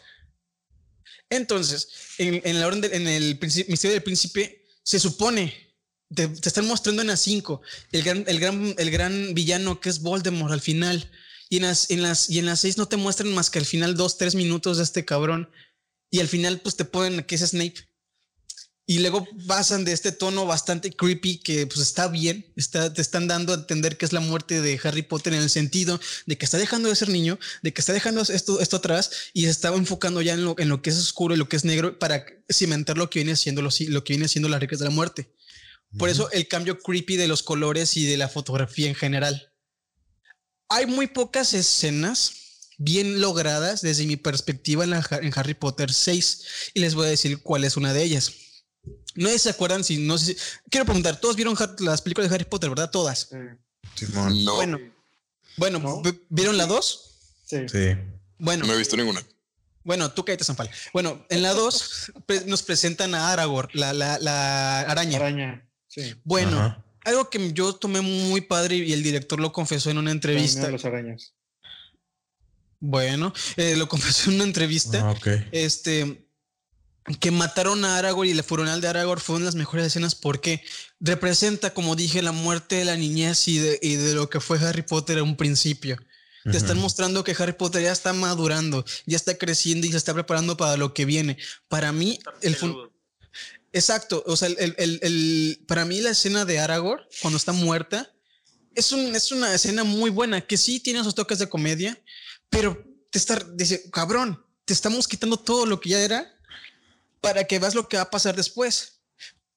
Speaker 1: Entonces, en, en la orden de- en el misterio del príncipe, se supone, te, están mostrando en las 5, el gran, el, gran, el gran villano que es Voldemort al final. Y en las, en las, y en las 6 no te muestran más que al final 2, 3 minutos de este cabrón. Y al final, pues te ponen que es Snape. Y luego pasan de este tono bastante creepy que pues está bien, está, te están dando a entender que es la muerte de Harry Potter en el sentido de que está dejando de ser niño, de que está dejando esto, esto atrás y se estaba enfocando ya en lo, en lo que es oscuro y lo que es negro para cimentar lo que viene siendo lo, lo que viene siendo las reglas de la muerte. Por eso el cambio creepy de los colores y de la fotografía en general. Hay muy pocas escenas bien logradas desde mi perspectiva en, la, en Harry Potter 6 y les voy a decir cuál es una de ellas. No sé si se acuerdan, si no sé si... Quiero preguntar, todos vieron las películas de Harry Potter, ¿verdad? Todas.
Speaker 2: No,
Speaker 1: Bueno, bueno,
Speaker 5: ¿No?
Speaker 1: ¿v- ¿vieron la 2?
Speaker 5: Sí.
Speaker 3: Sí.
Speaker 1: Bueno,
Speaker 2: no he visto ninguna.
Speaker 1: bueno, tú cállate, Sanfal. Bueno, en la 2 pre- nos presentan a Aragorn, la, la, la araña.
Speaker 5: Araña. Sí.
Speaker 1: Bueno,
Speaker 3: Ajá.
Speaker 1: algo que yo tomé muy padre y el director lo confesó en una entrevista.
Speaker 5: de los arañas.
Speaker 1: Bueno, eh, lo confesó en una entrevista.
Speaker 3: Ah, ok.
Speaker 1: Este que mataron a Aragorn y el funeral de Aragorn fue una de las mejores escenas porque representa, como dije, la muerte de la niñez y de, y de lo que fue Harry Potter a un principio. Te están mostrando que Harry Potter ya está madurando, ya está creciendo y se está preparando para lo que viene. Para mí, el fun-. Exacto, o sea, el, el- el- para mí la escena de Aragorn cuando está muerta es, un, es una escena muy buena que sí tiene sus toques de comedia, pero te está, dice, cabrón, te estamos quitando todo lo que ya era para que veas lo que va a pasar después,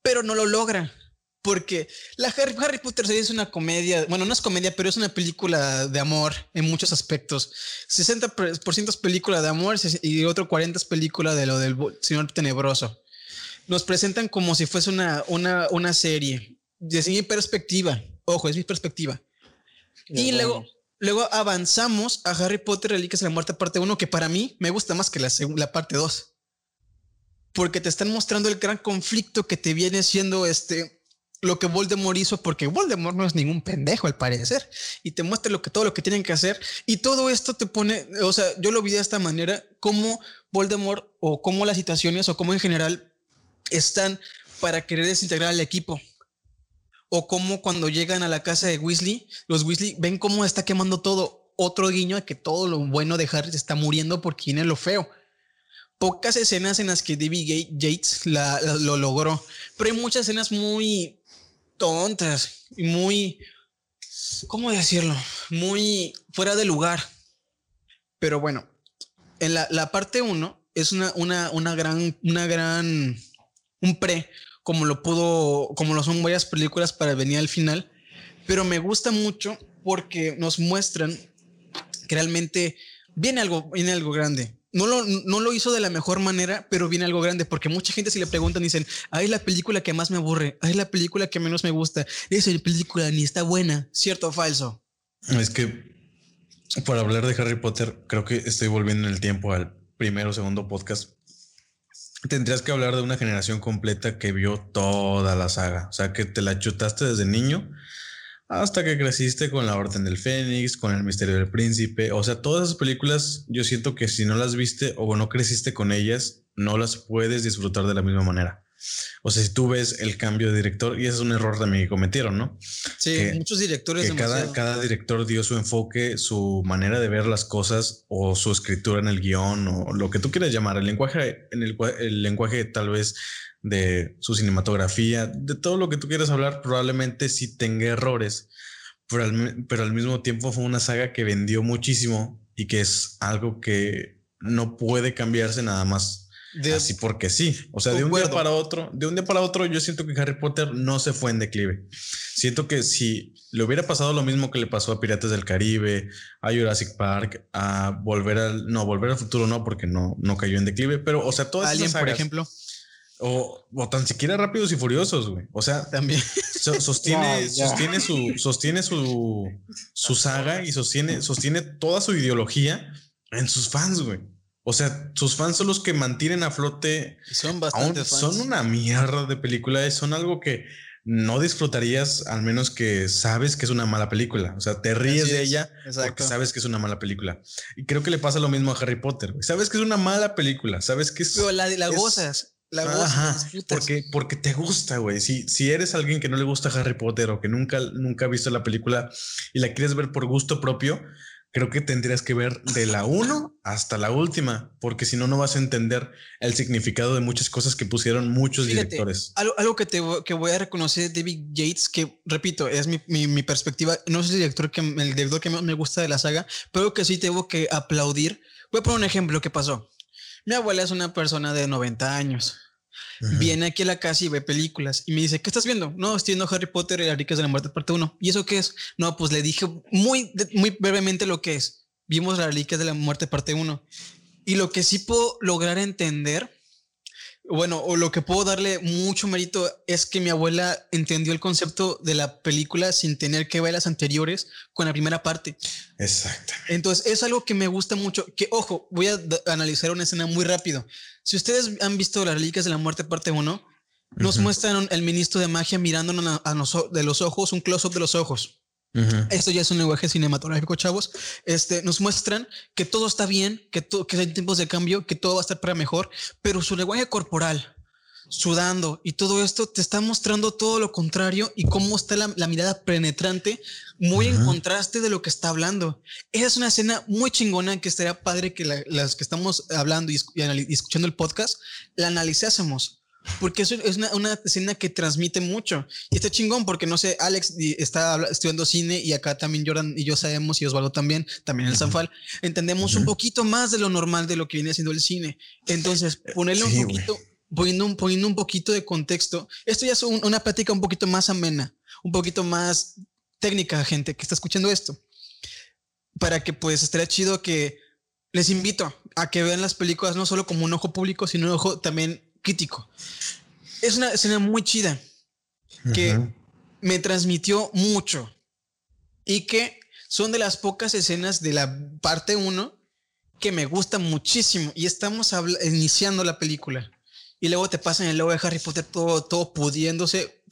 Speaker 1: pero no lo logra. Porque la Harry, Potter es una comedia, bueno, no es comedia, pero es una película de amor en muchos aspectos. 60% es película de amor y otro 40% es película de lo del señor tenebroso nos presentan como si fuese una, una, una serie. Desde mi perspectiva, ojo, es mi perspectiva. Y luego, luego avanzamos a Harry Potter Reliquias de la Muerte parte 1, que para mí me gusta más que la, la parte 2. Porque te están mostrando el gran conflicto que te viene siendo este lo que Voldemort hizo, porque Voldemort no es ningún pendejo al parecer, y te muestra lo que todo lo que tienen que hacer, y todo esto te pone, o sea, yo lo vi de esta manera, cómo Voldemort o cómo las situaciones o cómo en general están para querer desintegrar al equipo. O como cuando llegan a la casa de Weasley, los Weasley ven cómo está quemando todo. Otro guiño de que todo lo bueno de Harry está muriendo porque viene lo feo. Pocas escenas en las que David Yates la- lo logró, pero hay muchas escenas muy tontas y muy, ¿cómo decirlo? Muy fuera de lugar. Pero bueno, en la, la parte 1 es una, una, una gran, una gran, un pre, como lo pudo, como lo son varias películas para venir al final, pero me gusta mucho porque nos muestran que realmente viene algo, viene algo grande. No lo, no lo hizo de la mejor manera, pero viene algo grande, porque mucha gente si le preguntan dicen, ay, la película que más me aburre, ay, la película que menos me gusta, esa película ni está buena, cierto o falso.
Speaker 3: Es que para hablar de Harry Potter, creo que estoy volviendo en el tiempo al primero o segundo podcast. Tendrías que hablar de una generación completa que vio toda la saga. O sea, que te la chutaste desde niño hasta que creciste con la Orden del Fénix, con el Misterio del Príncipe. O sea, todas esas películas, yo siento que si no las viste o no creciste con ellas, no las puedes disfrutar de la misma manera. O sea, si tú ves el cambio de director, y ese es un error también que cometieron, ¿no?
Speaker 1: Sí,
Speaker 3: Que-
Speaker 1: muchos directores
Speaker 3: que cada, director dio su enfoque, su manera de ver las cosas o su escritura en el guion o lo que tú quieras llamar, el lenguaje, en el, lenguaje tal vez de su cinematografía, de todo lo que tú quieras hablar, probablemente sí tenga errores, pero al, mi- pero al mismo tiempo fue una saga que vendió muchísimo y que es algo que no puede cambiarse nada más
Speaker 1: De-
Speaker 3: así porque sí. O sea, de un día para otro, de un día para otro, yo siento que Harry Potter no se fue en declive. Siento que si le hubiera pasado lo mismo que le pasó a Piratas del Caribe, a Jurassic Park, a volver al, no, volver al futuro no, porque no, no cayó en declive, pero, o sea, todas
Speaker 1: Alien,
Speaker 3: esas
Speaker 1: por
Speaker 3: sagas,
Speaker 1: ejemplo,
Speaker 3: o, o tan siquiera Rápidos y Furiosos, güey. O sea,
Speaker 1: también.
Speaker 3: so- sostiene, <laughs> sostiene su, sostiene su, su saga y sostiene, sostiene toda su ideología en sus fans, güey. O sea, sus fans son los que mantienen a flote
Speaker 1: Son
Speaker 3: Aún
Speaker 1: bastante fans.
Speaker 3: son una mierda de película, son algo que no disfrutarías al menos que sabes que es una mala película. O sea, te ríes
Speaker 1: Así
Speaker 3: de
Speaker 1: es,
Speaker 3: ella
Speaker 1: exacto.
Speaker 3: porque sabes que es una mala película. Y creo que le pasa lo mismo a Harry Potter. güey. Sabes que es una mala película, sabes que es...
Speaker 1: Pero la, la
Speaker 3: es-
Speaker 1: gozas. La gozas.
Speaker 3: Ajá,
Speaker 1: la disfrutas.
Speaker 3: porque, porque te gusta, güey. Si, si eres alguien que no le gusta Harry Potter o que nunca, nunca ha visto la película y la quieres ver por gusto propio, creo que tendrías que ver de la 1 hasta la última, porque si no, no vas a entender el significado de muchas cosas que pusieron muchos
Speaker 1: Fíjate,
Speaker 3: directores.
Speaker 1: Algo, algo que, te, que voy a reconocer David Yates, que repito, es mi, mi- mi perspectiva. No es el director, que, el director que más me gusta de la saga, pero que sí tengo que aplaudir. Voy a poner un ejemplo que pasó. Mi abuela es una persona de 90 años. Viene aquí a la casa y ve películas y me dice, ¿qué estás viendo? No, estoy viendo Harry Potter y las Reliquias de la Muerte parte 1. ¿Y eso qué es? No, pues le dije muy, muy brevemente lo que es. Vimos las Reliquias de la Muerte parte 1. Y lo que sí puedo lograr entender, bueno, o lo que puedo darle mucho mérito es que mi abuela entendió el concepto de la película sin tener que ver las anteriores con la primera parte.
Speaker 3: Exacto.
Speaker 1: Entonces es algo que me gusta mucho. Que ojo, voy a analizar una escena muy rápido. Si ustedes han visto las reliquias de la muerte parte 1, nos muestran el ministro de magia mirándonos a, de los ojos, un close-up de los ojos.
Speaker 3: Ujú.
Speaker 1: Esto ya es un lenguaje cinematográfico, chavos. Este, nos muestran que todo está bien, que, to- que hay tiempos de cambio, que todo va a estar para mejor, pero su lenguaje corporal, sudando y todo esto te está mostrando todo lo contrario y cómo está la, la mirada penetrante, muy en contraste de lo que está hablando. Esa es una escena muy chingona que estaría padre que la- las que estamos hablando y, y escuchando el podcast la analizásemos. Porque eso es una, una escena que transmite mucho. Y está chingón porque, no sé, Alex está estudiando cine y acá también Jordan y yo sabemos, y Osvaldo también, también el. Sanfal, entendemos un
Speaker 3: Ujú.
Speaker 1: poquito más de lo normal de lo que viene siendo el cine. Entonces, ponerle
Speaker 3: sí,
Speaker 1: un poquito, poniendo un, poniendo un poquito de contexto, esto ya es un- una plática un poquito más amena, un poquito más técnica, gente que está escuchando esto. Para que pues estaría chido que les invito a que vean las películas no solo como un ojo público, sino un ojo también crítico. Es una escena muy chida que me transmitió mucho y que son de las pocas escenas de la parte 1 que me gusta muchísimo y estamos iniciando la película y luego te pasan el logo de Harry Potter todo, todo pudiéndose.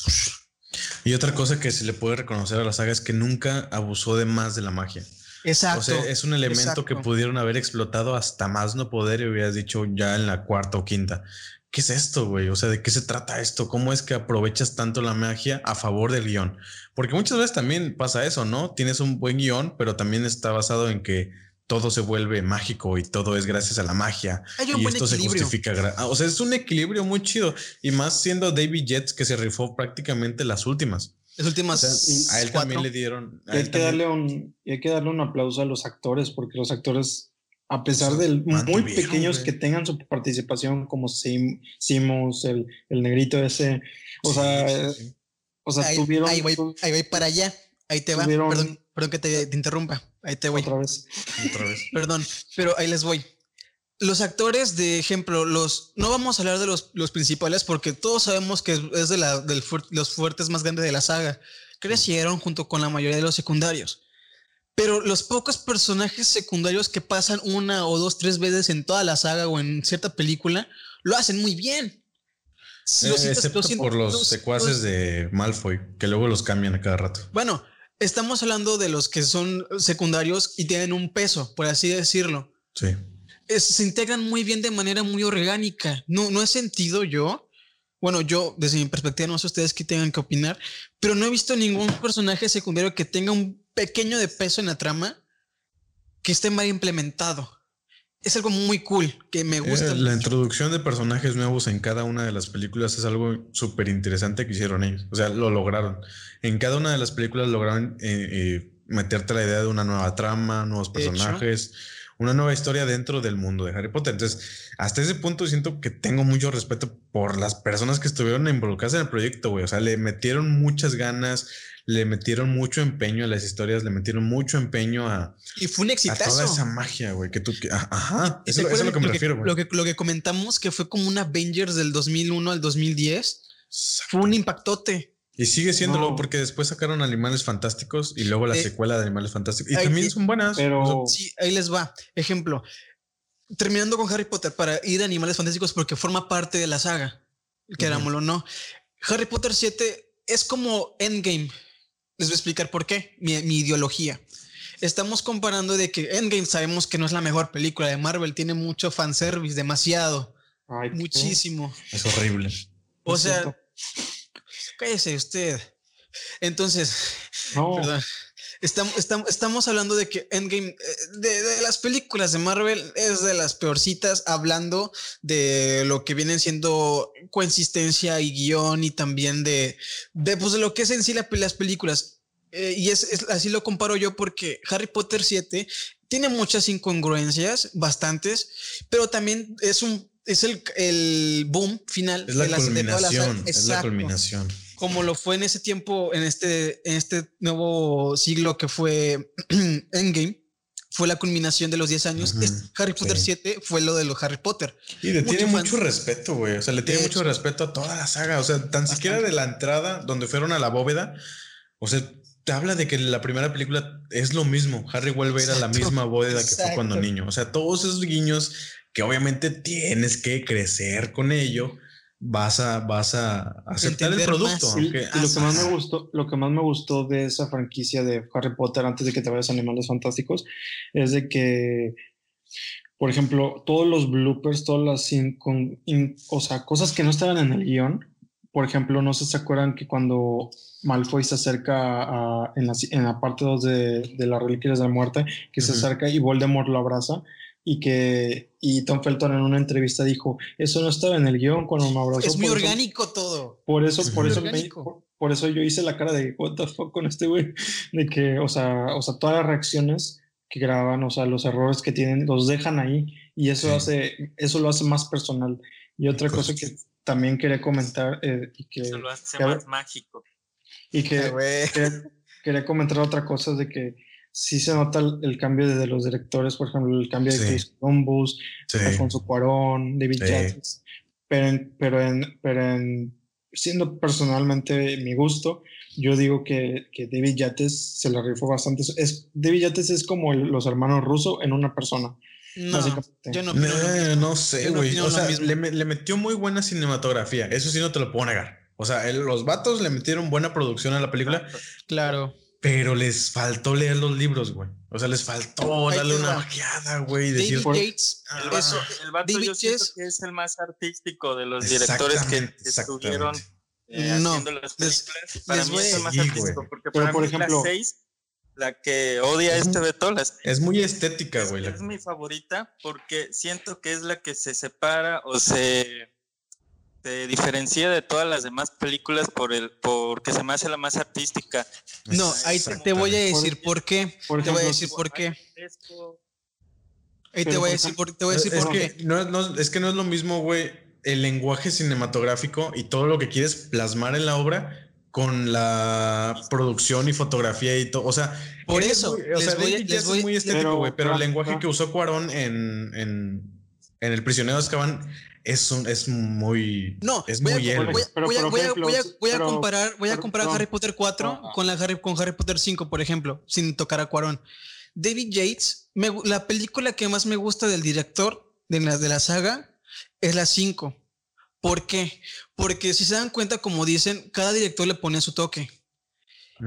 Speaker 3: Y otra cosa que se le puede reconocer a la saga es que nunca abusó de más de la magia.
Speaker 1: Exacto.
Speaker 3: O sea, es un elemento que pudieron haber explotado hasta más no poder y hubieras dicho ya en la cuarta o quinta. ¿Qué es esto, güey? O sea, ¿de qué se trata esto? ¿Cómo es que aprovechas tanto la magia a favor del guion? Porque muchas veces también pasa eso, ¿no? Tienes un buen guion, pero también está basado en que todo se vuelve mágico y todo es gracias a la magia.
Speaker 1: Hay un
Speaker 3: y
Speaker 1: buen
Speaker 3: esto se justifica. ah, O sea, es un equilibrio muy chido. Y más siendo David Jets que se rifó prácticamente las últimas.
Speaker 1: Las últimas
Speaker 3: O sea, a él
Speaker 1: cuatro.
Speaker 3: también le dieron. a
Speaker 5: Y hay,
Speaker 3: él
Speaker 5: que
Speaker 3: también-
Speaker 5: darle un, y hay que darle un aplauso a los actores, porque los actores, a pesar de muy pequeños que tengan su participación, como Sim, Simus, el, el negrito ese, o sea,
Speaker 3: Sí, sí, sí.
Speaker 5: o sea,
Speaker 1: ahí,
Speaker 5: tuvieron
Speaker 1: ahí voy, ahí voy para allá. Ahí te va.
Speaker 5: Tuvieron-
Speaker 1: Perdón, perdón que te, te interrumpa. Ahí te voy.
Speaker 5: otra vez.
Speaker 3: Otra vez.
Speaker 1: Perdón, pero ahí les voy. Los actores, de ejemplo, los no vamos a hablar de los, los principales porque todos sabemos que es- de la, del los fuertes más grandes de la saga. Crecieron junto con la mayoría de los secundarios. Pero los pocos personajes secundarios que pasan una o dos, tres veces en toda la saga o en cierta película, lo hacen muy bien.
Speaker 3: Eh, excepto
Speaker 1: lo
Speaker 3: por los
Speaker 1: los-
Speaker 3: secuaces
Speaker 1: los-
Speaker 3: de Malfoy, que luego los cambian a cada rato.
Speaker 1: Bueno, estamos hablando de los que son secundarios y tienen un peso, por así decirlo.
Speaker 3: Sí.
Speaker 1: es- se integran muy bien de manera muy orgánica. No, no he sentido yo, bueno, yo desde mi perspectiva, no sé ustedes qué tengan que opinar, pero no he visto ningún personaje secundario que tenga un pequeño de peso en la trama que esté mal implementado. Es algo muy cool, que me gusta.
Speaker 3: Eh, la
Speaker 1: mucho.
Speaker 3: introducción de personajes nuevos en cada una de las películas es algo súper interesante que hicieron ellos. O sea, lo lograron. En cada una de las películas lograron eh, eh, meterte la idea de una nueva trama, nuevos personajes, una nueva historia dentro del mundo de Harry Potter. Entonces, hasta ese punto siento que tengo mucho respeto por las personas que estuvieron involucradas en el proyecto, güey. O sea, le metieron muchas ganas, le metieron mucho empeño a las historias, le metieron mucho empeño a,
Speaker 1: y fue un
Speaker 3: a
Speaker 1: exitazo.
Speaker 3: toda esa magia, güey, que tú... ajá,
Speaker 1: ¿Y
Speaker 3: eso, es a lo que me refiero, güey.
Speaker 1: Lo que, lo que comentamos que fue como un Avengers del 2001 al 2010 fue un impactote.
Speaker 3: Y sigue siéndolo
Speaker 5: No.
Speaker 3: porque después sacaron Animales Fantásticos y luego la
Speaker 1: Eh,
Speaker 3: secuela de Animales Fantásticos. Y
Speaker 1: ay,
Speaker 3: también son buenas.
Speaker 5: pero-
Speaker 3: O sea,
Speaker 1: Sí, ahí les va. Ejemplo, terminando con Harry Potter para ir a Animales Fantásticos porque forma parte de la saga, querámoslo o no. Harry Potter 7 es como Endgame. Les voy a explicar por qué, mi, mi ideología. Estamos comparando de que Endgame sabemos que no es la mejor película de Marvel, tiene mucho fanservice, demasiado,
Speaker 5: Ay, ¿qué?
Speaker 1: muchísimo.
Speaker 3: es horrible.
Speaker 1: O sea, cállese usted. Entonces,
Speaker 5: no,
Speaker 1: Perdón. Estamos, estamos, estamos hablando de que Endgame, eh, de, de las películas de Marvel, es de las peorcitas, hablando de lo que vienen siendo consistencia y guion y también de, de, pues, de lo que es en sí la- las películas. Eh, y es, es- así lo comparo yo porque Harry Potter 7 tiene muchas incongruencias, bastantes, pero también es un es el, el boom final
Speaker 3: Es la
Speaker 1: de las- de todas las-
Speaker 3: culminación, es la culminación.
Speaker 1: Como lo fue en ese tiempo, en este, en este nuevo siglo que fue <clears throat> Endgame, fue la culminación de los 10 años. Es- Harry Potter
Speaker 3: sí.
Speaker 1: 7 fue lo de los Harry Potter.
Speaker 3: Y le tiene mucho respeto, güey. O sea, le tiene
Speaker 1: De
Speaker 3: mucho
Speaker 1: hecho.
Speaker 3: respeto a toda la saga. O sea, tan siquiera de la entrada donde fueron a la bóveda. O sea, te habla de que la primera película es lo mismo. Harry vuelve a ir a la misma bóveda que fue cuando niño. O sea, todos esos guiños que obviamente tienes que crecer con ello. Vas a, vas a aceptar el producto.
Speaker 1: más.
Speaker 5: Y,
Speaker 3: aunque-
Speaker 5: y lo que más me gustó, lo que más me gustó de esa franquicia de Harry Potter antes de que te vayas a Animales Fantásticos es de que, por ejemplo, todos los bloopers, todas las incon- in- o sea, cosas que no estaban en el guion. Por ejemplo, no sé si se acuerdan que cuando Malfoy se acerca a- en, la, en la parte 2 de, de las Reliquias de la Muerte, que se acerca y Voldemort lo abraza y que y Tom Felton en una entrevista dijo, eso no estaba en el guion cuando me abrazó.
Speaker 1: Es muy
Speaker 5: por eso-
Speaker 1: orgánico todo.
Speaker 5: por eso,
Speaker 3: Es
Speaker 5: por eso, me-
Speaker 1: orgánico.
Speaker 5: por, por eso yo hice la cara de what the fuck con este güey. De que, o sea, o sea, todas las reacciones que graban, o sea, los errores que tienen, los dejan ahí y eso
Speaker 3: Sí.
Speaker 5: hace, eso lo hace más personal. Y otra
Speaker 3: Pues-
Speaker 5: cosa que también quería comentar eh, y que,
Speaker 4: Eso lo hace
Speaker 5: que-
Speaker 4: más mágico.
Speaker 5: y que
Speaker 1: Ah,
Speaker 5: quería, quería comentar otra cosa de que sí se nota el, el cambio de, los directores, por ejemplo, el cambio de
Speaker 3: Sí.
Speaker 5: Chris Columbus,
Speaker 3: Sí.
Speaker 5: Alfonso Cuarón, David
Speaker 3: Sí.
Speaker 5: Yates, pero, en, pero, en, pero en, siendo personalmente mi gusto, yo digo que, que David Yates se la rifó bastante. Es, David Yates es como el- los hermanos rusos en una persona,
Speaker 1: No,
Speaker 5: básicamente.
Speaker 1: yo no
Speaker 3: No, no sé,
Speaker 1: no
Speaker 3: güey. o sea, le, le metió muy buena cinematografía. Eso sí no te lo puedo negar. O sea, él- los vatos le metieron buena producción a la película,
Speaker 1: Claro.
Speaker 3: Pero les faltó leer los libros, güey. O sea, les faltó
Speaker 1: Ahí
Speaker 3: darle una ojeada, güey, decir,
Speaker 1: David
Speaker 5: por-
Speaker 1: Yates,
Speaker 3: Ah,
Speaker 4: El vato, el vato
Speaker 1: David
Speaker 4: yo siento que es el más artístico de los directores que, estuvieron eh,
Speaker 1: No,
Speaker 4: haciendo las
Speaker 1: les-
Speaker 4: películas. para
Speaker 1: les
Speaker 4: mí es el más artístico,
Speaker 3: güey.
Speaker 4: porque
Speaker 5: Pero,
Speaker 4: para
Speaker 5: por
Speaker 4: mí
Speaker 5: ejemplo-
Speaker 4: la 6, la que odia este Beto, las
Speaker 3: es muy estética,
Speaker 4: es,
Speaker 3: güey. la-
Speaker 4: es mi favorita porque siento que es la que se separa o se, se diferencia de todas las demás películas por el porque se me hace la más artística.
Speaker 1: no, ahí te, te voy a decir por qué.
Speaker 5: Por
Speaker 1: Te voy a decir por qué. Ahí te voy a decir por, te voy a decir
Speaker 3: es,
Speaker 1: por
Speaker 3: que
Speaker 1: qué.
Speaker 3: no, es- no- es que no es lo mismo, güey, el lenguaje cinematográfico y todo lo que quieres plasmar en la obra con la producción y fotografía y todo. O sea,
Speaker 1: Por eso,
Speaker 3: muy- o
Speaker 1: les
Speaker 3: sea,
Speaker 1: voy les voy-
Speaker 3: es muy estético, güey, pero, el lenguaje que usó Cuarón en, en, en El prisionero de Azkaban es, un, es muy.
Speaker 1: No,
Speaker 3: es
Speaker 1: voy a,
Speaker 3: muy
Speaker 1: voy a-
Speaker 5: Pero,
Speaker 1: voy a-
Speaker 5: por
Speaker 1: voy a-
Speaker 5: ejemplo,
Speaker 1: voy a- voy a
Speaker 5: pero-
Speaker 1: comparar, voy a comparar. Harry Potter 4
Speaker 5: No.
Speaker 1: con la Harry, con Harry Potter 5, por ejemplo, sin tocar a Cuarón. David Yates, me la película que más me gusta del director de la, de la saga es la 5. ¿Por qué? Porque si se dan cuenta, como dicen, cada director le pone su toque.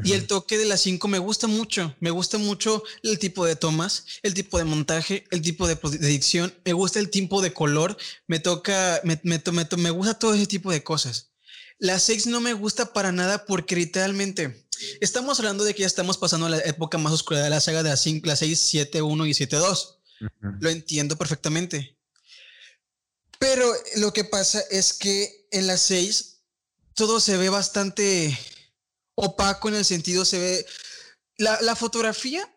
Speaker 1: Y el toque de las 5 me gusta mucho. Me gusta mucho el tipo de tomas, el tipo de montaje, el tipo de, edición. Me gusta el tipo de color. Me toca, me, me, me gusta todo ese tipo de cosas. La 6 no me gusta para nada porque literalmente estamos hablando de que ya estamos pasando a la época más oscura de la saga de la 5, la 6, 7, 1 y 7, 2.
Speaker 3: Ujú.
Speaker 1: Lo entiendo perfectamente. Pero lo que pasa es que en las 6 todo se ve bastante opaco en el sentido, se ve... La, la fotografía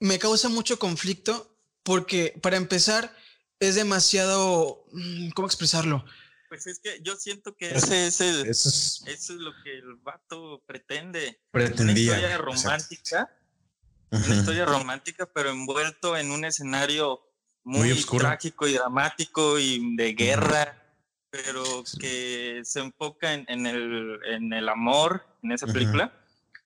Speaker 1: me causa mucho conflicto porque para empezar es demasiado... mm, ¿Cómo expresarlo?
Speaker 4: pues es que yo siento que ese es el,
Speaker 3: Eso es,
Speaker 4: eso es lo que el vato pretende.
Speaker 3: pretendía.
Speaker 4: Una historia romántica, una historia romántica, pero envuelto en un escenario muy,
Speaker 3: Muy oscuro.
Speaker 4: trágico y dramático y de guerra, pero que se enfoca en, en el, en el amor en esa película.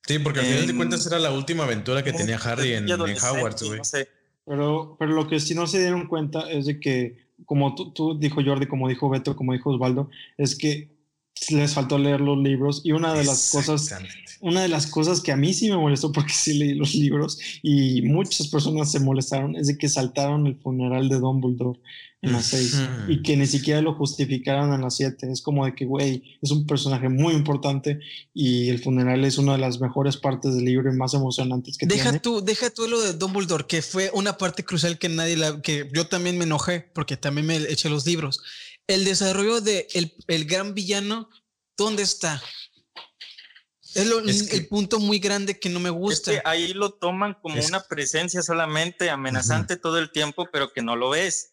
Speaker 3: Sí, porque al final de
Speaker 4: en-
Speaker 3: cuentas era la última aventura que tenía Harry en, en Hogwarts, güey.
Speaker 4: no sé.
Speaker 5: Pero, pero lo que sí no se dieron cuenta es de que, como tú, tú dijo Jordi, como dijo Beto, como dijo Osvaldo, es que les faltó leer los libros y una de las cosas una de las cosas que a mí sí me molestó porque sí leí los libros y muchas personas se molestaron es de que saltaron el funeral de Dumbledore en las seis
Speaker 3: Ujú.
Speaker 5: y que ni siquiera lo justificaron en las siete. Es como de que, güey, es un personaje muy importante y el funeral es una de las mejores partes del libro y más emocionantes que
Speaker 1: Deja
Speaker 5: tiene.
Speaker 1: tú, deja tú lo de Dumbledore, que fue una parte crucial que nadie la, que yo también me enojé porque también me eché los libros. El desarrollo de el, el gran villano, ¿dónde está? Es, lo-
Speaker 3: Es que-
Speaker 1: el punto muy grande que no me
Speaker 4: Es
Speaker 1: gusta.
Speaker 4: que ahí lo toman como
Speaker 3: Es-
Speaker 4: una presencia solamente amenazante todo el tiempo, pero que no lo Es,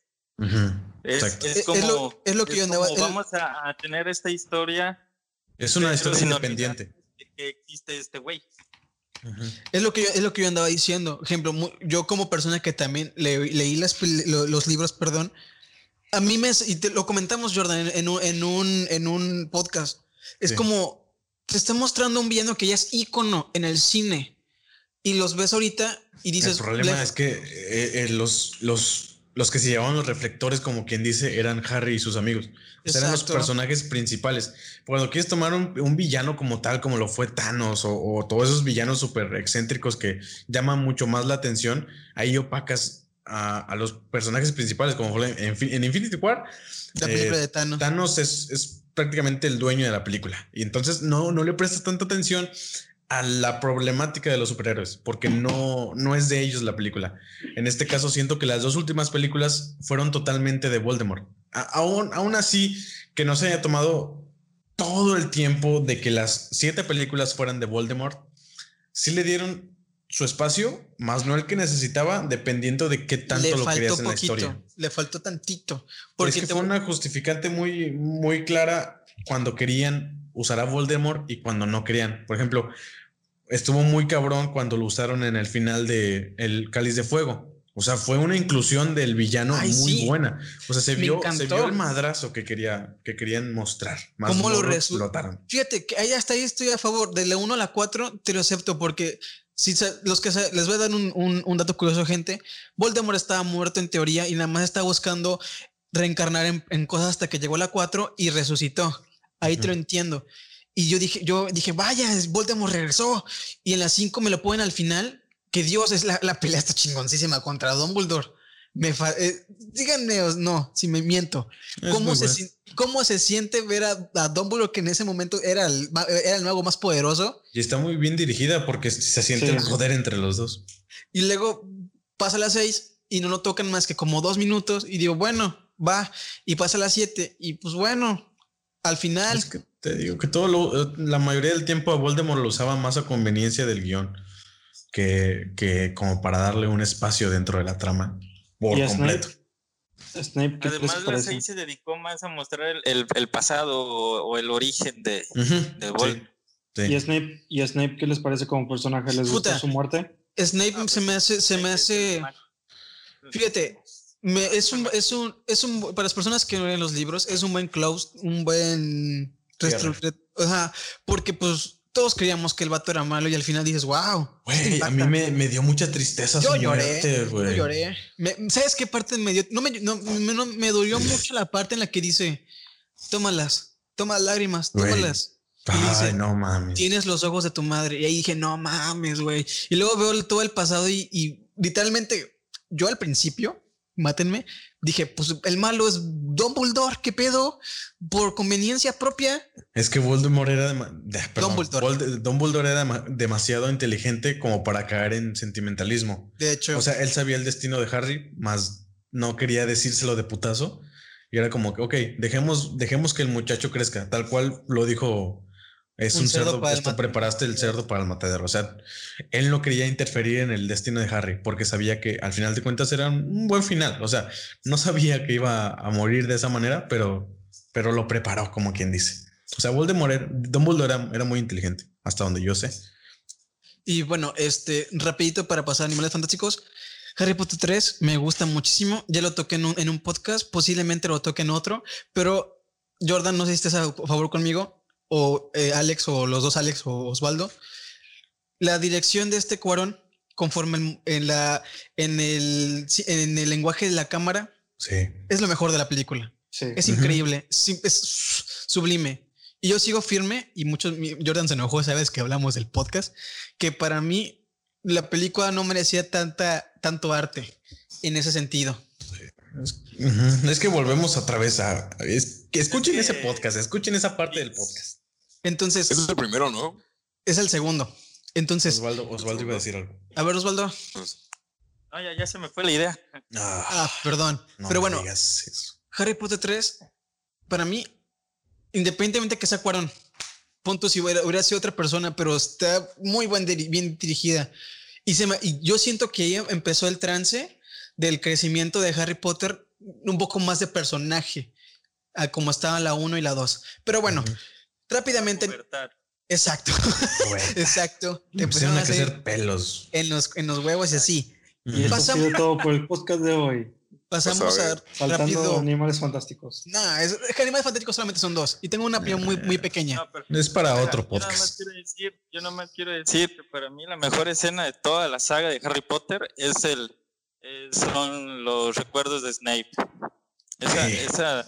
Speaker 3: exacto.
Speaker 4: es
Speaker 1: Es- es
Speaker 4: como,
Speaker 1: lo- es lo que yo andaba-
Speaker 4: como
Speaker 1: el-
Speaker 4: vamos a, a tener esta historia
Speaker 3: Es una historia independiente.
Speaker 4: de que existe este güey.
Speaker 3: Ujú.
Speaker 1: Es lo que yo, es lo que yo andaba diciendo. Ejemplo, yo como persona que también le- leí las los libros, perdón, a mí me y te lo comentamos Jordan en, un, en un en un podcast. Es
Speaker 3: Sí.
Speaker 1: como te está mostrando un villano que ya es ícono en el cine y los ves ahorita y dices
Speaker 3: el problema
Speaker 1: le-
Speaker 3: es que eh, eh, los, los, los que se llevaban los reflectores, como quien dice, eran Harry y sus amigos. O sea, eran los personajes principales. Cuando quieres tomar un, un villano como tal, como lo fue Thanos o, o todos esos villanos súper excéntricos que llaman mucho más la atención, ahí opacas a, a los personajes principales, como fue en, en Infinity War.
Speaker 1: la
Speaker 3: eh,
Speaker 1: película de Thanos.
Speaker 3: Thanos es, es prácticamente el dueño de la película. Y entonces no, no le prestas tanta atención a la problemática de los superhéroes, porque no, no es de ellos la película. En este caso siento que las dos últimas películas fueron totalmente de Voldemort. A- aún, aún así, que no se haya tomado todo el tiempo de que las siete películas fueran de Voldemort, sí le dieron su espacio, más no el que necesitaba, dependiendo de qué tanto
Speaker 1: le
Speaker 3: lo querías en la
Speaker 1: poquito,
Speaker 3: historia.
Speaker 1: le faltó tantito.
Speaker 3: Porque es que
Speaker 1: te-
Speaker 3: fue una justificante muy, muy clara cuando querían usar a Voldemort y cuando no querían. Por ejemplo, estuvo muy cabrón cuando lo usaron en el final de El Cáliz de Fuego. O sea, fue una inclusión del villano
Speaker 1: Ay,
Speaker 3: muy
Speaker 1: sí.
Speaker 3: buena. O sea, se vio, se vio el madrazo que, quería, que querían mostrar. Más
Speaker 1: ¿Cómo lo resu-
Speaker 3: explotaron.
Speaker 1: Fíjate que ahí hasta ahí estoy a favor. De la 1 a la 4 te lo acepto porque si los que sa- les voy a dar un, un- un dato curioso, gente. Voldemort estaba muerto en teoría y nada más estaba buscando reencarnar en, en cosas hasta que llegó la 4 y resucitó. Ahí te lo entiendo. Y yo dije, yo dije, vaya, Voldemort regresó. Y en la 5 me lo ponen al final. Que Dios es la, la pelea está chingoncísima contra Dumbledore. Me fa- eh, díganme, no, si me miento. ¿Cómo se, ¿Cómo se siente ver a, a Dumbledore que en ese momento era el, era el mago más poderoso?
Speaker 3: Y está muy bien dirigida porque se siente
Speaker 5: Sí.
Speaker 3: el poder entre los dos.
Speaker 1: Y luego pasa las seis y no lo tocan más que como dos minutos y digo, bueno, va. Y pasa las siete y pues bueno, al final...
Speaker 3: Es que te digo que todo lo, la mayoría del tiempo a Voldemort lo usaba más a conveniencia del guion que, que como para darle un espacio dentro de la trama por
Speaker 5: ¿Y a
Speaker 3: completo.
Speaker 5: Snape, ¿qué les
Speaker 4: Además, la? 6 se dedicó más a mostrar el, el- el pasado o, o el origen de,
Speaker 3: Ujú,
Speaker 4: de
Speaker 3: sí, sí.
Speaker 5: ¿Y a Snape, ¿Y Snape qué les parece como personaje? ¿Les
Speaker 1: Puta.
Speaker 5: gusta su muerte?
Speaker 1: Snape
Speaker 4: Ah,
Speaker 1: se
Speaker 4: pues,
Speaker 1: me hace, se me hace... Fíjate, me- es un, es un, es un, para las personas que no leen los libros, es un buen close, un buen, ajá, porque pues todos creíamos que el vato era malo y al final dices, wow.
Speaker 3: Güey, a mí me, me dio mucha tristeza
Speaker 1: Yo lloré,
Speaker 3: muerte,
Speaker 1: yo
Speaker 3: güey.
Speaker 1: lloré. Me- ¿Sabes qué parte me dio? No me, no, me, no- me dolió mucho la parte en la que dice, tómalas, toma lágrimas, tómalas. Y le dice,
Speaker 3: Ay, no mames.
Speaker 1: Tienes los ojos de tu madre. Y ahí dije, no mames, güey. Y luego veo todo el pasado y, y literalmente yo al principio, mátenme, dije, pues el malo es Dumbledore, ¿qué pedo? Por conveniencia propia.
Speaker 3: Es que Voldemort era de- perdón,
Speaker 1: Dumbledore.
Speaker 3: Dumbledore era dema- demasiado inteligente como para caer en sentimentalismo.
Speaker 1: De hecho,
Speaker 3: O sea, él sabía el destino de Harry, más no quería decírselo de putazo. Y era como que, ok, dejemos, dejemos que el muchacho crezca, tal cual lo dijo. Es
Speaker 1: Un
Speaker 3: un,
Speaker 1: cerdo
Speaker 3: cerdo,
Speaker 1: para el
Speaker 3: esto preparaste el cerdo para el matadero. O sea, él no quería interferir en el destino de Harry porque sabía que al final de cuentas era un buen final. O sea, no sabía que iba a morir de esa manera, pero, pero lo preparó, como quien dice. O sea, Voldemort, Dumbledore era, era muy inteligente, hasta donde yo sé.
Speaker 1: y bueno, este, rapidito para pasar a Animales Fantásticos. Harry Potter 3 me gusta muchísimo. Ya lo toqué en un, en un podcast, posiblemente lo toque en otro, pero Jordan, no sé si estás a favor conmigo, o eh, Alex, o los dos Alex, o Osvaldo. La dirección de este Cuarón, conforme en, en la, en, el, en el lenguaje de la cámara,
Speaker 3: Sí.
Speaker 1: es lo mejor de la película.
Speaker 5: Sí.
Speaker 1: Es increíble, es sublime. Y yo sigo firme y muchos, Jordan se enojó, sabes que hablamos del podcast, que para mí la película no merecía tanta, tanto arte en ese sentido.
Speaker 3: Es que volvemos otra vez a. es- que escuchen ese podcast, escuchen esa parte del podcast.
Speaker 1: Entonces,
Speaker 2: Ese es el primero, ¿no?
Speaker 1: es el segundo. Entonces,
Speaker 3: Osvaldo, Osvaldo iba a decir algo.
Speaker 1: a ver, Osvaldo.
Speaker 2: Pues,
Speaker 4: Ah, ya, ya se me fue la idea.
Speaker 3: Ah,
Speaker 1: Ah, perdón.
Speaker 3: no
Speaker 1: Pero bueno. Harry Potter 3, para mí, independientemente que sea Cuarón, punto si hubiera, hubiera sido otra persona, pero está muy buen bien dirigida. Y, se me- y yo siento que ahí empezó el trance del crecimiento de Harry Potter, un poco más de personaje, a como estaban la 1 y la 2. Pero bueno,
Speaker 3: Ujú.
Speaker 1: Rápidamente, exacto, exacto.
Speaker 3: empezaron
Speaker 1: Empezaron
Speaker 3: a crecer pelos.
Speaker 1: en los, en los huevos y así.
Speaker 5: Y eso ha
Speaker 1: Pasamos-
Speaker 5: sido todo por el podcast de hoy.
Speaker 1: Pasamos
Speaker 2: Pues a
Speaker 1: a, rápido.
Speaker 5: animales fantásticos.
Speaker 1: No, es, es que Animales Fantásticos solamente son dos. Y tengo una opinión muy, muy pequeña.
Speaker 4: No, pero-
Speaker 3: Es para otro
Speaker 4: Yo nada más
Speaker 3: podcast.
Speaker 4: quiero decir, yo nada más quiero decir que para mí la mejor escena de toda la saga de Harry Potter es el eh, son los recuerdos de Snape. Esa,
Speaker 3: Sí.
Speaker 4: esa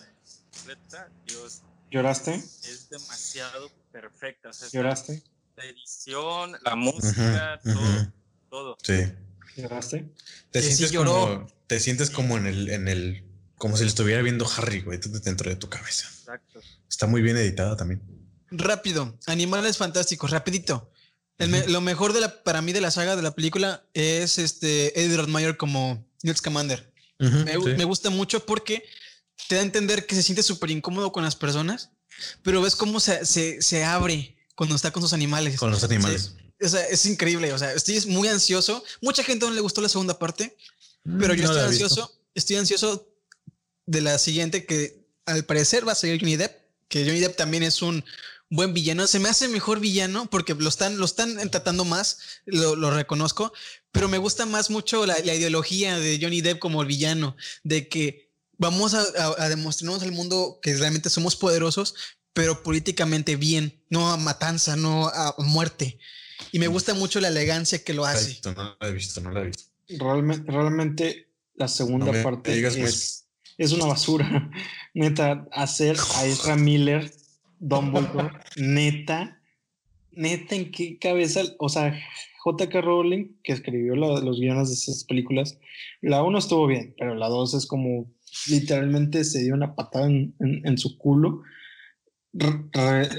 Speaker 4: Dios,
Speaker 5: ¿Lloraste?
Speaker 4: es demasiado perfecta. O sea,
Speaker 5: ¿Lloraste?
Speaker 4: la edición, la música,
Speaker 3: Ujú,
Speaker 4: todo,
Speaker 3: ujú.
Speaker 4: todo.
Speaker 3: Sí.
Speaker 5: ¿Lloraste?
Speaker 3: Te
Speaker 1: sí
Speaker 3: sientes
Speaker 1: lloró.
Speaker 3: como, te sientes como en el, en el, como si le estuviera viendo Harry, güey, dentro de tu cabeza.
Speaker 4: Exacto.
Speaker 3: Está muy bien editada también.
Speaker 1: Rápido, Animales Fantásticos, rapidito. El me- lo mejor de la, para mí de la saga de la película es este Eddie Redmayne como Newt Scamander.
Speaker 3: Ujú,
Speaker 1: Me,
Speaker 3: sí.
Speaker 1: me gusta mucho porque te da a entender que se siente súper incómodo con las personas, pero ves cómo se, se, se abre cuando está con sus animales.
Speaker 3: Con los animales.
Speaker 1: O sea, es increíble. O sea, estoy muy ansioso. Mucha gente no le gustó la segunda parte, pero yo
Speaker 3: No
Speaker 1: estoy
Speaker 3: visto.
Speaker 1: ansioso. Estoy ansioso de la siguiente que al parecer va a ser Johnny Depp, que Johnny Depp también es un buen villano. Se me hace mejor villano porque lo están, lo están tratando más, lo, lo reconozco, pero me gusta más mucho la, la ideología de Johnny Depp como el villano, de que vamos a, a- a demostrarnos al mundo que realmente somos poderosos, pero políticamente bien, no a matanza, no a muerte. Y me gusta mucho la elegancia que lo hace.
Speaker 3: visto, no la he visto, no la he visto.
Speaker 5: Realmente, realmente la segunda
Speaker 3: No
Speaker 5: parte
Speaker 3: digas,
Speaker 5: es, es una basura. <laughs> Neta, hacer a Ezra Miller, Dumbledore, <laughs> neta, neta, ¿en qué cabeza? O sea, J.K. Rowling, que escribió la- los guiones de esas películas, la uno estuvo bien, pero la dos es como literalmente se dio una patada en, en- en su culo, re- re-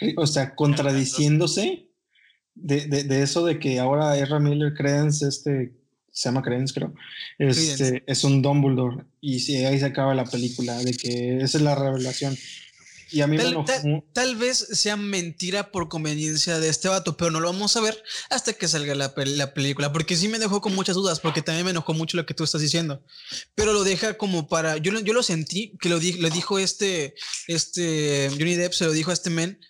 Speaker 5: re- o sea, contradiciéndose de, de- de eso de que ahora Ezra Miller Credence, este, se llama Credence, creo, este, es un Dumbledore. Y sí, ahí se acaba la película, de que esa es la revelación. Y a mí me
Speaker 1: Tal,
Speaker 5: enojó.
Speaker 1: tal- tal vez sea mentira por conveniencia de este vato, pero no lo vamos a ver hasta que salga la, pel- la película, porque sí me dejó con muchas dudas, porque también me enojó mucho lo que tú estás diciendo, pero lo deja como para, yo, lo- yo lo sentí, que lo, di- lo dijo este, este Johnny Depp, se lo dijo a este men,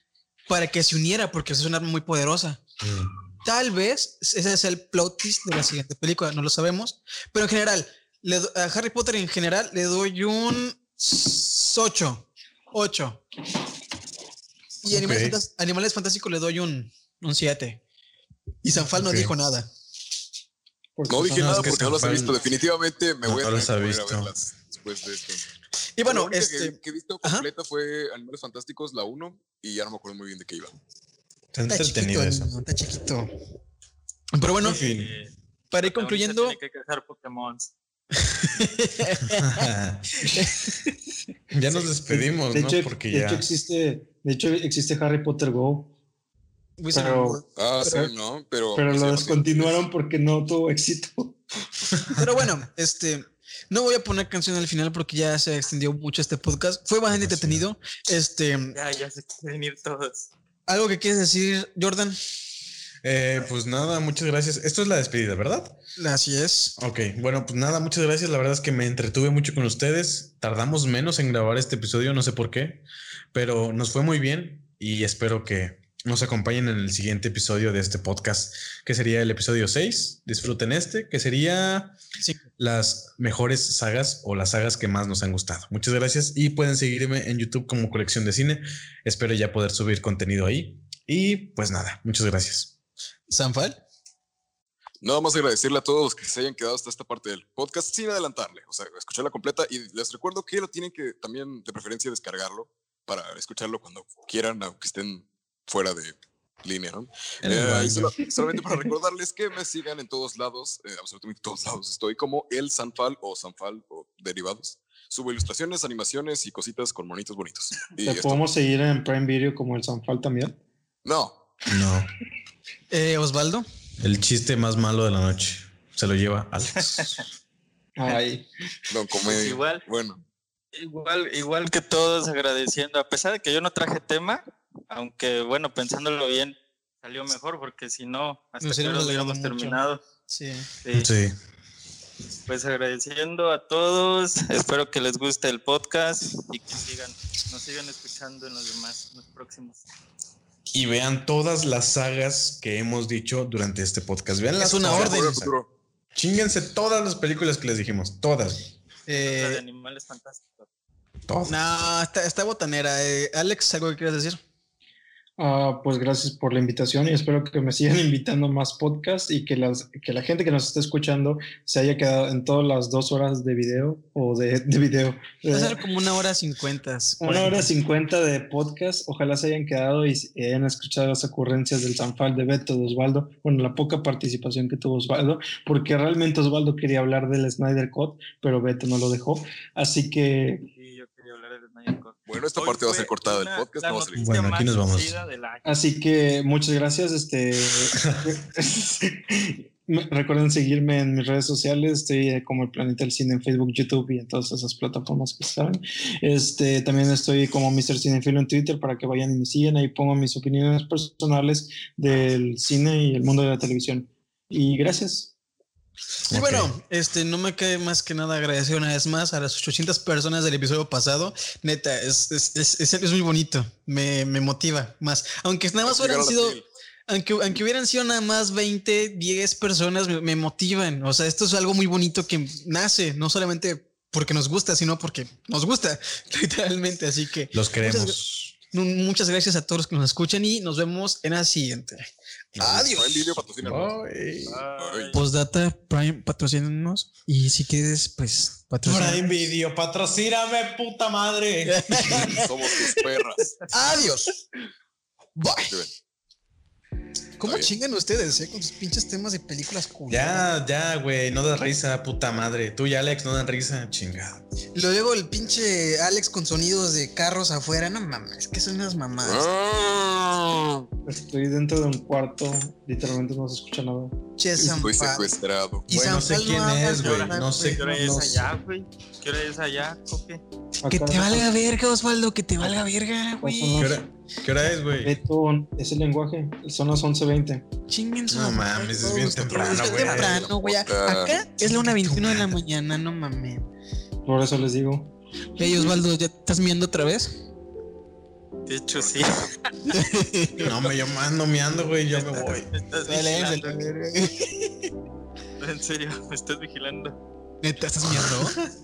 Speaker 1: para que se uniera, porque es una arma muy poderosa.
Speaker 3: Mm.
Speaker 1: Tal vez ese es el plot twist de la siguiente película, no lo sabemos. Pero en general, le a Harry Potter en general le doy un 8. 8. Y Animales,
Speaker 3: Ok.
Speaker 1: Fantas- Animales Fantásticos le doy un 7. Y Sanfal no dijo nada.
Speaker 5: porque
Speaker 2: No dije
Speaker 3: No,
Speaker 2: nada porque no las he visto. Definitivamente me
Speaker 3: No
Speaker 2: voy a que ir a verlas después de esto.
Speaker 1: Y
Speaker 2: la
Speaker 1: bueno,
Speaker 2: única
Speaker 1: este.
Speaker 2: que, que he visto
Speaker 1: Ajá.
Speaker 2: completa fue Animales Fantásticos, la 1, y ya no me acuerdo muy bien de qué iba.
Speaker 3: Está
Speaker 1: Está
Speaker 3: entretenido
Speaker 1: chiquito,
Speaker 3: eso.
Speaker 1: está chiquito. Pero bueno, para ir concluyendo.
Speaker 4: Tiene que cazar Pokémon. <laughs>
Speaker 3: ya nos despedimos,
Speaker 5: de
Speaker 3: ¿no?
Speaker 5: hecho,
Speaker 3: Porque
Speaker 5: de
Speaker 3: ya.
Speaker 5: hecho existe, de hecho existe Harry Potter Go,
Speaker 1: Wizard
Speaker 5: pero-
Speaker 1: World.
Speaker 2: Ah,
Speaker 5: Pero-
Speaker 2: sí, ¿no? Pero,
Speaker 5: pero lo descontinuaron porque no tuvo éxito. <laughs>
Speaker 1: Pero bueno, este, no voy a poner canción al final porque ya se extendió mucho este podcast. Fue bastante entretenido. Este,
Speaker 4: Ya, ya se quieren ir todos.
Speaker 1: algo que quieres decir, Jordan.
Speaker 3: Eh, pues nada, muchas gracias. Esto es la despedida, ¿verdad?
Speaker 1: Así es.
Speaker 3: Ok, bueno, pues nada, muchas gracias. La verdad es que me entretuve mucho con ustedes. Tardamos menos en grabar este episodio, no sé por qué, pero nos fue muy bien y espero que nos acompañen en el siguiente episodio de este podcast, que sería el episodio 6. Disfruten este, que sería
Speaker 1: Sí.
Speaker 3: las mejores sagas o las sagas que más nos han gustado. Muchas gracias y pueden seguirme en YouTube como colección de cine. Espero ya poder subir contenido ahí. Y pues nada, muchas gracias.
Speaker 1: Sanfal.
Speaker 2: Nada más agradecerle a todos los que se hayan quedado hasta esta parte del podcast sin adelantarle. O sea, escucharla completa y les recuerdo que lo tienen que también de preferencia descargarlo para escucharlo cuando quieran, aunque estén fuera de línea, ¿no?
Speaker 3: En
Speaker 2: Eh, solo- solamente para recordarles que me sigan en todos lados, eh, absolutamente todos lados. Estoy como el Sanfal o Sanfal o derivados. Subo ilustraciones, animaciones y cositas con monitos bonitos. Y
Speaker 5: ¿Te podemos seguir en Prime Video como el Sanfal también?
Speaker 2: No,
Speaker 3: No.
Speaker 1: Eh, Osvaldo.
Speaker 3: El chiste más malo de la noche. Se lo lleva Alex. <laughs>
Speaker 5: Ay,
Speaker 2: no, comedia.
Speaker 4: igual.
Speaker 2: Bueno,
Speaker 4: Igual, igual que todos agradeciendo, a pesar de que yo no traje tema, aunque bueno, pensándolo bien, salió mejor porque si no, hasta
Speaker 1: Nos
Speaker 4: que lo hubiéramos terminado.
Speaker 1: Sí.
Speaker 4: Sí.
Speaker 3: Sí.
Speaker 4: Pues agradeciendo a todos, espero que les guste el podcast y que sigan, nos sigan escuchando en los demás, en los próximos.
Speaker 3: Y vean todas las sagas que hemos dicho durante este podcast. Vean las
Speaker 1: Es una orden.
Speaker 3: Chinguense todas las películas que les dijimos. Todas.
Speaker 4: La de
Speaker 1: Eh,
Speaker 4: animales fantásticos.
Speaker 3: Todas.
Speaker 1: no, está, está botanera. Eh, Alex, ¿algo que quieras decir?
Speaker 5: Ah, pues gracias por la invitación y espero que me sigan <laughs> invitando más podcasts y que, las, que la gente que nos está escuchando se haya quedado en todas las dos horas de video o de, de video.
Speaker 1: Va a
Speaker 5: eh,
Speaker 1: ser como una hora cincuenta.
Speaker 5: Una hora cincuenta de podcast. Ojalá se hayan quedado y hayan escuchado las ocurrencias del Sanfal de Beto, de Osvaldo. Bueno, la poca participación que tuvo Osvaldo, porque realmente Osvaldo quería hablar del Snyder Cut, pero Beto no lo dejó. Así que
Speaker 4: Sí, yo quería hablar de Snyder Cut.
Speaker 2: Bueno, esta
Speaker 4: Hoy
Speaker 2: parte va a ser cortada del podcast. No va a salir.
Speaker 4: noticia
Speaker 3: Bueno, aquí nos vamos.
Speaker 5: Así que muchas gracias. Este, <laughs> recuerden seguirme en mis redes sociales. Estoy eh, como el Planeta del Cine en Facebook, YouTube y en todas esas plataformas que saben. Este, también estoy como Mr. Cinefilo en Twitter para que vayan y me sigan. Ahí pongo mis opiniones personales del cine y el mundo de la televisión. Y gracias.
Speaker 1: Y
Speaker 3: Ok.
Speaker 1: bueno, este, no me queda más que nada agradecer una vez más a las 800 personas del episodio pasado. Neta, es, es, es, es- muy bonito. Me, me motiva más. Aunque nada más hubieran sido, aunque, aunque hubieran sido nada más 20, 10 personas, me, me motivan. O sea, esto es algo muy bonito que nace, no solamente porque nos gusta, sino porque nos gusta, <laughs> literalmente. Así que
Speaker 3: Los queremos.
Speaker 1: nu- muchas gracias a todos los que nos escuchan y nos vemos en la siguiente. Adiós.
Speaker 2: Prime Video.
Speaker 3: Ay.
Speaker 1: Postdata Prime, patrocínanos. Y si quieres, pues patrocina.
Speaker 3: Prime Video, patrocíname, puta madre.
Speaker 2: Somos tus perras.
Speaker 1: Adiós. Bye. ¿Cómo chingan ustedes, eh? Con sus pinches temas de películas cool.
Speaker 3: Ya, ya, güey, no das risa, puta madre. Tú y Alex no dan risa, chingado.
Speaker 1: Y luego el pinche Alex con sonidos de carros afuera. No mames, que son unas mamadas.
Speaker 2: Ah,
Speaker 5: Estoy dentro de un cuarto. Literalmente no se escucha nada.
Speaker 1: Che, Sanfal.
Speaker 2: secuestrado.
Speaker 1: Y
Speaker 3: no sé quién es, güey, no sé
Speaker 4: ¿Qué hora es allá, güey? ¿Qué hora es allá, Coque?
Speaker 1: Que te valga verga, Osvaldo, que te valga verga, güey.
Speaker 3: ¿Qué hora, qué hora es, güey?
Speaker 5: Es el lenguaje. Son las 11.20.
Speaker 1: Chinguen su
Speaker 3: No
Speaker 1: madre
Speaker 3: mames, es bien temprano,
Speaker 1: Es
Speaker 3: güey.
Speaker 1: temprano, güey. Acá es la 1.21 de la mañana, no mames.
Speaker 5: Por eso les digo.
Speaker 1: Hey, Osvaldo, ¿ya estás miando otra vez?
Speaker 4: De hecho, sí. <laughs>
Speaker 3: No, me yo ando meando, güey, yo me voy.
Speaker 4: Me estás
Speaker 1: Dale,
Speaker 4: vigilando. <laughs> En serio, me estás vigilando.
Speaker 1: Neta, ¿estás miando? <laughs>